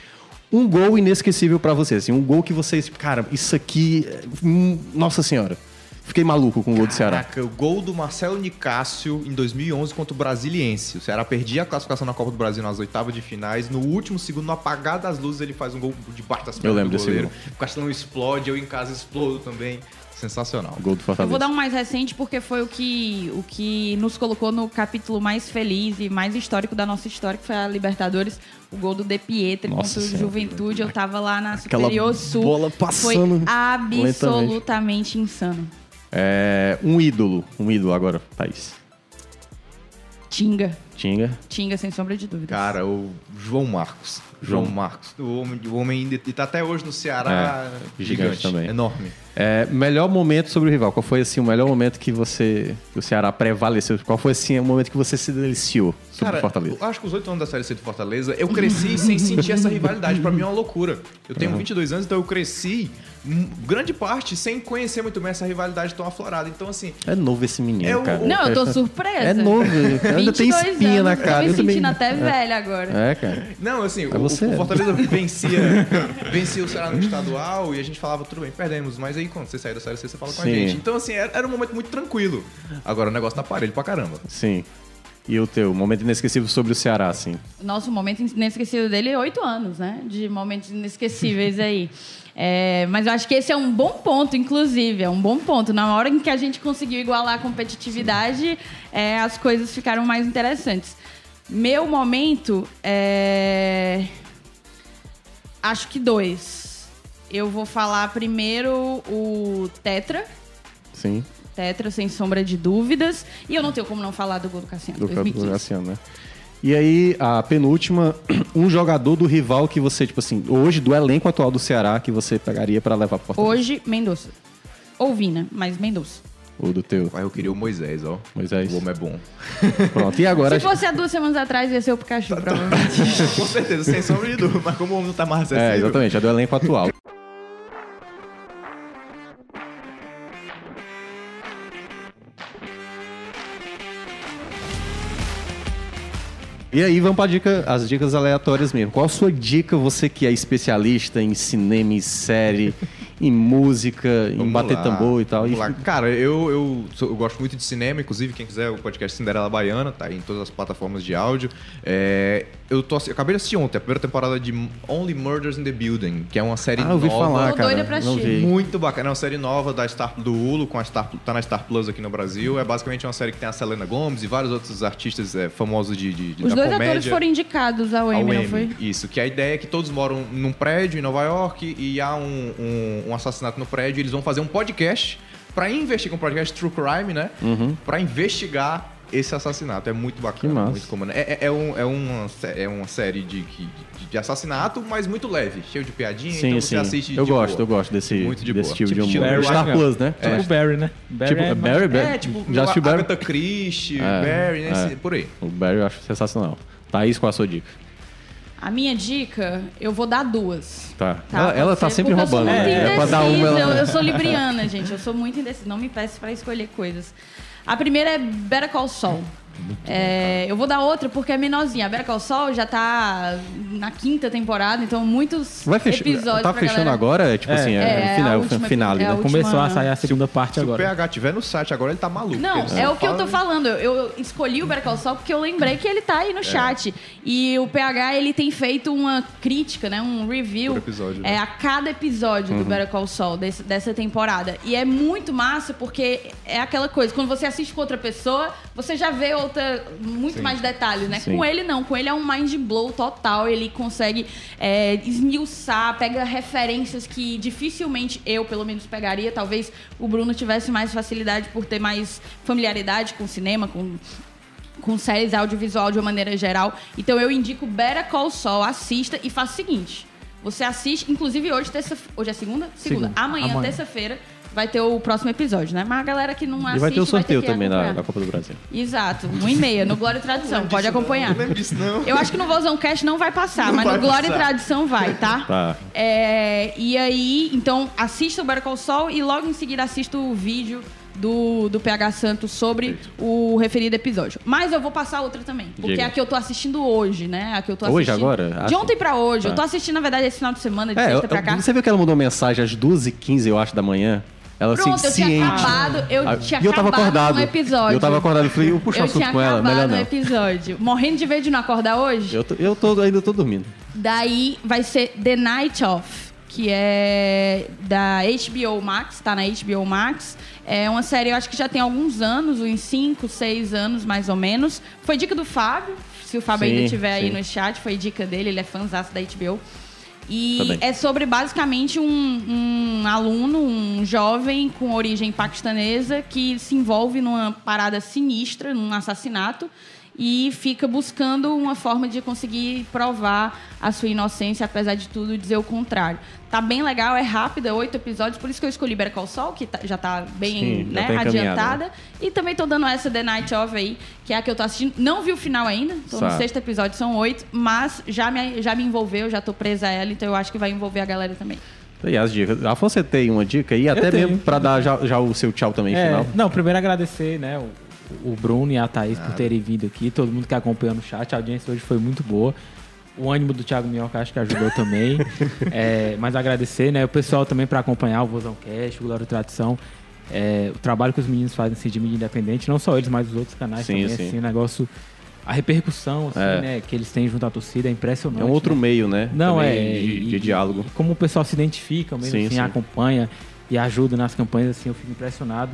um gol inesquecível pra vocês, assim, um gol que vocês, cara, isso aqui, hum, nossa senhora. fiquei maluco com o gol do Ceará. Caraca, o gol do Marcelo Nicásio em 2011 contra o Brasiliense. O Ceará perdia a classificação na Copa do Brasil nas oitavas de finais. No último segundo, no apagar das luzes, ele faz um gol debaixo das pernas lembro do desse goleiro. gol. O Castelão explode, eu em casa explodo também. Sensacional. Gol do Eu Fortaleza. vou dar um mais recente porque foi o que, o que nos colocou no capítulo mais feliz e mais histórico da nossa história, que foi a Libertadores, o gol do De Pietri Nossa contra o. Juventude. Eu tava lá na Aquela Superior Sul. bola foi passando absolutamente insano. É, um ídolo. Um ídolo agora, Thaís. Tinga. Tinga. Tinga, sem sombra de dúvida. Cara, o João Marcos. João, João. Marcos. O homem, o homem ainda e tá até hoje no Ceará. É, gigante também. Enorme. É, melhor momento sobre o rival. Qual foi assim o melhor momento que você, que o Ceará prevaleceu? Qual foi assim o momento que você se deliciou sobre Cara, o Fortaleza? eu acho que os oito anos da Série C do Fortaleza, eu cresci sem sentir essa rivalidade. Pra mim é uma loucura. Eu tenho 22 anos, então eu cresci hum, grande parte sem conhecer muito bem essa rivalidade tão aflorada. Então, assim, É novo esse menino, É o- cara. Não, eu tô surpresa. É novo. Ainda tem 22 espinha na anos, cara. Tô me Eu também- sentindo até velha agora. É, cara. Não, assim, o, você. o Fortaleza vencia, vencia o Ceará no estadual e a gente falava, tudo bem, perdemos. Mas aí quando você sair da Série C, você fala com a Sim. gente. Então, assim, era, era um momento muito tranquilo. Agora o negócio tá parelho pra caramba. Sim. E o teu momento inesquecível sobre o Ceará, assim? Nosso momento inesquecível dele é oito anos, né? De momentos inesquecíveis aí. É, mas eu acho que esse é um bom ponto, inclusive. É um bom ponto. Na hora em que a gente conseguiu igualar a competitividade, é, as coisas ficaram mais interessantes. Meu momento é. Acho que dois. Eu vou falar primeiro o Tetra. Sim. Tetra, sem sombra de dúvidas. E eu não tenho como não falar do gol do Cassiano. Do campo 2015. do Graciano, né? E aí, a penúltima, um jogador do rival que você, tipo assim, hoje, do elenco atual do Ceará, que você pegaria pra levar pro Fortaleza. Hoje, Mendonça. Ou Vina, mas Mendonça. O do teu. Mas eu queria o Moisés, ó. Moisés. O homem é bom. Pronto. E agora. Se fosse há duas semanas atrás, ia ser o Pikachu, Tá, provavelmente. Com certeza, sem sombra de dúvida. Mas como o homem não tá mais acessível... É, exatamente, é do elenco atual. E aí, vamos para dica, as dicas aleatórias mesmo. Qual a sua dica, você que é especialista em cinema, em série, em música, em Vamos bater lá, tambor e tal? E-. Cara, eu, eu, sou- eu gosto muito de cinema, inclusive, quem quiser, o podcast Cinderela Baiana, tá aí em todas as plataformas de áudio. É, eu, tô, eu acabei de assistir ontem a primeira temporada de Only Murders in the Building, que é uma série Ah, eu ouvi nova. falar, cara. doida pra não assistir. vi. Muito bacana, é uma série nova da Star, do Hulu, com a Star, tá na Star Plus aqui no Brasil. É basicamente uma série que tem a Selena Gomez e vários outros artistas é, famosos de, de, de- Os da dois comédia. atores foram indicados ao Emmy, não foi? Isso, que a ideia é que todos moram num prédio em Nova York e há um, um- um assassinato no prédio. Eles vão fazer um podcast pra investigar, um podcast True Crime, né? Pra investigar esse assassinato. É muito bacana. Muito comum. É, é, é um- é uma, é uma série de, de, de assassinato, mas muito leve, cheio de piadinha. Sim, então sim. você assiste eu de gosto, boa. eu gosto desse, Muito de desse boa. tipo, de humor. Barry, Star né? Plus, né? Tipo Barry, né? Barry Tipo, é Barry, Barry. É, tipo, Já Barry? Agatha Christie, É, Barry, né? é. Por aí. O Barry eu acho sensacional. Thaís, qual a sua dica? A minha dica, eu vou dar duas. Tá. Tá, ela ela tá sempre roubando. Eu sou muito né? É pra dar indecisa, uma. eu, Ela... eu sou libriana, gente. Eu sou muito indecisa. Não me peço pra escolher coisas. A primeira é Better Call Saul. É, eu vou dar outra porque é menorzinha. A Better Call Saul já tá na quinta temporada, então muitos Vai fechar. episódios Tá pra fechando galera. agora? É tipo É. assim, é, É, o final, a o última- finale, é a né? última- Começou a sair a segunda parte Se o agora. PH tiver no site agora, ele tá maluco. Não, é o que eu tô fala- falando. Eu, escolhi o Better Call Saul porque eu lembrei que ele tá aí no chat. E o PH, ele tem feito uma crítica, né? Um review episódio, né? é, a cada episódio do Better Call Saul desse- dessa temporada. E é muito massa porque é aquela coisa, quando você assiste com outra pessoa, você já vê outra, muito mais detalhes, né? Sim. Com ele não, com ele é um mind blow total. Ele consegue é, esmiuçar, pega referências que dificilmente eu, pelo menos, pegaria. Talvez o Bruno tivesse mais facilidade por ter mais familiaridade com cinema, com com séries audiovisual de uma maneira geral. Então eu indico Better Call Saul, assista e faça o seguinte. Você assiste, inclusive hoje, terça, hoje é segunda? Segunda. Segunda. Amanhã, Amanhã. terça-feira, vai ter o próximo episódio, né? Mas a galera que não assiste E vai ter o sorteio que também da, Copa do Brasil. Exato, um e meia, no Glória e Tradição, pode acompanhar. Não disso, não. Eu acho que no Vozão Cast não vai passar, Não mas vai no Glória e passar. Tradição vai, tá? Tá. É, e aí, então, assista o Better Call Saul e logo em seguida assista o vídeo do, do PH Santos sobre o referido episódio. Mas eu vou passar outra também, porque Diga. é a que eu tô assistindo hoje, né? A que eu tô Hoje, agora? De Ah, ontem pra hoje. Tá. Eu tô assistindo, na verdade, esse final de semana, de É, eu, sexta pra cá. você viu que ela mandou mensagem às 2h15, eu acho, da manhã? Ela assim, Pronto, eu tinha ciente. acabado, eu Ah, tinha e eu tava acordado. no episódio. Eu tava acordado, eu falei, eu puxar Eu assunto tinha com ela, melhor não. episódio. Morrendo de medo de não acordar hoje. Eu, tô, eu tô, ainda tô dormindo. Daí vai ser The Night Of, que é da HBO Max, tá na HBO Max. É uma série, eu acho que já tem alguns anos, uns 5, 6 anos mais ou menos. Foi dica do Fábio, se o Fábio Sim, ainda estiver aí no chat, foi dica dele, ele é fãzaço da HBO. E Também. é sobre basicamente um, um aluno, um jovem com origem paquistanesa que se envolve numa parada sinistra, num assassinato, e fica buscando uma forma de conseguir provar a sua inocência, apesar de tudo dizer o contrário. Tá bem legal, é rápida, oito episódios, por isso que eu escolhi Better Call Saul, que tá- já tá bem Sim, né, tá encaminhada, adiantada. E também tô dando essa The Night Of aí, que é a que eu tô assistindo. Não vi o final ainda, tô no sexto episódio, são oito, mas já me, já me envolveu, já tô presa a ela, então eu acho que vai envolver a galera também. E as dicas. Afonso, você tem uma dica aí? Até mesmo pra dar já, já o seu tchau também É, final. não, primeiro agradecer, né, o, o Bruno e a Thaís por terem vindo aqui, todo mundo que acompanhou no chat, a audiência hoje foi muito boa. O ânimo do Thiago Minhoca acho que ajudou também. É, mas agradecer, né, o pessoal também para acompanhar o Vozão Cast, o Glória Tradição. É, o trabalho que os meninos fazem assim, de mídia independente, não só eles, mas os outros canais Sim, também, sim. assim, o negócio. A repercussão assim, É. né, que eles têm junto à torcida é impressionante. É um outro né? meio, né? Não, Também é. De, e- de diálogo. como o pessoal se identifica mesmo, Sim, assim, sim. acompanha e ajuda nas campanhas, assim, eu fico impressionado.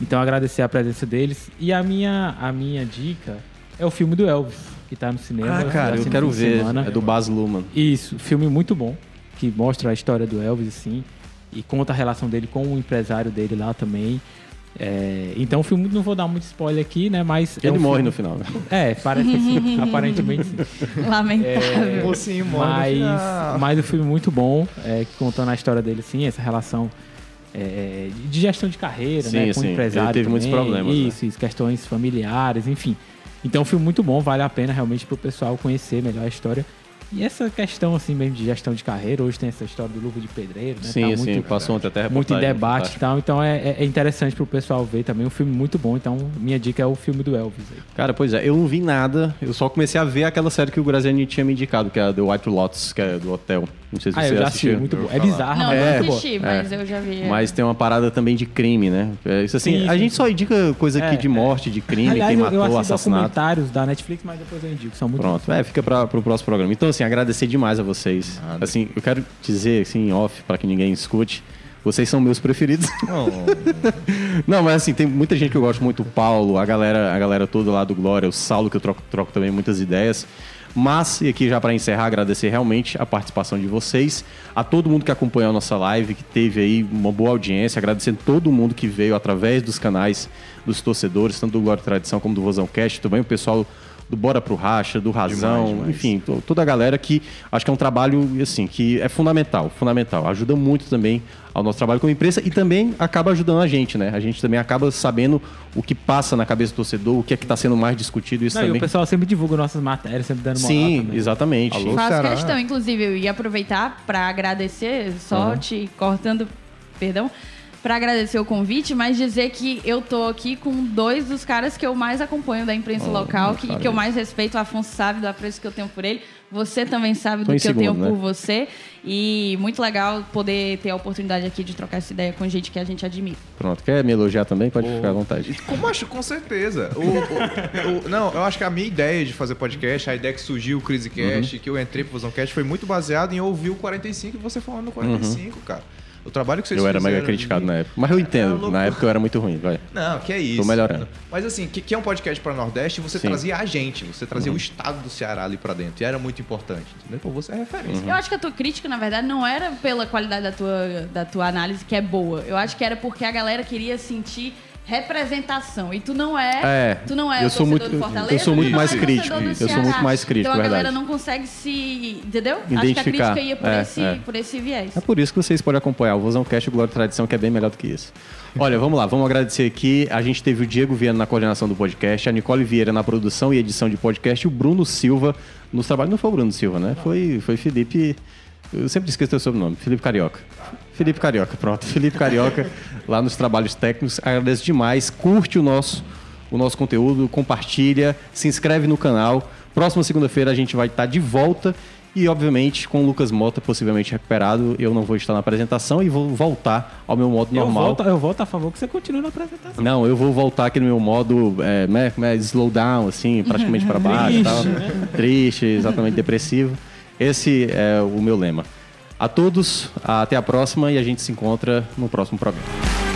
Então, agradecer a presença deles. E a minha, a minha dica é o filme do Elvis, que tá no cinema. Ah, cara, eu quero ver. semana. É do Baz Luhrmann. Isso, filme muito bom, que mostra a história do Elvis, assim, e conta a relação dele com o empresário dele lá também. É, então, o filme, não vou dar muito spoiler aqui, né, mas... é Ele um morre filme- no final. né? É, parece que sim, aparentemente sim. Lamentável. Mocinho morre no Mas, mas o filme muito bom, é, que contando a história dele, assim, essa relação é, de gestão de carreira, Sim, né? Com sim. o empresário. Ele teve muitos também, problemas, né? Isso, isso, questões familiares, enfim. Então, um filme muito bom, vale a pena realmente pro pessoal conhecer melhor a história. E essa questão, assim, mesmo de gestão de carreira, hoje tem essa história do Luva de Pedreiro, né? Sim, Tá sim. muito, Passou ontem até muito em debate e tal. Então, é, é- é interessante pro pessoal ver também. Um filme muito bom. Então, minha dica é o filme do Elvis. Aí. Cara, pois é, eu não vi nada. Eu só comecei a ver aquela série que o Graziani tinha me indicado, que é a The White Lotus, que é do hotel. Não sei se Ah, você eu já assisti, assistiu. muito bom. É bizarro, Não, mas não é muito boa. assisti, mas eu já vi. Mas tem uma parada também de crime, né? É isso assim, Sim, a sim, gente sim. só indica coisa aqui É, de é. morte, de crime, Aliás, quem matou, eu assassinato. documentários da Netflix, mas depois eu indico. São muito bons. Pronto, é, fica para o próximo programa. Então, assim, agradecer demais a vocês. Assim, eu quero dizer, assim, em off, para que ninguém escute, vocês são meus preferidos. Não, mas assim, tem muita gente que eu gosto muito, o Paulo, a galera, a galera toda lá do Glória, o Saulo, que eu troco, troco também muitas ideias. Mas, e aqui já para encerrar, agradecer realmente a participação de vocês, a todo mundo que acompanhou a nossa live, que teve aí uma boa audiência, agradecendo todo mundo que veio através dos canais dos torcedores, tanto do Glória e Tradição como do Vozão Cast, também o pessoal do Bora pro Racha, do Razão, Demais, demais. enfim, to- toda a galera que acho que é um trabalho assim que é fundamental, fundamental, ajuda muito também ao nosso trabalho como imprensa e também acaba ajudando a gente, né? A gente também acaba sabendo o que passa na cabeça do torcedor, o que é que está sendo mais discutido isso Não, e também. o pessoal sempre divulga nossas matérias, sempre dando moral Sim, também. exatamente. Alô? Faço Ceará. questão, inclusive, eu ia aproveitar para agradecer, só te cortando, perdão, para agradecer o convite, mas dizer que eu tô aqui com dois dos caras que eu mais acompanho da imprensa Oh, local, que, que eu mais respeito. O Afonso sabe do apreço que eu tenho por ele. Você também sabe Tô do que eu tenho segundo, né? por você. E muito legal poder ter a oportunidade aqui de trocar essa ideia com gente que a gente admira. Pronto, quer me elogiar também? Pode ficar à vontade. Como acho, com certeza. O- o- o- não, eu acho que a minha ideia de fazer podcast, a ideia que surgiu o CriseCast, Uhum. que eu entrei pro Fusãocast, foi muito baseado em ouvir o 45 e você falando no 45, cara. O trabalho que vocês Uhum. Eu era mega criticado de- na época. Mas eu É entendo, louco. na época eu era muito ruim, vai. Não, que é isso. melhorando. Mas assim, que, que é um podcast para Nordeste, você Sim. Uhum. trazia a gente, você trazia o estado do Ceará ali pra dentro. E era muito importante, entendeu? Pô, você é referência. Uhum. Eu acho que a tua crítica, na verdade, não era pela qualidade da tua, da tua análise, que é boa. Eu acho que era porque a galera queria sentir representação. E tu não é. É, tu não é eu o sou muito- do Fortaleza. eu sou muito mais crítico. Eu sou muito mais crítico, Então a galera verdade. não consegue se. Entendeu? Acho que a Identificar. crítica ia por, É, esse, é. por esse viés. É por isso que vocês podem acompanhar o Vozão Cast Glória e Tradição, que é bem melhor do que isso. Olha, vamos lá, vamos agradecer aqui. A gente teve o Diego Viana na coordenação do podcast, a Nicole Vieira na produção e edição de podcast e o Bruno Silva nos trabalhos. Não foi o Bruno Silva, né? Foi, foi Felipe. Eu sempre esqueço o sobrenome. Felipe Carioca. Felipe Carioca, pronto. Felipe Carioca, lá nos trabalhos técnicos. Agradeço demais. Curte o nosso, o nosso conteúdo, compartilha, se inscreve no canal. Próxima segunda-feira a gente vai estar de volta. E, obviamente, com o Lucas Mota possivelmente recuperado, eu não vou estar na apresentação e vou voltar ao meu modo Eu normal. volto, eu volto a favor que você continue na apresentação. Não, eu vou voltar aqui no meu modo é, né, é, slow down, assim, praticamente para baixo e tal. Triste, exatamente depressivo. Esse é o meu lema. A todos, até a próxima e a gente se encontra no próximo programa.